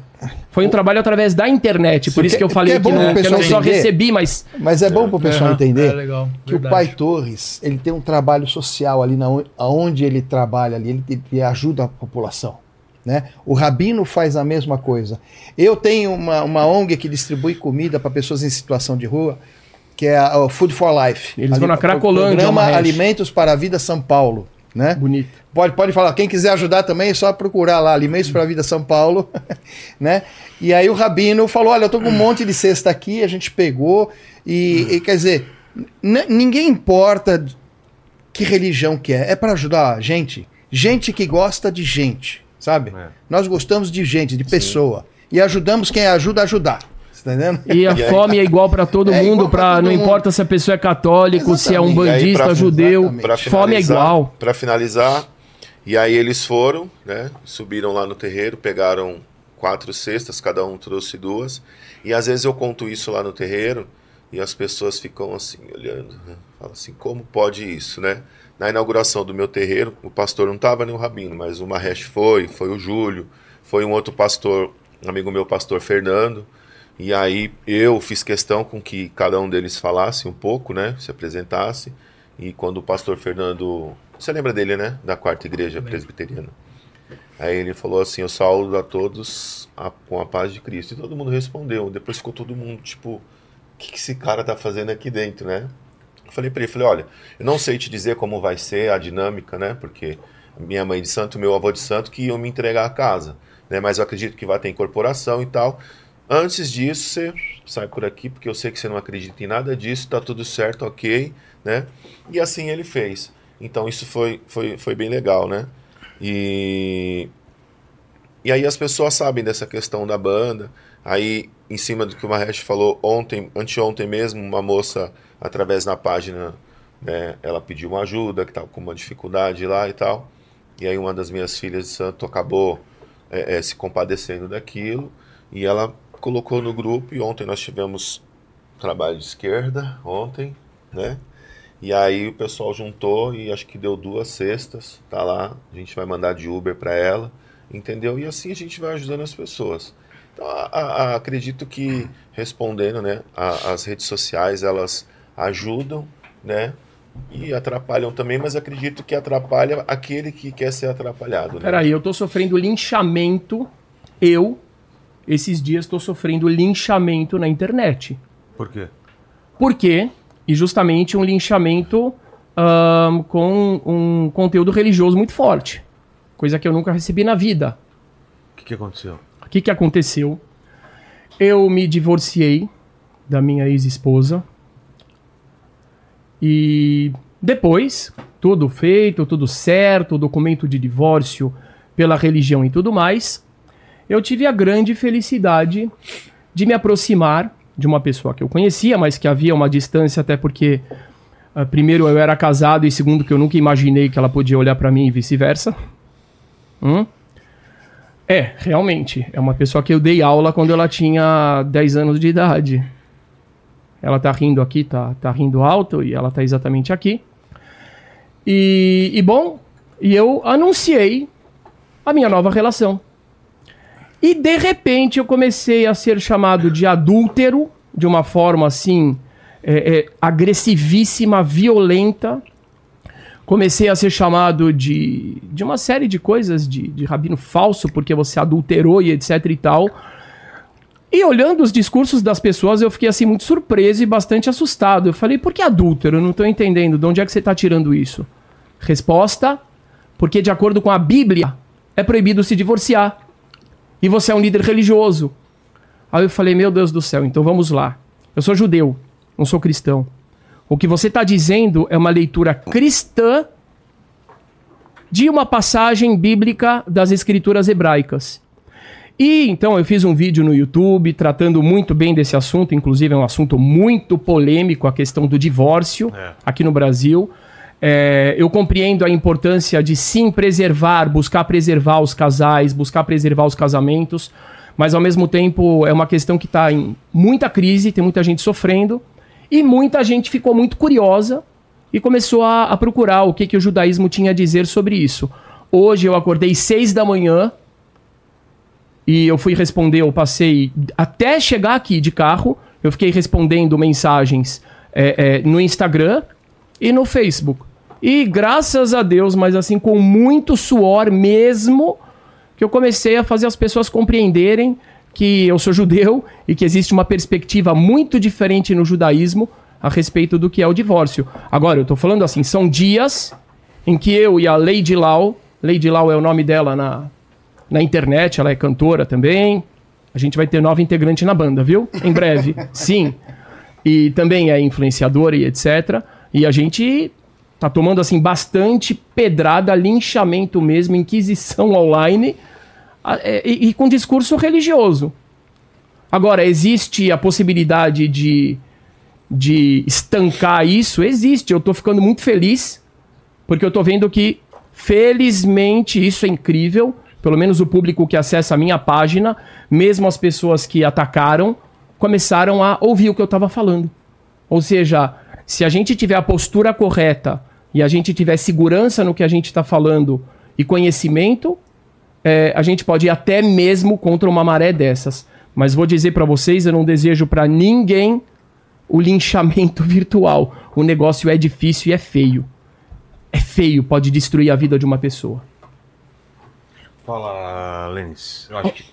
Foi um trabalho através da internet, por isso que eu Porque- falei porque é que, bom não, pro que eu não só entender. recebi, mas Mas é bom para o pessoal entender é legal, que o verdade. Pai Torres ele tem um trabalho social ali na, on- aonde ele trabalha ali, ele, ele ajuda a população. Né? O Rabino faz a mesma coisa. Eu tenho uma, uma ONG que distribui comida para pessoas em situação de rua, que é a- o Food for Life. Eles vão na Cracolândia, Programa Marreche. Alimentos para a Vida São Paulo. Né? bonito. Pode, pode falar, quem quiser ajudar também é só procurar lá, Alimentos para a Vida São Paulo, né? E aí o Rabino falou, olha, eu tô com um monte de cesta aqui, a gente pegou, e, e quer dizer, ninguém importa que religião que é, é para ajudar a gente, gente que gosta de gente, sabe? É. Nós gostamos de gente, de pessoa, e ajudamos quem ajuda a ajudar, você tá entendendo? E a E aí- fome é igual para todo É mundo, todo não mundo. importa se a pessoa é católico, se é um Exatamente. Aí, bandista, pra- judeu, exatamente. Pra fome é igual. Pra finalizar, e aí eles foram, né? Subiram lá no terreiro, pegaram quatro cestas, cada um trouxe duas. E às vezes eu conto isso lá no terreiro e as pessoas ficam assim, olhando. Né? Falam assim, como pode isso, né? Na inauguração do meu terreiro, o pastor não estava nem o rabino, mas o Mahesh foi, foi o Júlio, foi um outro pastor, um amigo meu, pastor Fernando. E aí eu fiz questão com que cada um deles falasse um pouco, né? Se apresentasse. E quando o pastor Fernando. Você lembra dele, né? Da quarta igreja presbiteriana. Aí ele falou assim: Eu saúdo a todos a- com a paz de Cristo. E todo mundo respondeu. Depois ficou todo mundo tipo: O que, que esse cara tá fazendo aqui dentro, né? Falei para ele: falei, Olha, eu não sei te dizer como vai ser a dinâmica, né? Porque minha mãe de santo, meu avô de santo, que iam me entregar a casa, né? Mas eu acredito que vai ter incorporação e tal. Antes disso, você sai por aqui, porque eu sei que você não acredita em nada disso, tá tudo certo, ok, né? E assim ele fez. Então isso foi, foi, foi bem legal, né? E, e aí as pessoas sabem dessa questão da banda. Aí, em cima do que o Mahesh falou ontem, anteontem mesmo, uma moça, através da página, né, ela pediu uma ajuda, que estava com uma dificuldade lá e tal. E aí uma das minhas filhas de santo acabou é, é, se compadecendo daquilo e ela colocou no grupo e ontem nós tivemos trabalho de esquerda, ontem, né? E aí o pessoal juntou e acho que deu duas cestas, tá lá, a gente vai mandar de Uber para ela, entendeu? E assim a gente vai ajudando as pessoas. Então, a, a, acredito que respondendo, né, a, as redes sociais elas ajudam, né, e atrapalham também, mas acredito que atrapalha aquele que quer ser atrapalhado. Né? Peraí, eu tô sofrendo linchamento, eu, esses dias estou sofrendo linchamento na internet. Por quê? Por quê? E justamente um linchamento ahn, com um conteúdo religioso muito forte. Coisa que eu nunca recebi na vida. O que, que aconteceu? Que, que aconteceu? Eu me divorciei da minha ex-esposa. E depois, tudo feito, tudo certo, documento de divórcio pela religião e tudo mais, eu tive a grande felicidade de me aproximar de uma pessoa que eu conhecia, mas que havia uma distância, até porque, ah, primeiro, eu era casado e, segundo, que eu nunca imaginei que ela podia olhar pra mim e vice-versa. Hum? É, realmente. É uma pessoa que eu dei aula quando ela tinha 10 anos de idade. Ela tá rindo aqui, tá, tá rindo alto, e ela tá exatamente aqui. E, e bom, e eu anunciei a minha nova relação. E de repente eu comecei a ser chamado de adúltero, de uma forma assim, é, é, agressivíssima, violenta. Comecei a ser chamado de, de uma série de coisas, de, de rabino falso, porque você adulterou e etc e tal. E olhando os discursos das pessoas, eu fiquei assim muito surpreso e bastante assustado. Eu falei, por que adúltero? Eu não tô entendendo. De onde é que você tá tirando isso? Resposta: porque de acordo com a Bíblia, é proibido se divorciar. E você é um líder religioso. Aí eu falei, meu Deus do céu, então vamos lá. Eu sou judeu, não sou cristão. O que você está dizendo é uma leitura cristã de uma passagem bíblica das escrituras hebraicas. E então eu fiz um vídeo no YouTube tratando muito bem desse assunto, inclusive é um assunto muito polêmico, a questão do divórcio É. aqui no Brasil. É, eu compreendo a importância de sim preservar, buscar preservar os casais, buscar preservar os casamentos, mas ao mesmo tempo é uma questão que está em muita crise, tem muita gente sofrendo e muita gente ficou muito curiosa e começou a, a procurar o que, que o judaísmo tinha a dizer sobre isso. Hoje eu acordei seis da manhã e eu fui responder, eu passei até chegar aqui de carro, eu fiquei respondendo mensagens é, é, no Instagram e no Facebook. E graças a Deus, mas assim, com muito suor mesmo, que eu comecei a fazer as pessoas compreenderem que eu sou judeu e que existe uma perspectiva muito diferente no judaísmo a respeito do que é o divórcio. Agora, eu tô falando assim, são dias em que eu e a Lady Lau, Lady Lau é o nome dela na, na internet, ela é cantora também. A gente vai ter nova integrante na banda, viu? Em breve. Sim. E também é influenciadora e etc. E a gente tá tomando assim bastante pedrada, linchamento mesmo, inquisição online e, e com discurso religioso. Agora, existe a possibilidade de, de estancar isso? Existe. Eu tô ficando muito feliz porque eu tô vendo que, felizmente, isso é incrível. Pelo menos o público que acessa a minha página, mesmo as pessoas que atacaram, começaram a ouvir o que eu estava falando. Ou seja, se a gente tiver a postura correta e a gente tiver segurança no que a gente está falando e conhecimento, é, a gente pode ir até mesmo contra uma maré dessas. Mas vou dizer para vocês, eu não desejo para ninguém o linchamento virtual. O negócio é difícil e é feio. É feio, pode destruir a vida de uma pessoa. Fala, Lênis. Eu acho que.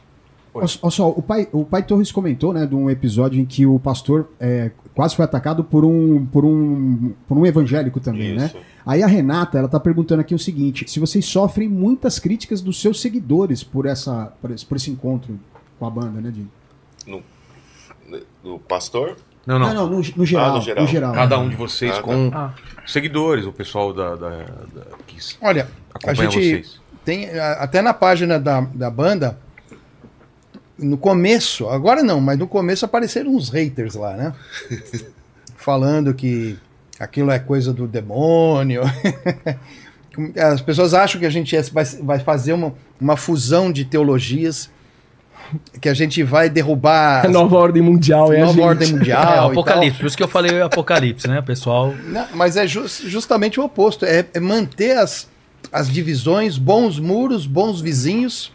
Olha olha só, o pai, o pai Torres comentou, né, de um episódio em que o pastor é, quase foi atacado por um, por um, por um evangélico também, né? Isso. Aí a Renata, ela tá perguntando aqui o seguinte: se vocês sofrem muitas críticas dos seus seguidores por essa, por esse, por esse encontro com a banda, né, Dinho? No, no pastor? Não, não. Não, não, no, no geral, Ah, no geral. no geral. Cada um de vocês Ah, tá. com Ah. seguidores, o pessoal da, da, da- que Olha, a gente vocês. tem até na página da, da banda, no começo, agora não, mas no começo apareceram uns haters lá, né? Falando que aquilo é coisa do demônio. As pessoas acham que a gente é- vai, fazer uma, uma fusão de teologias, que a gente vai derrubar A nova ordem mundial, é a nova gente. ordem mundial. É, e tal. apocalipse, por isso que eu falei apocalipse, né, pessoal? Não, mas é jus- justamente o oposto. É, é manter as, as divisões, bons muros, bons vizinhos,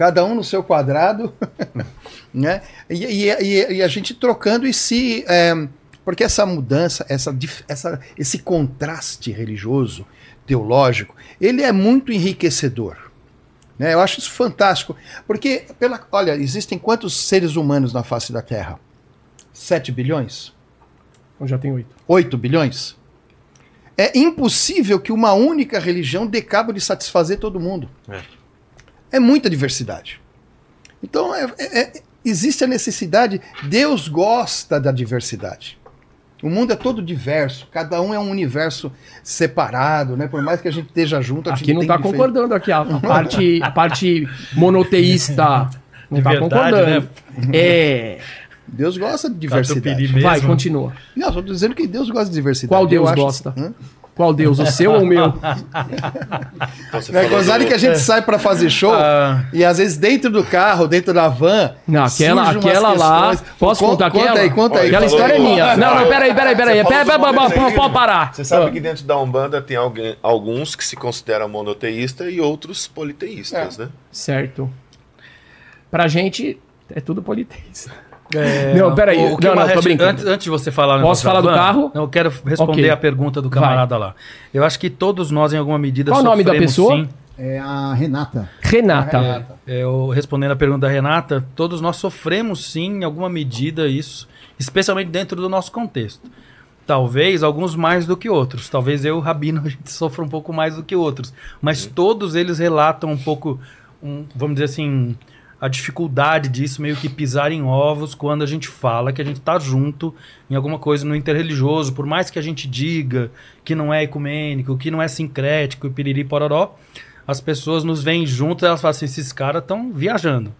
cada um no seu quadrado, né? E, e- e- e a gente trocando e se. é, porque essa mudança, essa, essa, esse contraste religioso, teológico, ele é muito enriquecedor. Né? Eu acho isso fantástico. Porque, pela, olha, existem quantos seres humanos na face da Terra? 7 bilhões? Eu já tenho oito. 8 bilhões? É impossível que uma única religião dê cabo de satisfazer todo mundo. É. É muita diversidade. Então, é- é- é- existe a necessidade. Deus gosta da diversidade. O mundo é todo diverso, cada um é um universo separado, né? Por mais que a gente esteja junto, a Aqui gente não tem tá diferen- concordando aqui. A, a parte, a parte monoteísta não De tá verdade, concordando. É. Deus gosta de diversidade. Vai, continua. Não, estou dizendo que Deus gosta de diversidade. Qual Eu Deus gosta? Hã? Qual Deus, o seu ou o meu? Então, você É gozado do- que a gente sai para fazer show Ah. e às vezes dentro do carro, dentro da van. Não, aquela, aquela lá. Posso Con- contar conta aquela? aí, conta aí. Aquela história é minha. Não, não, peraí, peraí, peraí. Pode parar. Você sabe Ah. que dentro da Umbanda tem alguém, alguns que se consideram monoteísta e outros politeístas, né? Certo. Pra gente, é tudo politeísta. É, Não, peraí. o- Não, não, tô Marretti- brincando. Antes, antes de você falar... Posso falar do carro? Eu quero responder Ok. a pergunta do camarada lá. Eu acho que todos nós, em alguma medida, Qual o nome da sofremos, pessoa? sim. É a Renata. Renata. É, Eu respondendo a pergunta da Renata, todos nós sofremos sim, em alguma medida, isso, especialmente dentro do nosso contexto. Talvez alguns mais do que outros. Talvez eu e o Rabino a gente sofra um pouco mais do que outros. Mas todos eles relatam um pouco, um, vamos dizer assim, a dificuldade disso, meio que pisar em ovos quando a gente fala que a gente está junto em alguma coisa no interreligioso. Por mais que a gente diga que não é ecumênico, que não é sincrético e piriri pororó, as pessoas nos veem juntos e elas falam assim, esses caras estão viajando.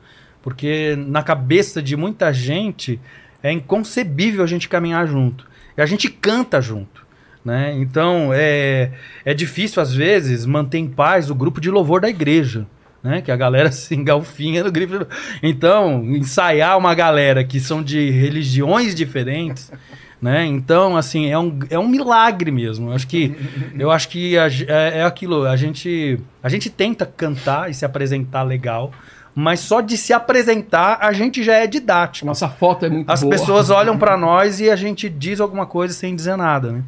Porque na cabeça de muita gente é inconcebível a gente caminhar junto. E a gente canta junto. Né? Então é, é difícil, às vezes, manter em paz o grupo de louvor da igreja. Né? Que a galera se engalfinha no grifo. Então, ensaiar uma galera que são de religiões diferentes. Né? Então, assim, é um, é um milagre mesmo. Eu acho que, eu acho que a é, é aquilo. A gente, a gente tenta cantar e se apresentar legal, mas só de se apresentar a gente já é didático. Nossa foto é muito As boa. pessoas olham pra nós e a gente diz alguma coisa sem dizer nada, né?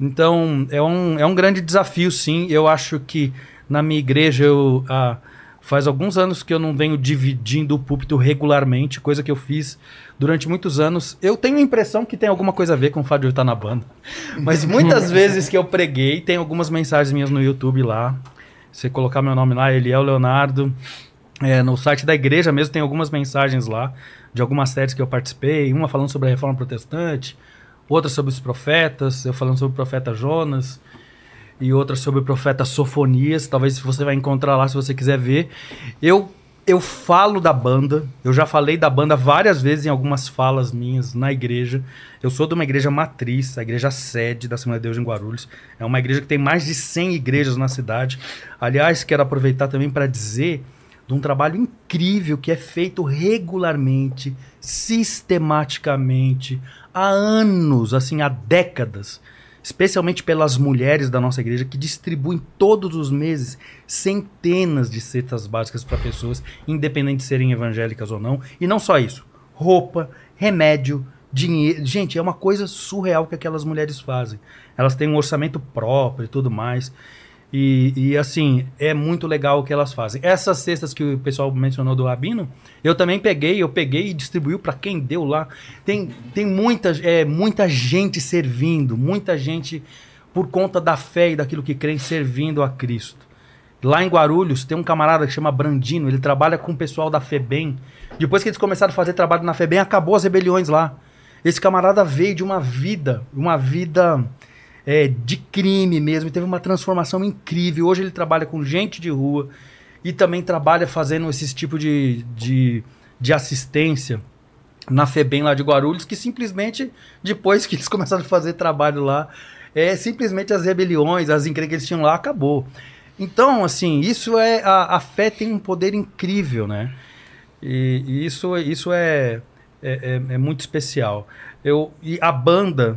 Então, é um, é um grande desafio, sim. Eu acho que na minha igreja, eu, ah, faz alguns anos que eu não venho dividindo o púlpito regularmente, coisa que eu fiz durante muitos anos. Eu tenho a impressão que tem alguma coisa a ver com o fato de eu estar na banda. Mas muitas vezes que eu preguei, tem algumas mensagens minhas no YouTube lá. Você colocar meu nome lá, Eliel Leonardo. É, no site da igreja mesmo tem algumas mensagens lá, de algumas séries que eu participei, uma falando sobre a reforma protestante, outra sobre os profetas, eu falando sobre o profeta Jonas, e outra sobre o profeta Sofonias, talvez você vai encontrar lá se você quiser ver. Eu eu falo da banda, eu já falei da banda várias vezes em algumas falas minhas na igreja. Eu sou de uma igreja matriz, a igreja sede da Assembleia de Deus em Guarulhos. É uma igreja que tem mais de 100 igrejas na cidade. Aliás, quero aproveitar também para dizer de um trabalho incrível que é feito regularmente, sistematicamente, há anos, assim, há décadas, especialmente pelas mulheres da nossa igreja que distribuem todos os meses centenas de cestas básicas para pessoas, independente de serem evangélicas ou não. E não só isso, roupa, remédio, dinheiro. Gente, é uma coisa surreal que aquelas mulheres fazem. Elas têm um orçamento próprio e tudo mais. E, e, assim, é muito legal o que elas fazem. Essas cestas que o pessoal mencionou do Rabino, eu também peguei, eu peguei e distribuí para quem deu lá. Tem, tem muita, é, muita gente servindo, muita gente por conta da fé e daquilo que creem servindo a Cristo. Lá em Guarulhos tem um camarada que chama Brandino, ele trabalha com o pessoal da FEBEM. Depois que eles começaram a fazer trabalho na FEBEM, acabou as rebeliões lá. Esse camarada veio de uma vida, uma vida é, de crime mesmo, teve uma transformação incrível. Hoje ele trabalha com gente de rua e também trabalha fazendo esse tipo de, de, de assistência na FEBEM lá de Guarulhos, que simplesmente, depois que eles começaram a fazer trabalho lá, É simplesmente as rebeliões, as encrencas que eles tinham lá, acabou. Então, assim, isso é. A, a fé tem um poder incrível, né? E, e isso, isso é, é, é- é muito especial. Eu, e a banda,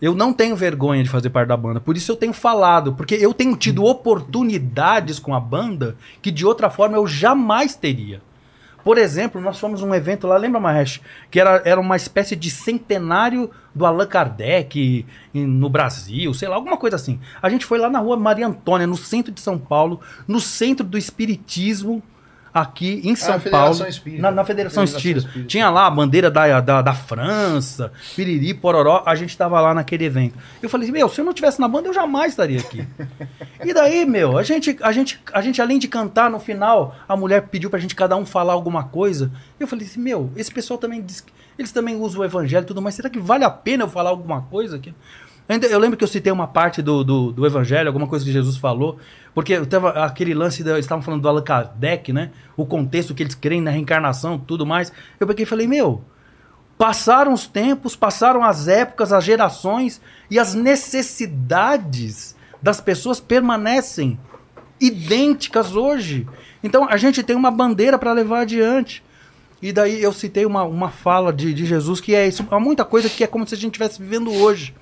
eu não tenho vergonha de fazer parte da banda, por isso eu tenho falado, porque eu tenho tido oportunidades com a banda que de outra forma eu jamais teria. Por exemplo, nós fomos num evento lá, lembra, Mahesh? Que era, era uma espécie de centenário do Allan Kardec em- no Brasil, sei lá, alguma coisa assim. A gente foi lá na rua Maria Antônia, no centro de São Paulo, no centro do Espiritismo, aqui em São Federação Paulo. Espírita. Na, na Federação, Federação Espírita. Espírita. Tinha lá a bandeira da, da, da França, Piriri, Pororó. A gente tava lá naquele evento. Eu falei, meu, se eu não tivesse na banda, eu jamais estaria aqui. E daí, meu, a gente, a gente, a gente além de cantar no final, a mulher pediu pra gente cada um falar alguma coisa. Eu falei assim, meu, esse pessoal também diz que eles também usam o evangelho e tudo mais. Será que vale a pena eu falar alguma coisa aqui? Eu lembro que eu citei uma parte do, do, do evangelho, alguma coisa que Jesus falou, porque tava aquele lance, da, eles estavam falando do Allan Kardec, né? O contexto que eles creem na reencarnação tudo mais. Eu peguei e falei, meu, passaram os tempos, passaram as épocas, as gerações e as necessidades das pessoas permanecem idênticas hoje. Então a gente tem uma bandeira para levar adiante. E daí eu citei uma, uma fala de, de Jesus que é isso, há muita coisa que é como se a gente estivesse vivendo hoje.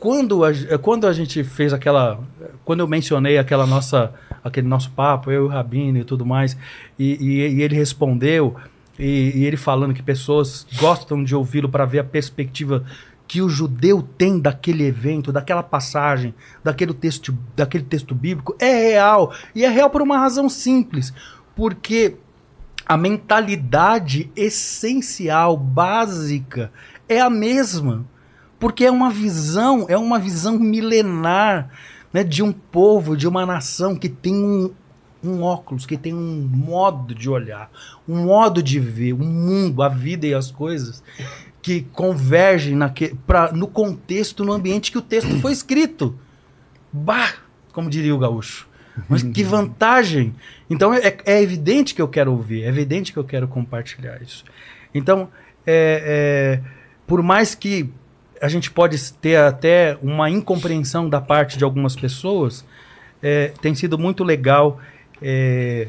Quando a, quando a gente fez aquela. Quando eu mencionei aquela nossa, aquele nosso papo, eu e o Rabino e tudo mais, e, e- e ele respondeu, e, e ele falando que pessoas gostam de ouvi-lo para ver a perspectiva que o judeu tem daquele evento, daquela passagem, daquele texto, daquele texto bíblico, é real. E é real por uma razão simples. Porque a mentalidade essencial, básica, é a mesma. Porque é uma visão, é uma visão milenar né, de um povo, de uma nação que tem um, um óculos, que tem um modo de olhar, um modo de ver o mundo, a vida e as coisas que convergem naque, pra, no contexto, no ambiente que o texto foi escrito. Bah, como diria o gaúcho. Mas que vantagem! Então é, é evidente que eu quero ouvir, é evidente que eu quero compartilhar isso. Então, é, é, por mais que a gente pode ter até uma incompreensão da parte de algumas pessoas, é, tem sido muito legal é,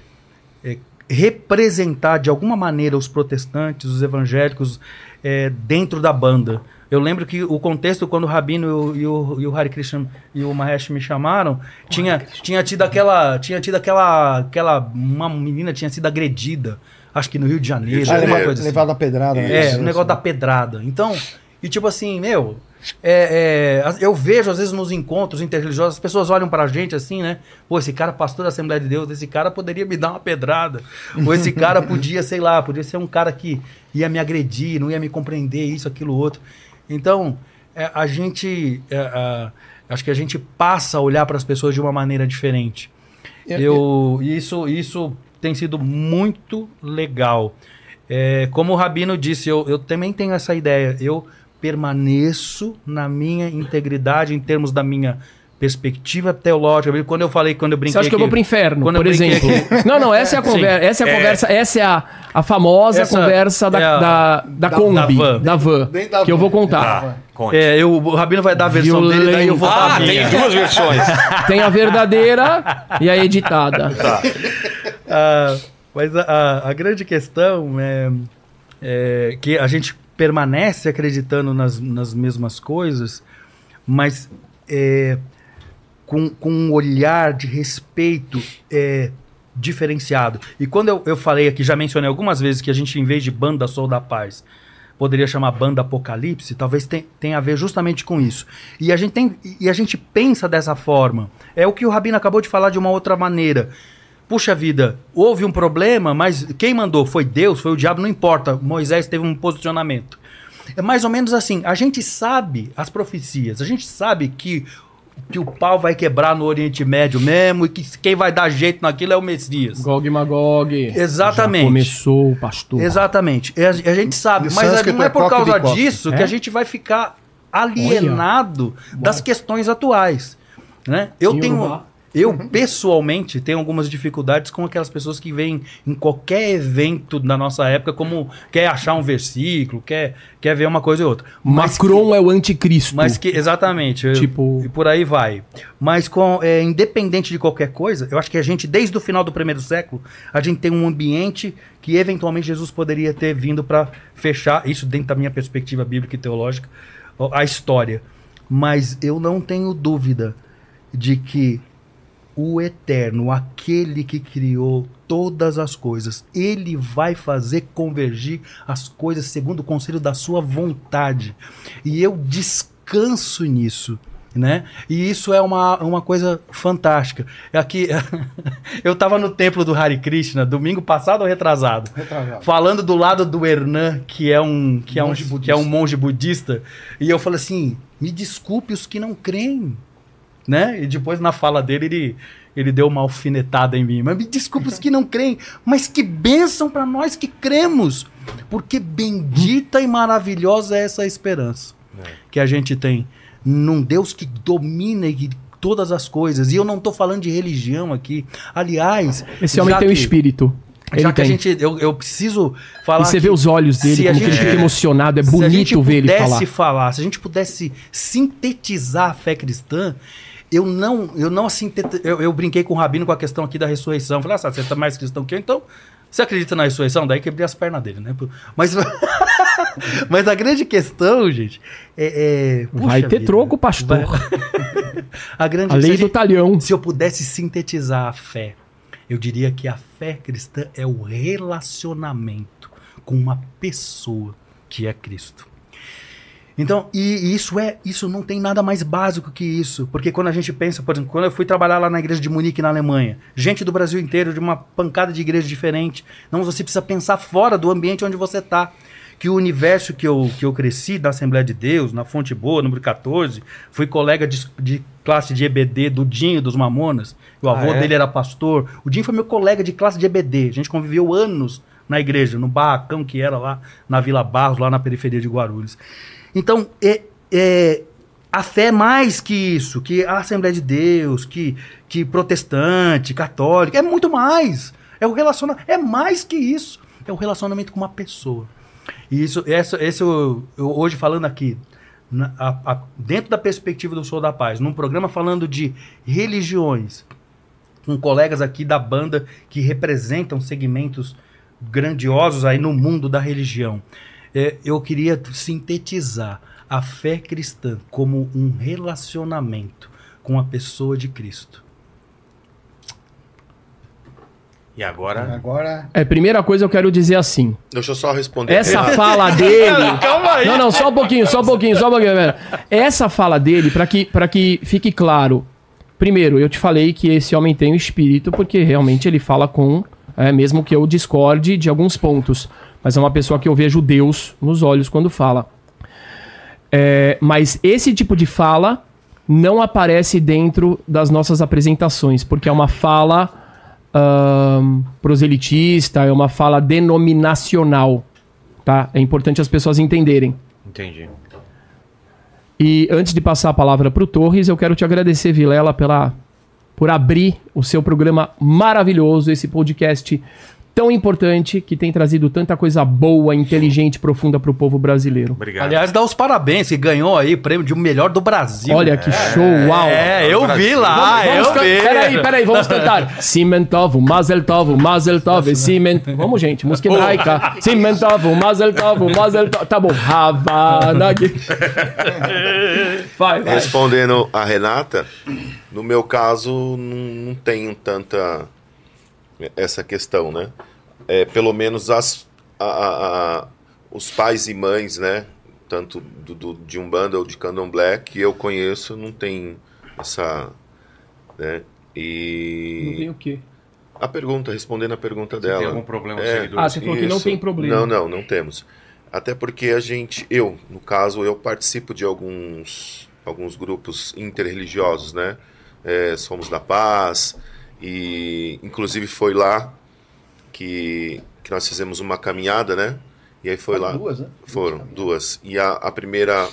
é, representar de alguma maneira os protestantes, os evangélicos é, dentro da banda. Eu lembro que o contexto, quando o Rabino e o, e o, e o Hare Krishna e o Mahesh me chamaram, tinha, tinha tido aquela. Tinha tido aquela. aquela. Uma menina tinha sido agredida, acho que no Rio de Janeiro, Janeiro. coisa assim. Levado a pedrada. né? É, o negócio da pedrada. Então, e tipo assim, meu, é, é, eu vejo às vezes nos encontros interreligiosos, as pessoas olham pra gente assim, né? Pô, esse cara, pastor da Assembleia de Deus, esse cara poderia me dar uma pedrada. Ou esse cara podia, sei lá, podia ser um cara que ia me agredir, não ia me compreender, isso, aquilo, outro. Então, é, a gente. é, acho que a gente passa a olhar para as pessoas de uma maneira diferente. Eu, isso, isso tem sido muito legal. É, como o Rabino disse, eu, eu também tenho essa ideia. Eu permaneço na minha integridade em termos da minha perspectiva teológica. Quando eu falei, quando eu brinquei Você acha que eu vou pro inferno, quando por exemplo? Não, não, essa é a conversa. Essa é a É. conversa. Essa é a, a famosa Essa conversa da, é a- da, da, da- Kombi, da van. da van, da que eu vou contar. Tá. É, eu, o Rabino vai dar a versão dele, daí eu vou dar Ah, a minha. tem duas versões. Tem a verdadeira e a editada. Ah, mas a, a- a grande questão é, é que a gente permanece acreditando nas, nas mesmas coisas, mas é, com, com um olhar de respeito é, diferenciado. E quando eu, eu falei aqui, já mencionei algumas vezes que a gente, em vez de banda Sol da Paz, poderia chamar banda Apocalipse, talvez tem- tenha a ver justamente com isso. E a gente tem e a gente pensa dessa forma. É o que o Rabino acabou de falar de uma outra maneira. Puxa vida, houve um problema, mas quem mandou? Foi Deus, foi o diabo, não importa. Moisés teve um posicionamento. É mais ou menos assim. A gente sabe as profecias, a gente sabe que, que o pau vai quebrar no Oriente Médio mesmo e que quem vai dar jeito naquilo é o Messias. Gog e Magog. Exatamente. Já começou, pastor. Exatamente. E A, a gente sabe, mas sânscrito não é é por causa disso que É? a gente vai ficar alienado das questões atuais. Né? Eu, tenho, Urubá. Eu, pessoalmente, tenho algumas dificuldades com aquelas pessoas que vêm em qualquer evento da nossa época, como quer achar um versículo, quer, quer ver uma coisa ou outra. Mas Macron é o anticristo. Mas que, exatamente. eu- Tipo- E por aí vai. Mas com, é, independente de qualquer coisa, eu acho que a gente, desde o final do primeiro século, a gente tem um ambiente que eventualmente Jesus poderia ter vindo para fechar, isso dentro da minha perspectiva bíblica e teológica, a história. Mas eu não tenho dúvida de que o Eterno, aquele que criou todas as coisas, ele vai fazer convergir as coisas segundo o conselho da sua vontade. E eu descanso nisso. Né? E isso é uma, uma coisa fantástica. Aqui, eu estava no templo do Hare Krishna domingo passado ou retrasado, Retrasado. falando do lado do Hernan, que é um que é um, Monge budista. que é um monge budista, e eu falei assim: me desculpe os que não creem né? E depois na fala dele ele, ele deu uma alfinetada em mim. Mas me desculpa os que não creem, mas que bênção para nós que cremos, porque bendita e maravilhosa é essa esperança que a gente tem num Deus que domina e que todas as coisas. E eu não tô falando de religião aqui. Aliás, Esse homem tem o que- espírito. Ele Já que a gente, eu, eu preciso falar. E você que vê os olhos dele, se a como que ele gente- fica emocionado. É se a gente bonito ver ele pudesse falar. se a gente pudesse sintetizar a fé cristã, eu não, eu não sinteti- eu, eu brinquei com o Rabino com a questão aqui da ressurreição. Falei, ah, você tá mais cristão que eu, então você acredita na ressurreição? Daí quebrei as pernas dele, né? Mas, mas a grande questão, gente, é. é- Vai ter vida. troco, pastor. Vai- a grande A lei gente- do talhão. se eu pudesse sintetizar a fé, eu diria que a fé cristã é o relacionamento com uma pessoa que é Cristo. Então, e isso é, isso não tem nada mais básico que isso, porque quando a gente pensa, por exemplo, quando eu fui trabalhar lá na igreja de Munique na Alemanha, gente do Brasil inteiro, de uma pancada de igrejas diferente, não você precisa pensar fora do ambiente onde você está. Que o universo que eu, que eu cresci na Assembleia de Deus, na Fonte Boa, número 14, fui colega de, de classe de EBD do Dinho dos Mamonas. O avô Ah, é? dele era pastor. O Dinho foi meu colega de classe de EBD. A gente conviveu anos na igreja, no barracão que era lá na Vila Barros, lá na periferia de Guarulhos. Então, é, é, a fé é mais que isso, que a Assembleia de Deus, que, que protestante, católico, é muito mais. É o relacionamento, é mais que isso. É o relacionamento com uma pessoa. E isso, essa, esse eu, eu hoje falando aqui, na- a- a- dentro da perspectiva do Sou da Paz, num programa falando de religiões, com colegas aqui da banda que representam segmentos grandiosos aí no mundo da religião. É, eu queria sintetizar a fé cristã como um relacionamento com a pessoa de Cristo. E agora? Agora. É, primeira coisa eu quero dizer assim. Deixa eu só responder. Essa Renato. fala dele. Não, não, só um pouquinho, só um pouquinho, só um pouquinho. velho. Essa fala dele, para que, pra que fique claro. Primeiro, eu te falei que esse homem tem o espírito, porque realmente ele fala com. é, mesmo que eu discorde de alguns pontos. Mas é uma pessoa que eu vejo Deus nos olhos quando fala. É, mas esse tipo de fala não aparece dentro das nossas apresentações, porque é uma fala proselitista, é uma fala denominacional. Tá? É importante as pessoas entenderem. Entendi. E antes de passar a palavra para o Torres, eu quero te agradecer, Vilela, pela, por abrir o seu programa maravilhoso, esse podcast tão importante que tem trazido tanta coisa boa, inteligente, profunda para o povo brasileiro. Obrigado. Aliás, dá os parabéns, que ganhou aí o prêmio de o melhor do Brasil. Olha que show, uau! É, eu vi lá, Vamos Ah, eu vi. Peraí, peraí, vamos cantar. Cimentov, Mazel Tov, Mazel Tov, Ciment... Vamos, gente, música hebraica. Cimentov, Mazel Tov, Mazel Tov. Tá bom. Havana. Vai, vai. Respondendo a Renata, no meu caso, não, não tenho tanta essa questão, né? É, pelo menos as, a- a- a- os pais e mães, né? Tanto do, do- de Umbanda ou de Candomblé, que eu conheço, não tem essa... Né? E... Não tem o quê? A pergunta, respondendo a pergunta Você dela. tem algum problema com É. Ah, você falou que não Isso. tem problema. Não, não, não temos. Até porque a gente, eu, no caso, eu participo de alguns, alguns grupos interreligiosos, né? É, Somos da Paz, e inclusive foi lá que, que nós fizemos uma caminhada, né? E aí foi lá. Duas, né? Foram duas. E a, a primeira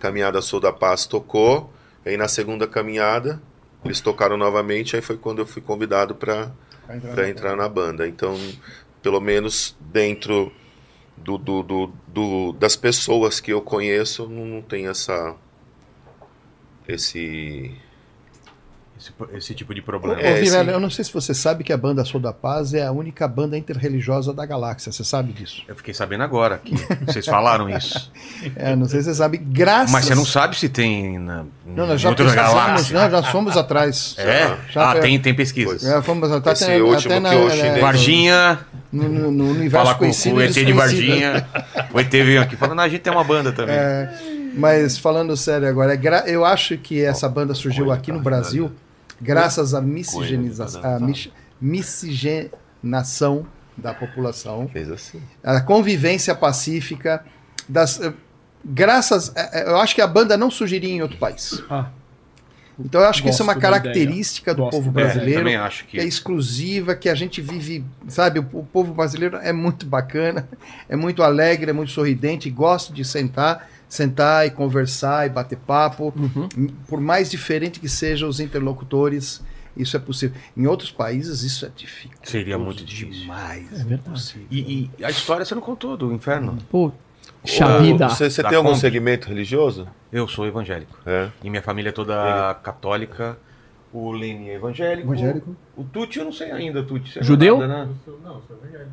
caminhada Sou da Paz tocou, e aí na segunda caminhada eles tocaram novamente, aí foi quando eu fui convidado para para entrar na banda. Então, pelo menos dentro do, do, do, do- das pessoas que eu conheço, não, não tem essa esse Esse, esse tipo de problema. É, Ô, sim. eu não sei se você sabe que a banda Sou da Paz é a única banda interreligiosa da galáxia. Você sabe disso? Eu fiquei sabendo agora que vocês falaram isso. É, não sei se você sabe. Graças. Mas você não sabe se tem na, Não, nós já pesquisamos, galáxias. não, já fomos atrás. É? Já ah, tem, tem pesquisas. Já fomos até, Esse até, último até que eu é, Varginha, no, no, no universo fala com, com conhecido. o ET de. Varginha. O ET veio aqui falando, ah, a gente tem uma banda também. É, mas falando sério agora, é gra- eu acho que essa banda surgiu aqui no Brasil graças à miscigenização, à mis- miscigenação da população, fez assim. a convivência pacífica, das, eh, graças, eh, eh, eu acho que a banda não surgiria em outro país. Ah. Então eu acho que isso é uma característica do Gosto povo É, brasileiro. também acho que é que. exclusiva, que a gente vive, sabe, o, o povo brasileiro é muito bacana, é muito alegre, é muito sorridente, gosta de sentar, sentar e conversar e bater papo, por mais diferente que sejam os interlocutores, isso é possível. Em outros países isso é difícil. Seria muito difícil. Demais. É verdade. E, e a história você não contou do inferno? Pô, xa Ô, vida. Você, você tem algum segmento religioso? Eu sou evangélico. É. E minha família é toda católica. O Lene é evangélico. Evangélico. O Tuti eu não sei ainda, Tuti. Você não é Judeu? nada, né?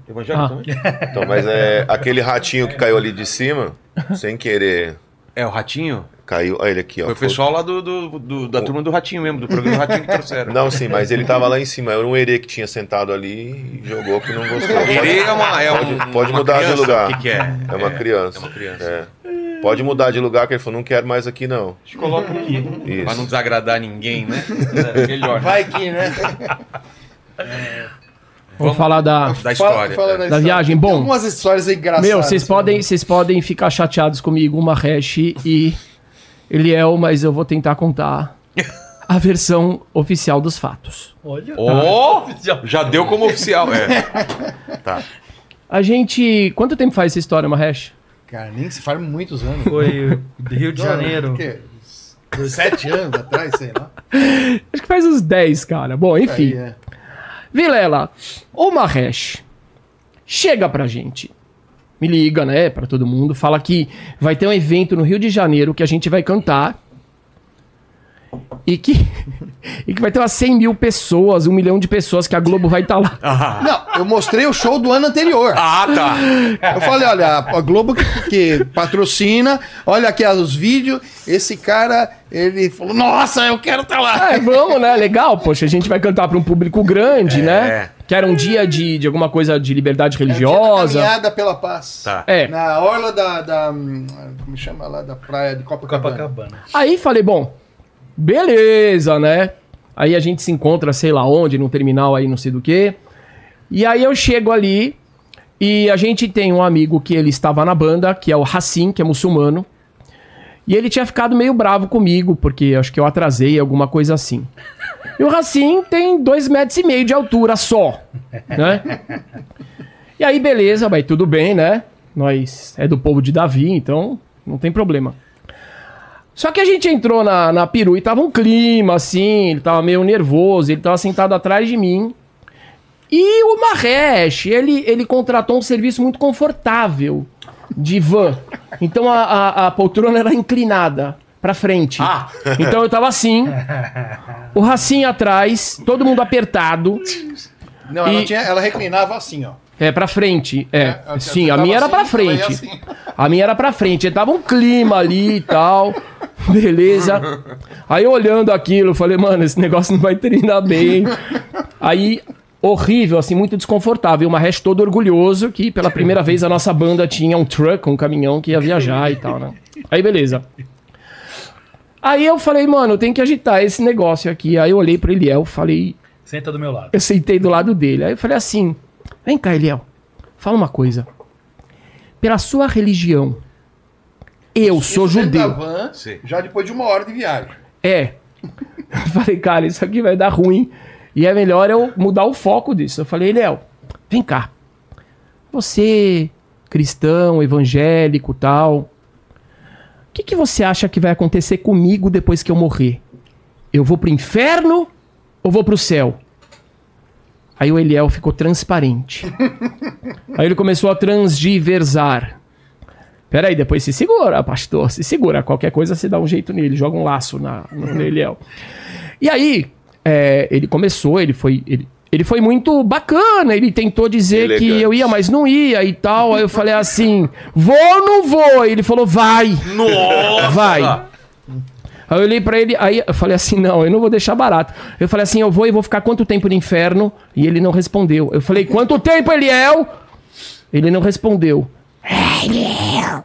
Evangélico Ah. também? Então, mas é aquele ratinho que caiu ali de cima, sem querer, É, o Ratinho? caiu. Olha ele aqui, ó. Foi o pessoal lá do, do- do- da turma do Ratinho mesmo, do programa do Ratinho que trouxeram. Não, sim, mas ele tava lá em cima. Era um herê que tinha sentado ali e jogou que não gostou. Herê é uma. É Pode- um, pode uma mudar de criança? lugar. O que, que é? É uma criança. É uma criança. É. Pode mudar de lugar, que ele falou, não quero mais aqui, não. A gente coloca aqui. Isso. Pra não desagradar ninguém, né? É, melhor. Vai que, né? Vamos falar da. Da história. Fala, fala é. da, Da história. viagem, Tem bom. Algumas histórias engraçadas. Meu, vocês né? podem, vocês podem ficar chateados comigo, uma hash e Eliel, mas eu vou tentar contar a versão oficial dos fatos. Olha. Ó, já deu como oficial. É. Tá. A gente. Quanto tempo faz essa história, Mahesh? Cara, nem se faz muitos anos. Foi Rio de Janeiro. o quê? Uns Sete anos atrás, sei lá. Acho que faz uns 10, cara. Bom, enfim. Aí, é. Vilela, o Mahesh chega pra gente. Me liga, né, pra todo mundo. Fala que vai ter um evento no Rio de Janeiro que a gente vai cantar. E que, e que vai ter umas 100 mil pessoas, um milhão de pessoas que a Globo vai estar lá. Não, eu mostrei o show do ano anterior. Ah, tá. Eu falei, olha, a Globo que, que patrocina, olha aqui os vídeos, esse cara, ele falou, nossa, eu quero estar lá. É, vamos, né? Legal, poxa, a gente vai cantar pra um público grande, É. né? Que era um dia de, de alguma coisa de liberdade É o dia da religiosa. Caminhada pela paz. Tá. É. Na orla da, da, hum, Como chama lá? Da praia de Copacabana. Copacabana. Aí falei, bom, beleza, né? Aí a gente se encontra, sei lá onde, num terminal aí, não sei do que. E aí eu chego ali e a gente tem um amigo que ele estava na banda, que é o Hassim, que é muçulmano. E ele tinha ficado meio bravo comigo, porque acho que eu atrasei, alguma coisa assim. E o Hassim tem dois metros e meio de altura só, né? E aí, beleza, vai tudo bem, né? Nós é do povo de Davi, então não tem problema. Só que a gente entrou na, na peru e tava um clima assim, ele tava meio nervoso, ele tava sentado atrás de mim. E o Mahesh, ele, ele contratou um serviço muito confortável de van. Então a, a, a poltrona era inclinada pra frente. Ah. Então eu tava assim, o Racinho atrás, todo mundo apertado. Não, ela, E- tinha, ela reclinava assim, ó. É, pra frente. É, ela sim, a minha era assim, pra ia frente. assim. A minha era pra frente. Tava um clima ali e tal. Beleza. Aí olhando aquilo, eu falei, mano, esse negócio não vai terminar bem. Aí, horrível, assim, muito desconfortável. Uma hash todo orgulhoso que pela primeira vez a nossa banda tinha um truck, um caminhão que ia viajar e tal, né? Aí, beleza. Aí eu falei, mano, tem que agitar esse negócio aqui. Aí eu olhei pro Eliel, falei, Senta do meu lado. eu sentei do lado dele. Aí eu falei assim: Vem cá, Eliel, fala uma coisa. Pela sua religião, eu sou Isso da judeu. van, já depois de uma hora de viagem. É. Eu falei, cara, isso aqui vai dar ruim. E é melhor eu mudar o foco disso. Eu falei, Eliel, vem cá. Você, cristão, evangélico tal. O que, que você acha que vai acontecer comigo depois que eu morrer? eu vou pro inferno ou vou pro céu? Aí o Eliel ficou transparente. Aí ele começou a transgiversar. Peraí, depois se segura, pastor, se segura. Qualquer coisa você dá um jeito nele, joga um laço na, no, no Eliel. E aí, é, ele começou, ele foi. Ele, ele foi muito bacana, ele tentou dizer Elegante. que eu ia, mas não ia e tal. Aí eu falei assim: vou ou não vou? Ele falou: vai. Nossa! Vai. Aí eu olhei pra ele, aí eu falei assim: não, eu não vou deixar barato. Eu falei assim: eu vou e vou ficar quanto tempo no inferno? E ele não respondeu. Eu falei: quanto tempo, Eliel? Ele não respondeu. Eliel.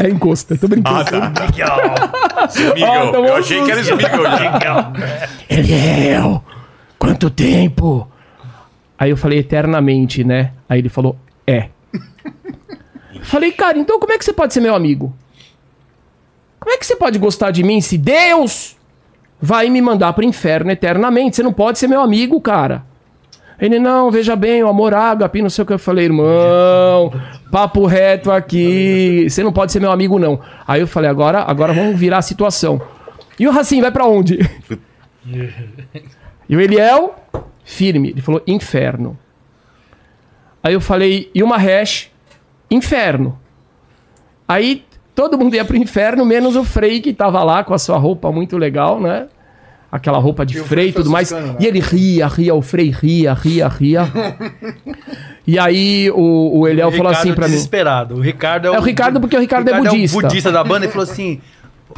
é encosta, tô brincando. Ah, tá. Smiggle. Ah, tomou eu achei que era Smiggle já. Eliel, quanto tempo? Aí eu falei, eternamente, né? Aí ele falou, é. falei, cara, então como é que você pode ser meu amigo? Como é que você pode gostar de mim se Deus vai me mandar pro inferno eternamente? Você não pode ser meu amigo, cara. Ele, não, veja bem, o amor ágape, não sei o que. Eu falei, irmão, papo reto aqui, você não pode ser meu amigo, não. Aí eu falei, agora, agora vamos virar a situação. E o Racim vai pra onde? e o Eliel, firme, ele falou, inferno. Aí eu falei, e o Mahesh, inferno. Aí todo mundo ia pro inferno, menos o Frei, que tava lá com a sua roupa muito legal, né? Aquela roupa de E o Frei e tudo mais. né? E ele ria, ria, o Frei ria, ria, ria. e aí o, o Eliel falou assim pra mim. desesperado. O Ricardo é, É o Ricardo porque o Ricardo é É budista. o budista da banda e falou assim: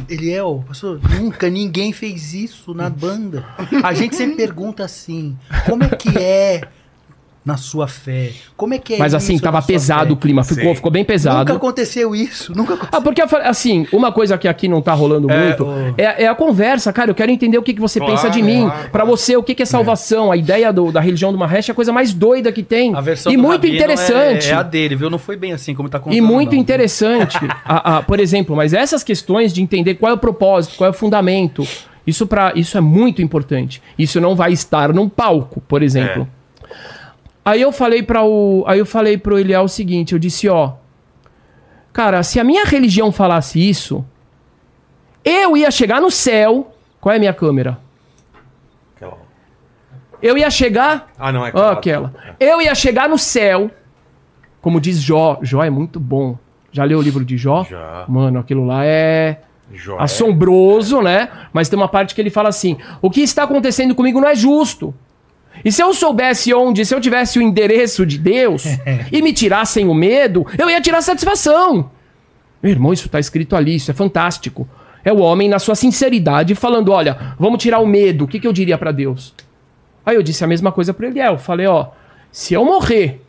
Eliel, pastor, nunca ninguém fez isso na banda. A gente sempre pergunta assim: como é que é na sua fé? Como é que é Mas isso assim, tava pesado o clima, ficou, Sim. ficou bem Nunca pesado. aconteceu isso, nunca aconteceu. Ah, porque assim, uma coisa que aqui não tá rolando É, muito o- é, é a conversa, cara. Eu quero entender o que, que você Claro, pensa de mim. claro, Pra você, o que, que é salvação? A ideia do- da religião do Mahesh é a coisa mais doida que tem. A versão e do muito Rabino interessante. É, é a dele, viu? Não foi bem assim como tá contando. E muito não. interessante. a- a- por exemplo, mas essas questões de entender qual é o propósito, qual é o fundamento, isso, pra, isso é muito importante. Isso não vai estar num palco, por exemplo. Aí eu falei para o, aí eu falei pro Eliel o seguinte, eu disse, ó, cara, se a minha religião falasse isso, eu ia chegar no céu. Qual é a minha câmera? Aquela- Eu ia chegar Ah, não, é Ó, aquela. Eu ia chegar no céu. Como diz Jó. Jó é muito bom. Já leu o livro de Jó? Já. Mano, aquilo lá é Jó, assombroso, né? Mas tem uma parte que ele fala assim: o que está acontecendo comigo não é justo. E se eu soubesse onde, se eu tivesse o endereço de Deus e me tirassem o medo, eu ia tirar satisfação. Meu irmão, isso está escrito ali, isso é fantástico. É o homem na sua sinceridade falando: olha, vamos tirar o medo. O que, que eu diria para Deus? Aí eu disse a mesma coisa para Eliel. Falei: ó, se eu morrer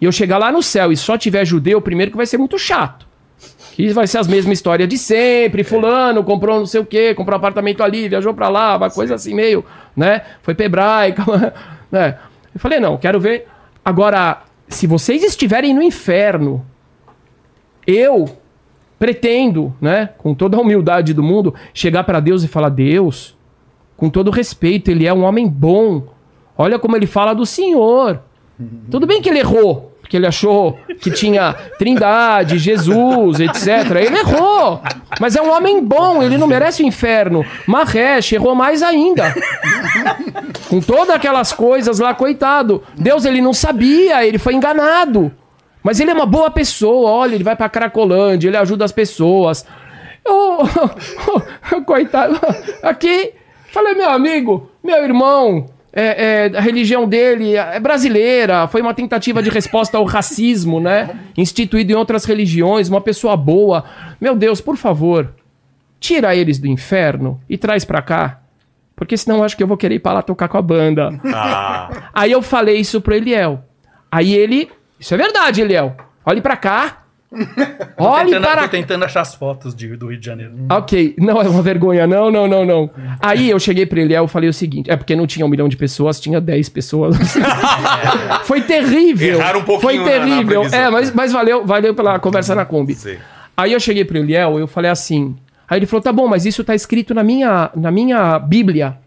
e eu chegar lá no céu e só tiver judeu, primeiro que vai ser muito chato. Que vai ser as mesmas histórias de sempre. Fulano comprou não sei o quê, comprou um apartamento ali, viajou pra lá, uma coisa assim meio, né? Foi pra hebraica, né? Eu falei, não, quero ver. Agora, se vocês estiverem no inferno, eu pretendo, né, com toda a humildade do mundo, chegar pra Deus e falar: Deus, com todo respeito, ele é um homem bom. Olha como ele fala do Senhor. Tudo bem que ele errou, porque ele achou que tinha Trindade, Jesus, etc. Ele errou. Mas é um homem bom, ele não merece o inferno. Mahesh errou mais ainda. Com todas aquelas coisas lá, coitado. Deus, ele não sabia, ele foi enganado. Mas ele é uma boa pessoa, olha, ele vai pra Cracolândia, ele ajuda as pessoas. Eu, coitado, aqui, falei, meu amigo, meu irmão, é, é, a religião dele é brasileira, foi uma tentativa de resposta ao racismo, né? Instituído em outras religiões, uma pessoa boa. Meu Deus, por favor, tira eles do inferno e traz pra cá. Porque senão eu acho que eu vou querer ir pra lá tocar com a banda. Ah, Aí eu falei isso pro Eliel. Aí ele. Isso é verdade, Eliel. Olhe pra cá. Olhe tentando, para tô tentando achar as fotos de- do Rio de Janeiro. Ok, não é uma vergonha, não, não, não, não. Aí eu cheguei pra Eliel e falei o seguinte: é porque não tinha um milhão de pessoas, tinha 10 pessoas. Foi terrível. Erraram um pouquinho Foi na- na terrível. previsão. é, mas, mas valeu, valeu pela conversa na Kombi. Sim. Aí eu cheguei pro Eliel e eu falei assim. Aí ele falou: tá bom, mas isso tá escrito na minha, na minha Bíblia.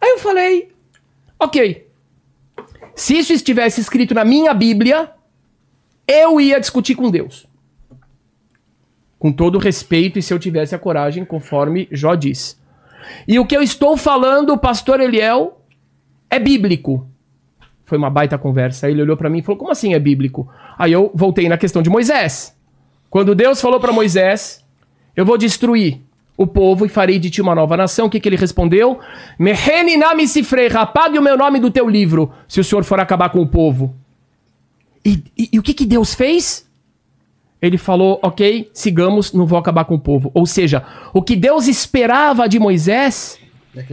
Aí eu falei: ok. Se isso estivesse escrito na minha Bíblia, eu ia discutir com Deus. Com todo respeito e se eu tivesse a coragem, conforme Jó diz. E o que eu estou falando, pastor Eliel, é bíblico. Foi uma baita conversa. Ele olhou para mim e falou: Como assim é bíblico? Aí eu voltei na questão de Moisés. Quando Deus falou para Moisés: Eu vou destruir o povo e farei de ti uma nova nação, o que, que ele respondeu? Meheninami sifreira, apague o meu nome do teu livro, se o senhor for acabar com o povo. E, e, e o que, que Deus fez? Ele falou, ok, sigamos, não vou acabar com o povo. Ou seja, o que Deus esperava de Moisés É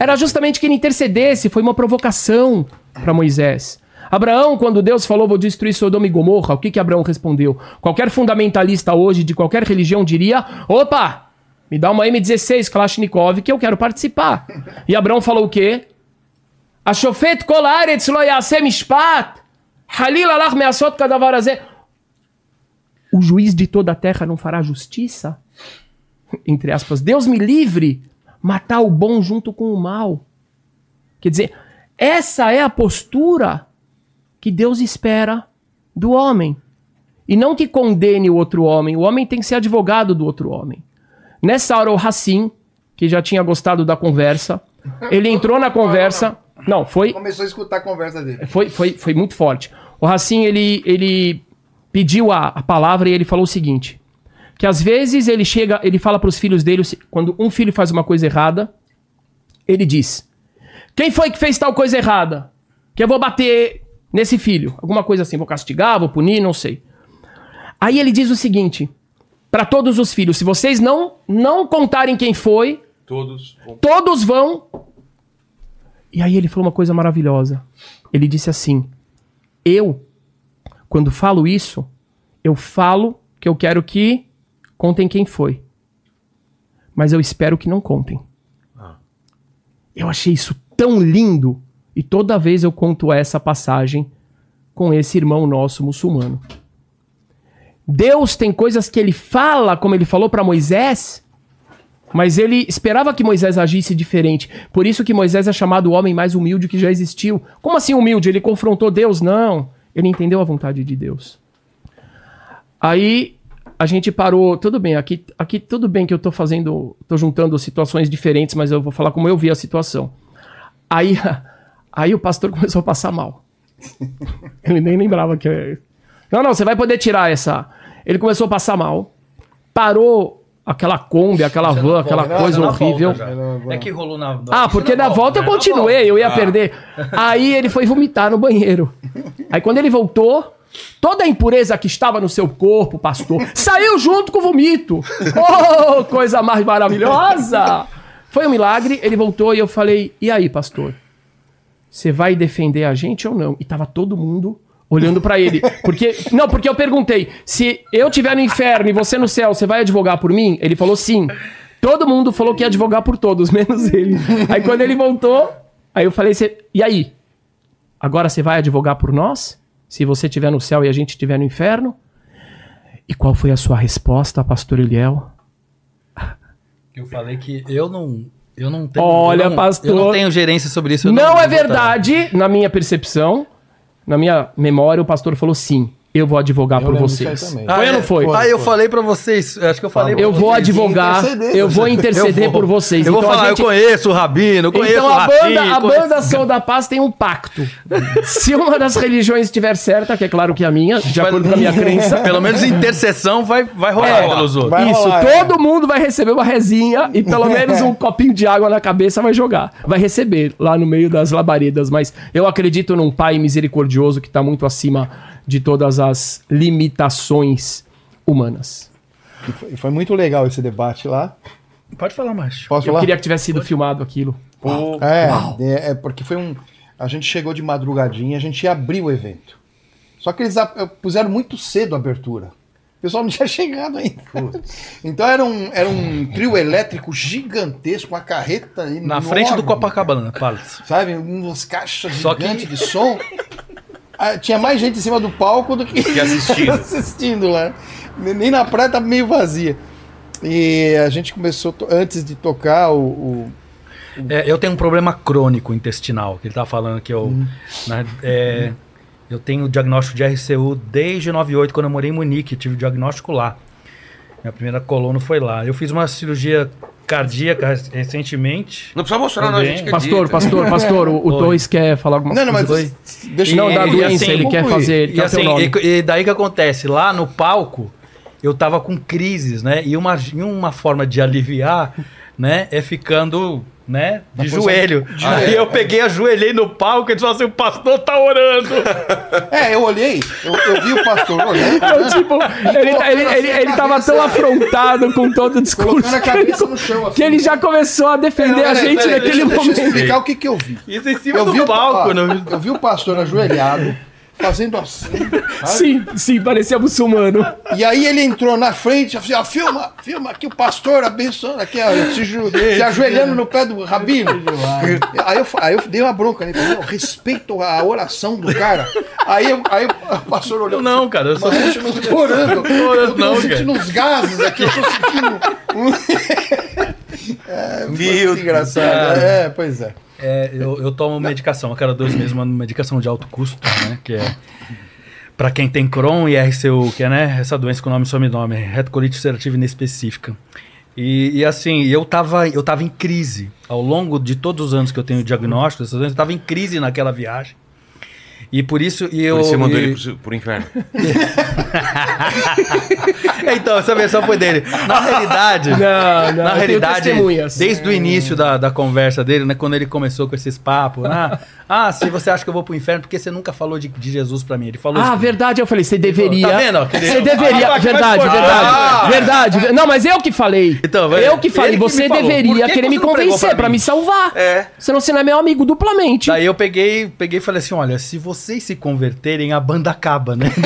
era justamente que ele intercedesse, foi uma provocação para Moisés. Abraão, quando Deus falou, vou destruir Sodoma e Gomorra, o que, que Abraão respondeu? Qualquer fundamentalista hoje de qualquer religião diria: opa, me dá uma M16 Kalashnikov que eu quero participar. E Abraão falou o quê? Ashofet kol haaretz lo mishpat, O juiz de toda a terra não fará justiça? Entre aspas, Deus me livre matar o bom junto com o mal. Quer dizer, essa é a postura que Deus espera do homem. E não que condene o outro homem. O homem tem que ser advogado do outro homem. Nessa hora, o Hassim, que já tinha gostado da conversa, ele entrou na conversa. Não, foi, Começou a escutar a conversa dele. foi, foi, foi muito forte. O Hassim, ele, ele pediu a, a palavra e ele falou o seguinte: que às vezes ele chega, ele fala para os filhos dele, quando um filho faz uma coisa errada, ele diz: Quem foi que fez tal coisa errada? Que eu vou bater nesse filho. Alguma coisa assim, vou castigar, vou punir, não sei. Aí ele diz o seguinte: para todos os filhos, se vocês não não contarem quem foi, Todos. todos vão. E aí ele falou uma coisa maravilhosa. Ele disse assim: Eu, quando falo isso, eu falo que eu quero que contem quem foi. Mas eu espero que não contem. Eu achei isso tão lindo. E toda vez eu conto essa passagem com esse irmão nosso muçulmano. Deus tem coisas que ele fala, como ele falou para Moisés, mas ele esperava que Moisés agisse diferente. Por isso que Moisés é chamado o homem mais humilde que já existiu. Como assim humilde? Ele confrontou Deus? Não. Ele entendeu a vontade de Deus. Aí a gente parou, tudo bem, aqui, aqui tudo bem que eu tô fazendo, tô juntando situações diferentes, mas eu vou falar como eu vi a situação. Aí, aí o pastor começou a passar mal. Ele nem lembrava que. Não, não, você vai poder tirar essa. Ele começou a passar mal. Parou aquela Kombi, aquela van, aquela Não, coisa na horrível. volta. É que rolou na. Ah, porque na volta eu né? continuei, eu ia perder. Aí ele foi vomitar no banheiro. Aí quando ele voltou, toda a impureza que estava no seu corpo, pastor, saiu junto com o vomito. Oh, coisa mais maravilhosa! Foi um milagre, ele voltou e eu falei: "E aí, pastor? Você vai defender a gente ou não?" E tava todo mundo olhando pra ele. Porque não, porque eu perguntei: "Se eu tiver no inferno e você no céu, você vai advogar por mim?" Ele falou: "Sim." Todo mundo falou que ia advogar por todos, menos ele. Aí quando ele voltou, aí eu falei: "Cê- "E aí? Agora você vai advogar por nós? Se você estiver no céu e a gente estiver no inferno?" E qual foi a sua resposta, pastor Eliel? Eu falei que eu não. Eu não tenho. Olha, eu não, pastor. Eu não tenho gerência sobre isso. eu Não, é vou verdade, na minha percepção, na minha memória, o pastor falou sim. Eu vou advogar por disso aí vocês. Foi Ah, ou é? não foi? Ah, eu falei pra vocês. Acho que eu falei Eu vou vocês. advogar, interceder, eu vou interceder Eu vou. por vocês. Eu vou Então a falar, gente- eu conheço o Rabino, eu conheço Então o a Rafi, banda, a conheço- banda Sou da Paz tem um pacto. Se uma das religiões estiver certa, que é claro que é a minha, de acordo com a minha crença, Pelo menos intercessão vai, vai rolar É, pelos outros. Vai Isso, rolar, é. todo mundo vai receber uma resinha e pelo menos um copinho de água na cabeça vai jogar. Vai receber lá no meio das labaredas. Mas eu acredito num pai misericordioso que está muito acima de todas as limitações humanas. E foi, foi muito legal esse debate lá. Pode falar mais. Posso Eu falar? queria que tivesse sido filmado aquilo. É, é, é porque foi um. A gente chegou de madrugadinha, a gente ia abrir o evento. Só que eles a- puseram muito cedo a abertura. O pessoal não tinha chegado ainda. Então era um, era um trio elétrico gigantesco, uma carreta Na enorme, frente do Copacabana Palace. Sabe? Umas caixas Só que- gigantes de som. Ah, tinha mais gente em cima do palco do que, Que assistindo. assistindo lá. Nem na praia tava meio vazia. E a gente começou, antes de tocar o- o, É, eu tenho um problema crônico intestinal, que ele tá falando que eu. Hum. né, é, eu tenho diagnóstico de RCU desde 98, quando eu morei em Munique, tive o diagnóstico lá. Minha primeira colono foi lá. Eu fiz uma cirurgia cardíaca rec- recentemente. Não precisa mostrar, não, a gente. Pastor, pastor, pastor, o, o Oi. Torres quer falar alguma Não, não, mas coisa? deixa Não, eu da e doença, assim, ele quer fazer, ele E, quer assim, nome. e, e daí que acontece? Lá no palco, eu tava com crises, né? E uma, e uma forma de aliviar, né? É ficando, né? De posição joelho. de Aí eu peguei, ajoelhei no palco e disse assim: o pastor tá orando. É, eu olhei, eu, eu vi o pastor olhando, Então, tipo, ele, tá- ele, ele, ele tava tão afrontado com todo o discurso a que ele, cabeça no chão. Assim. que ele já começou a defender a Peraí, gente naquele deixa, Deixa eu momento. explicar o que, que eu vi. Isso em cima Eu vi, do o, palco. ó, não- eu vi o pastor ajoelhado, fazendo assim. Sim, sim, parecia muçulmano. E aí ele entrou na frente, assim, ó, filma, filma aqui o pastor abençoando aqui, ó, se, ju- se ajoelhando no pé do rabino. Aí eu, aí eu dei uma bronca nele, "Não, respeito a oração do cara. Aí, eu- aí o pastor olhou. Não, cara, eu sou. Mas eu não tô orando, eu tô Não, sentindo uns gases aqui, eu tô sentindo. um- é, Meu muito engraçado. É, pois é. É, eu, eu tomo medicação a cada dois meses, uma medicação de alto custo, né? Que é para quem tem Crohn e RCU, que é né, essa doença com nome e sobrenome, retocolite ulcerativa inespecífica. E, e assim, eu tava, eu tava em crise. Ao longo de todos os anos que eu tenho diagnóstico dessa doença, eu tava em crise naquela viagem. E por isso e eu. Por isso você mandou e- ele pro, pro inferno. então, essa versão foi dele. Na realidade. Não, não, Na realidade, desde o início da, da conversa dele, né, quando ele começou com esses papos, ah, ah, se você acha que eu vou pro inferno, porque você nunca falou de, de Jesus pra mim? Ele falou Ah, isso. verdade, eu falei, você deveria. Tá vendo, que Você deveria, Ah, verdade, mas- verdade. Ah! Verdade. ver- Não, mas eu que falei. Então, vai- eu que falei, que você. Por deveria que querer que me você convencer pra pra me salvar. É. Senão você não é meu amigo duplamente. Daí eu peguei, peguei e falei assim: olha, se vocês se converterem, a banda acaba, né?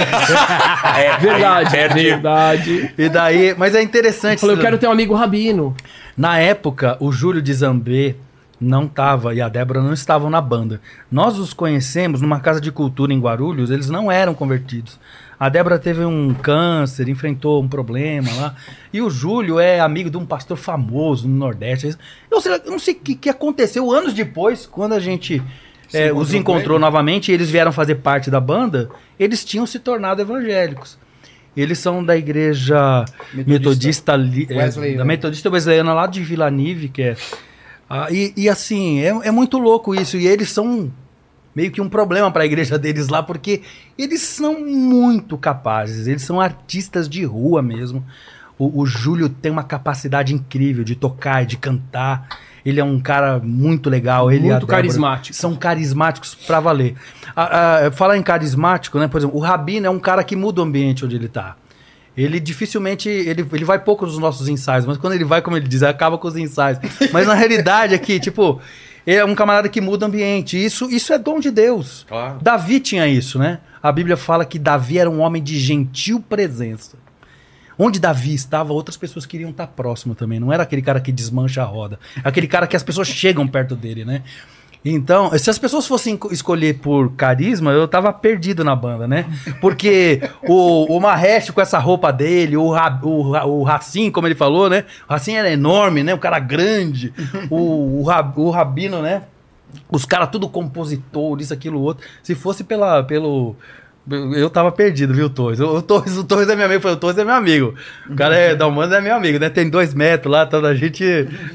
É, Verdade, perde. verdade. e daí, mas é interessante. Falei, eu quero ter um amigo rabino. Na época, o Júlio de Zambê não estava e a Débora não estavam na banda. Nós os conhecemos numa casa de cultura em Guarulhos, eles não eram convertidos. A Débora teve um câncer, enfrentou um problema lá. E o Júlio é amigo de um pastor famoso no Nordeste. Eu, sei, eu não sei o que, que aconteceu anos depois, quando a gente é, os encontrou novamente e eles vieram fazer parte da banda, eles tinham se tornado evangélicos. Eles são da igreja metodista, li- é, Wesleyana. da metodista wesleyana lá de Vila Nive, que é. Ah, e, e assim, é, é muito louco isso. E eles são meio que um problema para a igreja deles lá, porque eles são muito capazes, eles são artistas de rua mesmo. O, o Júlio tem uma capacidade incrível de tocar, de cantar. Ele é um cara muito legal. Ele a Muito Débora carismático. São carismáticos pra valer. Ah, ah, falar em carismático, né? Por exemplo, o Rabino é um cara que muda o ambiente onde ele tá. Ele dificilmente. Ele, ele vai pouco nos nossos ensaios, mas quando ele vai, como ele diz, acaba com os ensaios. Mas na realidade aqui, tipo, ele é um camarada que muda o ambiente. Isso, isso é dom de Deus. Claro. Davi tinha isso, né? A Bíblia fala que Davi era um homem de gentil presença. Onde Davi estava, outras pessoas queriam estar próximo também. Não era aquele cara que desmancha a roda. Aquele cara que as pessoas chegam perto dele, né? Então, se as pessoas fossem co- escolher por carisma, eu tava perdido na banda, né? Porque o, o Mahesh com essa roupa dele, o, Ra, o, o Racim, como ele falou, né? O Racim era enorme, né? O cara grande. O, o, Ra- o Rabino, né? Os caras tudo compositor, isso, aquilo, outro. Se fosse pela, pelo... Eu tava perdido, viu, Torres? O, o Torres? o Torres é meu amigo. Eu falei, o Torres é meu amigo. O cara é da Humanos é meu amigo, né? Tem dois metros lá, toda a gente...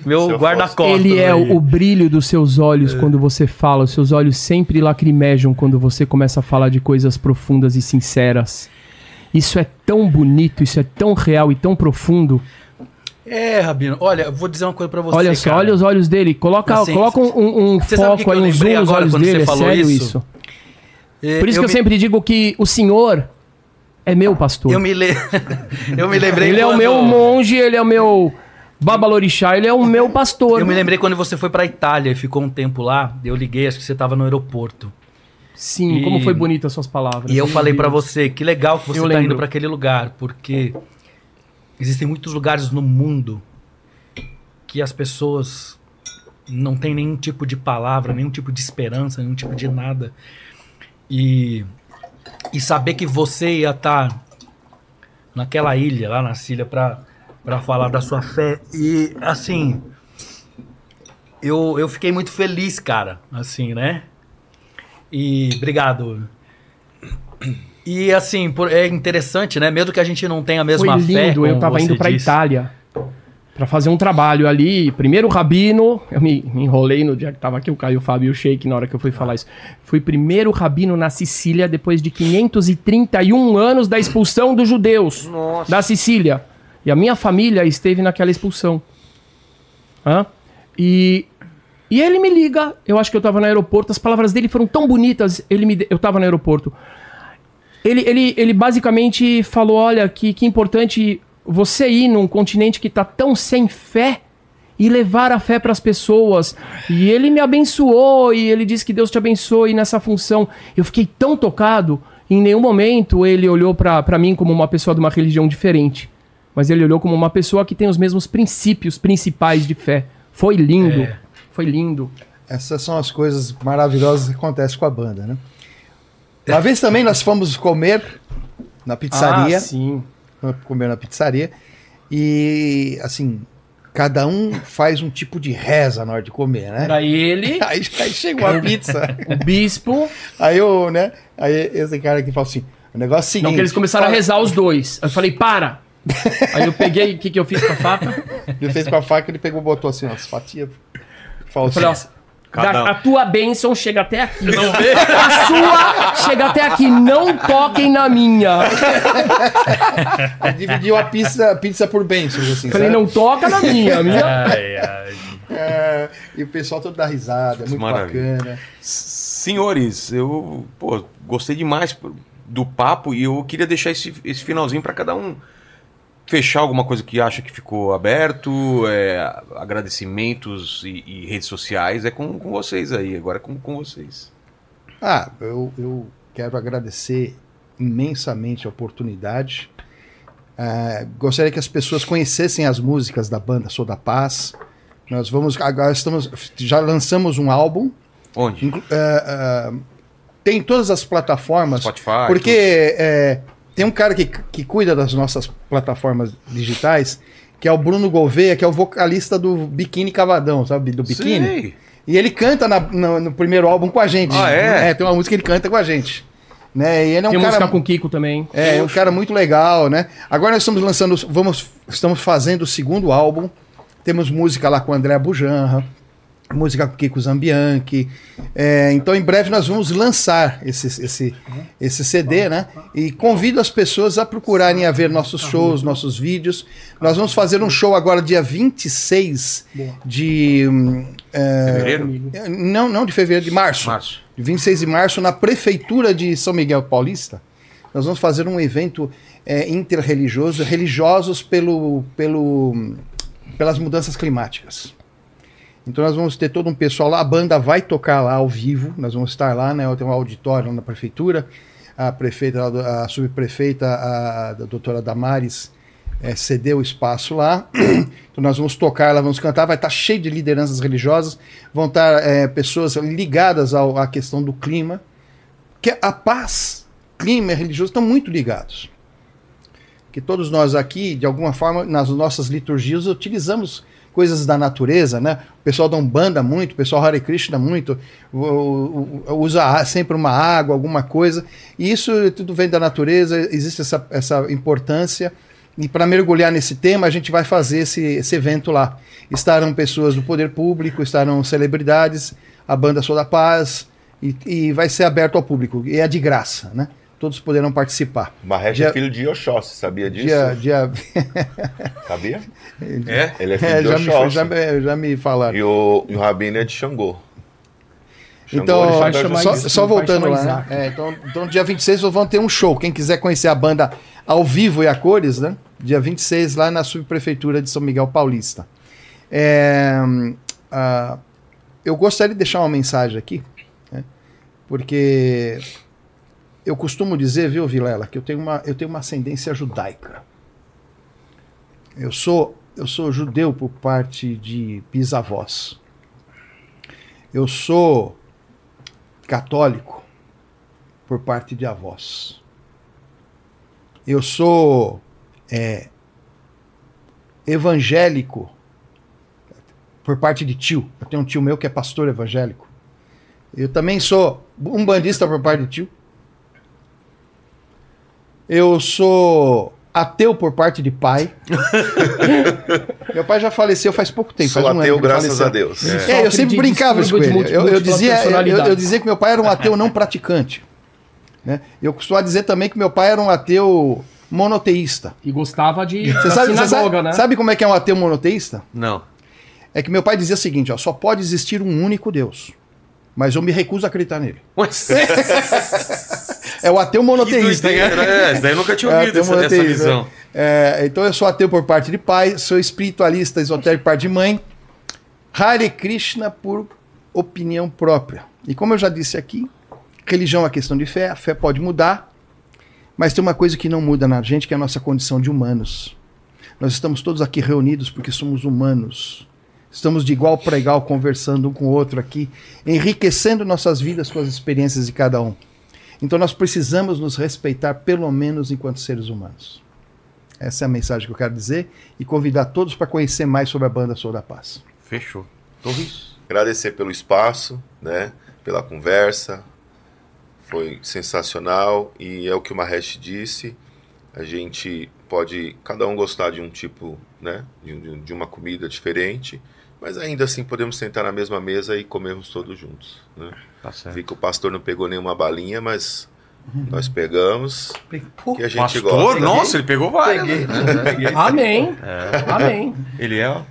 Meu eu guarda-costas. Ele é aí. o, brilho dos seus olhos quando você fala. Os seus olhos sempre lacrimejam quando você começa a falar de coisas profundas e sinceras. Isso é tão bonito, isso é tão real e tão profundo. É, Rabino. Olha, vou dizer uma coisa pra você, olha só, cara. olha os olhos dele. Coloca, Assim, coloca um, um- foco aí, um zoom nos olhos dele. É falou sério isso? isso. Por isso que eu me- sempre digo que o senhor é meu pastor. Eu me, le... eu me lembrei Ele é o quando- meu monge, ele é o meu babalorixá, ele é o meu pastor. Eu me lembrei quando você foi pra Itália e ficou um tempo lá. Eu liguei, acho que você tava no aeroporto. Sim, E- como foi bonita as suas palavras. E eu falei Deus. você, que legal que você Eu tá lembro. indo pra aquele lugar, porque existem muitos lugares no mundo que as pessoas não têm nenhum tipo de palavra, nenhum tipo de esperança, nenhum tipo de nada. E, e saber que você ia estar naquela ilha, lá na Síria, pra, pra falar da sua fé. E, assim, eu, eu fiquei muito feliz, cara, assim, né? E obrigado. E assim, por- é interessante, né? Mesmo que a gente não tenha a mesma Foi fé. lindo, eu como tava indo disse. Itália pra fazer um trabalho ali. Primeiro rabino, eu me, me enrolei no dia que tava aqui o Caio Fábio e o Sheik na hora que eu fui falar isso. Fui primeiro rabino na Sicília depois de 531 anos da expulsão dos judeus da Sicília. E a minha família esteve naquela expulsão. Hã? E, e ele me liga, eu acho que eu tava no aeroporto, as palavras dele foram tão bonitas, ele me, eu tava no aeroporto. Ele, ele, ele basicamente falou: olha, que, que importante você ir num continente que tá tão sem fé e levar a fé para as pessoas. E ele me abençoou e ele disse que Deus te abençoe nessa função. Eu fiquei tão tocado, em nenhum momento ele olhou para mim como uma pessoa de uma religião diferente. Mas ele olhou como uma pessoa que tem os mesmos princípios principais de fé. Foi lindo. É. Foi lindo. Essas são as coisas maravilhosas que acontecem com a banda, né? Uma vez também nós fomos comer na pizzaria, Ah, sim. Comer na pizzaria, e assim, cada um faz um tipo de reza na hora de comer, né? Era ele, Aí, aí chegou a pizza, o bispo. aí eu, né? Aí esse cara aqui falou assim: o negócio é o seguinte. Não, que eles começaram a fala- rezar os dois. Eu falei, para! Aí eu peguei, o que, que eu fiz com a faca? Ele fez com a faca, ele pegou, botou assim, umas fatias. Falou Eu falei, ó, assim, Cada da- a tua bênção chega até aqui. Não vê? A sua chega até aqui. Não toquem na minha. Dividiu a pizza, pizza por bênçãos, assim. Falei, sabe? não toca na minha. Minha... Ai, ai. É, e o pessoal todo dá risada, é muito Maravilha. bacana. Senhores, eu pô, gostei demais do papo e eu queria deixar esse, esse finalzinho para cada um fechar alguma coisa que acha que ficou aberto, é, agradecimentos e, e redes sociais, é com, com vocês aí, agora é com, com vocês. Ah, eu, eu quero agradecer imensamente a oportunidade. Ah, gostaria que as pessoas conhecessem as músicas da banda Sou da Paz. Nós vamos agora estamos já lançamos um álbum. Onde? ah, ah, tem em todas as plataformas. Spotify. Porque tem um cara que, que cuida das nossas plataformas digitais, que é o Bruno Gouveia, que é o vocalista do Biquíni Cavadão, sabe? Do. Biquíni. E ele canta na- no, no primeiro álbum com a gente. Ah, é? tem uma música que ele canta com a gente. Né? E ele é um Tem cara. música com o Kiko também. É, é um cara muito legal, né? Agora nós estamos lançando, vamos, estamos fazendo o segundo álbum. Temos música lá com o André Bujanra, música com o Kiko Zambianchi. É, então em breve nós vamos lançar esse, esse, esse CD, né? E convido as pessoas a procurarem a ver nossos shows, nossos vídeos. Nós vamos fazer um show agora dia 26 de. hum, é, Fevereiro? Não, não de fevereiro, de março. Março. De 26 de março, na Prefeitura de São Miguel Paulista, nós vamos fazer um evento é, interreligioso, religiosos pelo, pelo, pelas mudanças climáticas. Então nós vamos ter todo um pessoal lá, a banda vai tocar lá ao vivo, nós vamos estar lá, né? Tem um auditório na prefeitura, a prefeita, a subprefeita, a, a doutora Damares, é, cedeu o espaço lá. então nós vamos tocar lá, vamos cantar, vai estar cheio de lideranças religiosas, vão estar é, pessoas ligadas ao- à questão do clima, que a paz, clima e religioso estão muito ligados. Que todos nós aqui, de alguma forma, nas nossas liturgias, utilizamos coisas da natureza, né? O pessoal da Umbanda muito, o pessoal Hare Krishna muito, usa sempre uma água, alguma coisa. E isso tudo vem da natureza, existe essa, essa importância. E para mergulhar nesse tema, a gente vai fazer esse, esse evento lá. Estarão pessoas do poder público, estarão celebridades, a banda Sou da Paz, e, e vai ser aberto ao público. E é de graça, né? Todos poderão participar. Marrecha Dia- é filho de Oxóssi, sabia disso? Dia, dia... Sabia? É? Ele é filho É, de Oxóssi. já, me, já me falaram. E o, e o Rabino é de Xangô. Xangô, Então, só, isso, só voltando lá. né? É, então, então, dia 26 nós vamos ter um show. Quem quiser conhecer a banda ao vivo e a cores, né? Dia 26 lá na subprefeitura de São Miguel Paulista. É, ah, eu gostaria de deixar uma mensagem aqui, né? porque eu costumo dizer, viu, Vilela, que eu tenho uma, eu tenho uma ascendência judaica. Eu sou, eu sou judeu por parte de bisavós. Eu sou católico por parte de avós. Eu sou é, evangélico por parte de tio. Eu tenho um tio meu que é pastor evangélico. Eu também sou umbandista por parte de tio. Eu sou ateu por parte de pai. Meu pai já faleceu faz pouco tempo. Sou faz um ano ateu, ele graças faleceu. a Deus. É, eu Sofre sempre de brincava isso com ele. de Eu, eu dizia, eu, eu- eu dizia que meu pai era um ateu não praticante. Né? Eu costumo dizer também que meu pai era um ateu monoteísta. E gostava de Você sabe, você sinagoga, sabe, né? sabe como é que é um ateu monoteísta? Não. É que meu pai dizia o seguinte, ó, só pode existir um único Deus. Mas eu me recuso a acreditar nele. É o ateu monoteísta. doideira, né? Essa daí eu nunca tinha É, ouvido ateu essa, essa monoteísta, visão. né? É, então eu sou ateu por parte de pai, sou espiritualista esotérico por parte de mãe, Hare Krishna por opinião própria. E como eu já disse aqui, religião é questão de fé, a fé pode mudar, mas tem uma coisa que não muda na gente, que é a nossa condição de humanos. Nós estamos todos aqui reunidos porque somos humanos. Estamos de igual para igual conversando um com o outro aqui, enriquecendo nossas vidas com as experiências de cada um. Então nós precisamos nos respeitar, pelo menos enquanto seres humanos. Essa é a mensagem que eu quero dizer e convidar todos para conhecer mais sobre a banda Sou da Paz. Fechou. Torres. Agradecer pelo espaço, né? Pela conversa. Foi sensacional e é o que o Mahesh disse. A gente pode cada um gostar de um tipo, né? De, de- de uma comida diferente, mas ainda assim podemos sentar na mesma mesa e comermos todos juntos. Né? Tá certo. Vi que o pastor não pegou nenhuma balinha, mas nós pegamos e a gente Pastor, gosta. nossa, ele pegou várias. né? Amém. Amém. Ele é.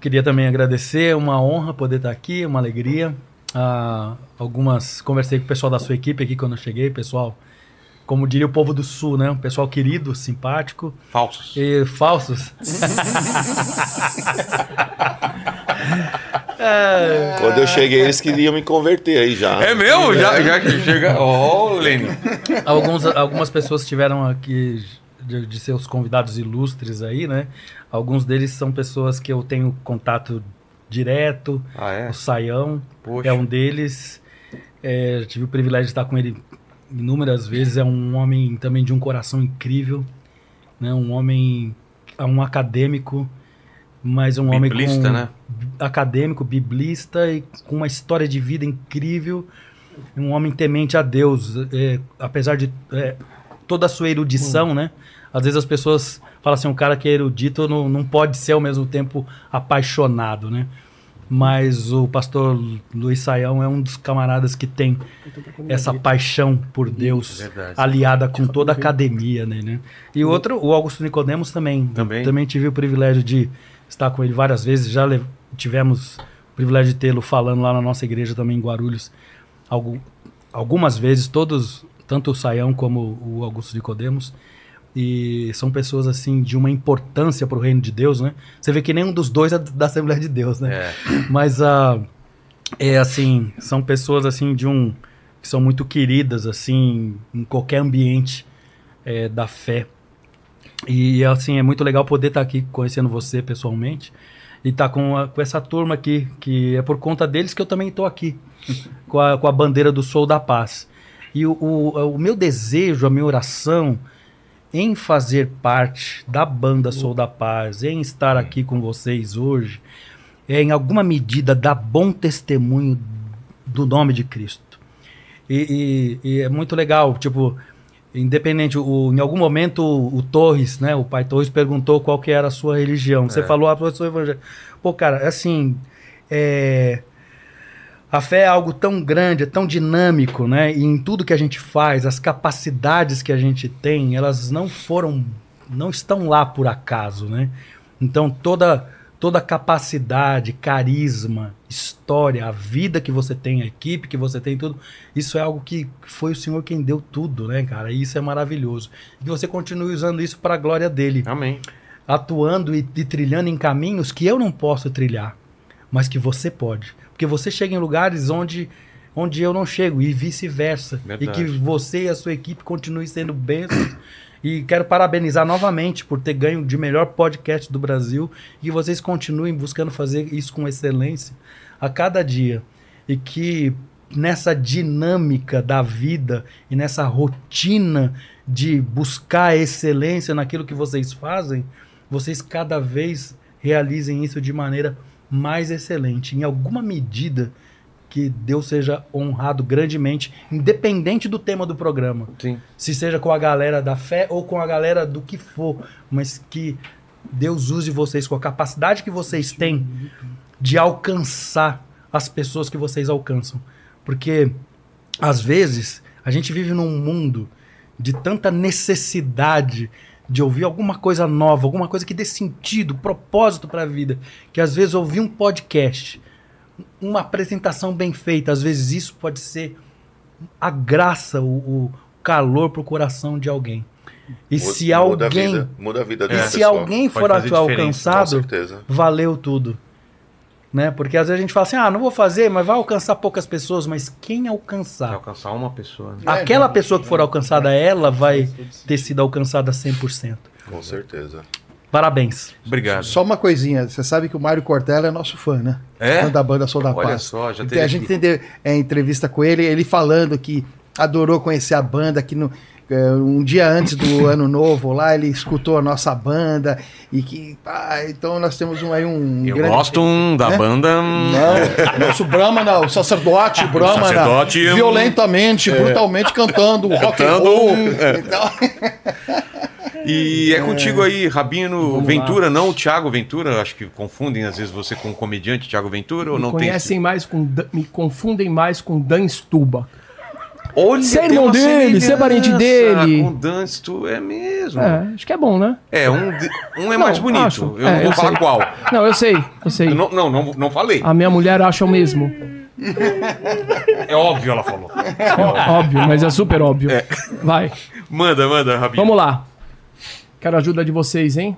Queria também agradecer, uma honra poder estar aqui, uma alegria. Ah, algumas conversei com o pessoal da sua equipe aqui quando eu cheguei, pessoal, como diria o povo do Sul, né? Um pessoal querido, simpático Falsos. e falsos. É, Quando eu cheguei, eles queriam me converter aí já. É mesmo? Já, já que chega. Ó, oh, Lene. alguns, algumas pessoas tiveram aqui de, de seus convidados ilustres aí, né? Alguns deles são pessoas que eu tenho contato direto. Ah, é? O Saião Poxa. é um deles. É, tive o privilégio de estar com ele inúmeras vezes. É um homem também de um coração incrível, né? Um homem, um acadêmico, mas um homem Biblista, com né? acadêmico, biblista e com uma história de vida incrível. Um homem temente a Deus, é, apesar de é, toda a sua erudição, né? Às vezes as pessoas falam assim, um cara que é erudito não, não pode ser ao mesmo tempo apaixonado, né? Mas o pastor Luiz Saião é um dos camaradas que tem essa paixão por Deus Verdade. aliada com toda a academia, né? né? E o outro, o Augusto Nicodemos também. Também. Também tive o privilégio de estar com ele várias vezes. Já tivemos o privilégio de tê-lo falando lá na nossa igreja também em Guarulhos. Algu- algumas vezes, todos, tanto o Saião como o Augusto Nicodemos. E são pessoas assim de uma importância para o reino de Deus, né? Você vê que nenhum dos dois é da Assembleia de Deus, né? É. Mas ah, é assim, são pessoas assim de um que são muito queridas assim em qualquer ambiente é, da fé. E assim é muito legal poder estar aqui conhecendo você pessoalmente e estar com, a- com essa turma aqui que é por conta deles que eu também estou aqui com a, com a bandeira do Sou da Paz. E o, o, o meu desejo, a minha oração em fazer parte da banda Sou da Paz, em estar aqui com vocês hoje, é em alguma medida dar bom testemunho do nome de Cristo. E, e- e é muito legal, tipo, independente, o, em algum momento o, o Torres, né, o pai Torres perguntou qual que era a sua religião. Você É. falou, ah, eu sou evangélico. Pô, cara, assim, é, a fé é algo tão grande, é tão dinâmico, né? E em tudo que a gente faz, as capacidades que a gente tem, elas não foram, não estão lá por acaso, né? Então toda toda capacidade, carisma, história, a vida que você tem, a equipe que você tem, tudo, isso é algo que foi o Senhor quem deu tudo, né, cara? E isso é maravilhoso. E que você continue usando isso para a glória dele Amém. atuando e, e trilhando em caminhos que eu não posso trilhar, mas que você pode. Porque você chega em lugares onde, onde eu não chego e vice-versa. E que você e a sua equipe continuem sendo bênçãos. E quero parabenizar novamente por ter ganho de melhor podcast do Brasil e que vocês continuem buscando fazer isso com excelência a cada dia. E que nessa dinâmica da vida e nessa rotina de buscar excelência naquilo que vocês fazem, vocês cada vez realizem isso de maneira mais excelente. Em alguma medida que Deus seja honrado grandemente, independente do tema do programa. Sim. Se seja com a galera da fé ou com a galera do que for, mas que Deus use vocês com a capacidade que vocês têm de alcançar as pessoas que vocês alcançam. Porque às vezes a gente vive num mundo de tanta necessidade de ouvir alguma coisa nova, alguma coisa que dê sentido, propósito para a vida, que às vezes ouvir um podcast, uma apresentação bem feita, às vezes isso pode ser a graça, o, o calor pro coração de alguém. E Muda- se muda a alguém, vida, muda a vida e se pessoa. alguém for alcançado, valeu tudo. Né? Porque às vezes a gente fala assim: "Ah, não vou fazer, mas vai alcançar poucas pessoas", mas quem alcançar? alcançar uma pessoa. Né? Aquela pessoa que for alcançada, ela vai ter sido alcançada 100%. Com certeza. Parabéns. Obrigado. Só uma coisinha, você sabe que o Mário Cortella é nosso fã, né? É? Fã da banda Sou da Olha Paz. só, já Então, teve a gente teve é, entrevista com ele, ele falando que adorou conhecer a banda, que é, um dia antes do ano novo lá, ele escutou a nossa banda e que. ah, então nós temos um, aí um. Eu grande- gosto um, da É? banda. Não, nosso Brahmana, o sacerdote Brahmana, sacerdote, um- violentamente, brutalmente cantando rock and roll. é. Então, E é contigo aí, Rabino Vamos Ventura, não o Thiago Ventura. Acho que confundem às vezes você com o comediante Thiago Ventura ou Me não tem. conhecem mais com me confundem mais com Dan Stuba. Olha, Você é irmão dele, você é parente dele. Com o Dan, tu é mesmo. É, acho que é bom, né? É, um, um é Não, mais bonito. acho. Eu É, não vou eu falar sei. qual. Não, eu sei, eu sei. Eu não, não, não, não falei. A minha mulher acha o mesmo. É óbvio, ela falou. Ó- óbvio, mas é super óbvio. É. Vai. Manda, manda, Rabino. Vamos lá. Quero a ajuda de vocês, hein?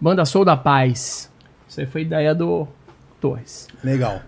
Banda Sou da Paz. Isso aí foi ideia do Torres. legal.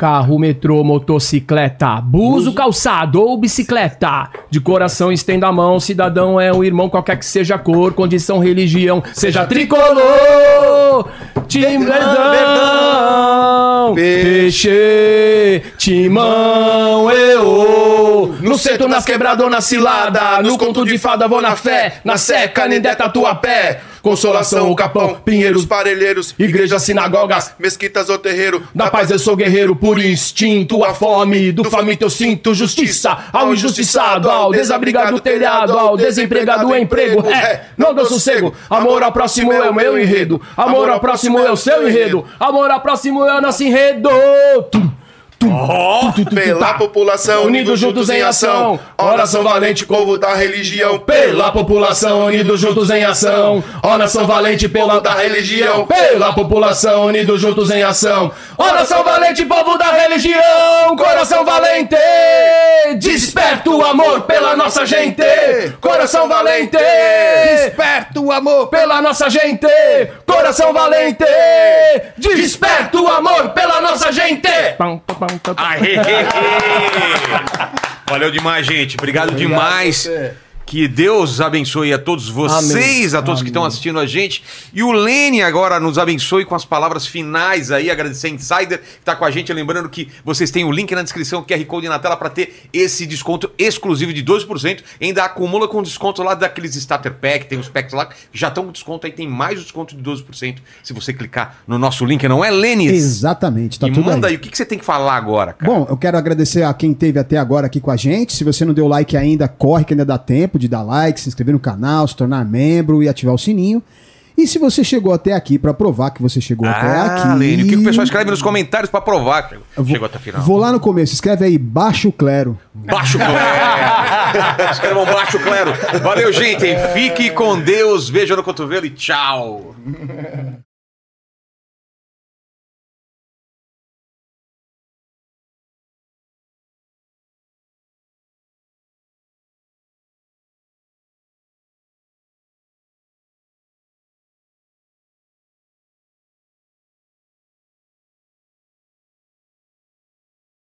Carro, metrô, motocicleta, buzo, calçado ou bicicleta. De coração estenda a mão, cidadão é um irmão, qualquer que seja a cor, condição, religião, seja tricolor. Time verdão, peixe, timão, eu. No centro, nas quebradas ou na cilada, no conto de fada vou na fé, na seca, nem der tatuapé. Consolação, o capão, pinheiros, parelheiros, igrejas, sinagogas, mesquitas ou terreiro. da paz eu sou guerreiro por instinto, a fome do faminto eu sinto justiça ao injustiçado, ao desabrigado do telhado, ao desempregado emprego. É, não dou sossego. Amor ao próximo é o meu enredo. Amor ao próximo é o seu enredo. Amor ao próximo é o nosso enredo. Tum, tum, tum, tum, Pela população, unidos juntos em ação. Oração valente, povo da religião. Pela população, unidos juntos em ação. Ó nação valente, povo da religião. Pela população, unidos juntos em ação. Ó nação valente, povo da religião. Coração valente, desperta o amor pela nossa gente. Coração valente, Desperta o amor pela nossa gente. Coração valente, desperta o amor pela nossa gente. Aê! Valeu demais, gente. Obrigado, demais. Que Deus abençoe a todos vocês, a todos que estão assistindo a gente. E o Lene agora nos abençoe com as palavras finais aí. Agradecer a Insider que está com a gente. Lembrando que vocês têm o link na descrição, QR Code na tela, para ter esse desconto exclusivo de 12%. Ainda acumula com desconto lá daqueles Starter Pack, tem os packs lá já estão com desconto aí. Tem mais o desconto de 12% se você clicar no nosso link, não é, Lênis? Exatamente, tá e tudo manda aí. aí, o que, que você tem que falar agora, cara? Bom, eu quero agradecer a quem esteve até agora aqui com a gente. Se você não deu like ainda, corre que ainda dá tempo de dar like, se inscrever no canal, se tornar membro e ativar o sininho. E se você chegou até aqui pra provar que você chegou até aqui. Ah, Lene, o que, o pessoal escreve nos comentários pra provar que vou- chegou até a final? Vou lá no começo, escreve aí, baixo clero. Baixo clero. Escrevam baixo clero. Valeu, gente. Fique com Deus. Beijo no cotovelo e tchau.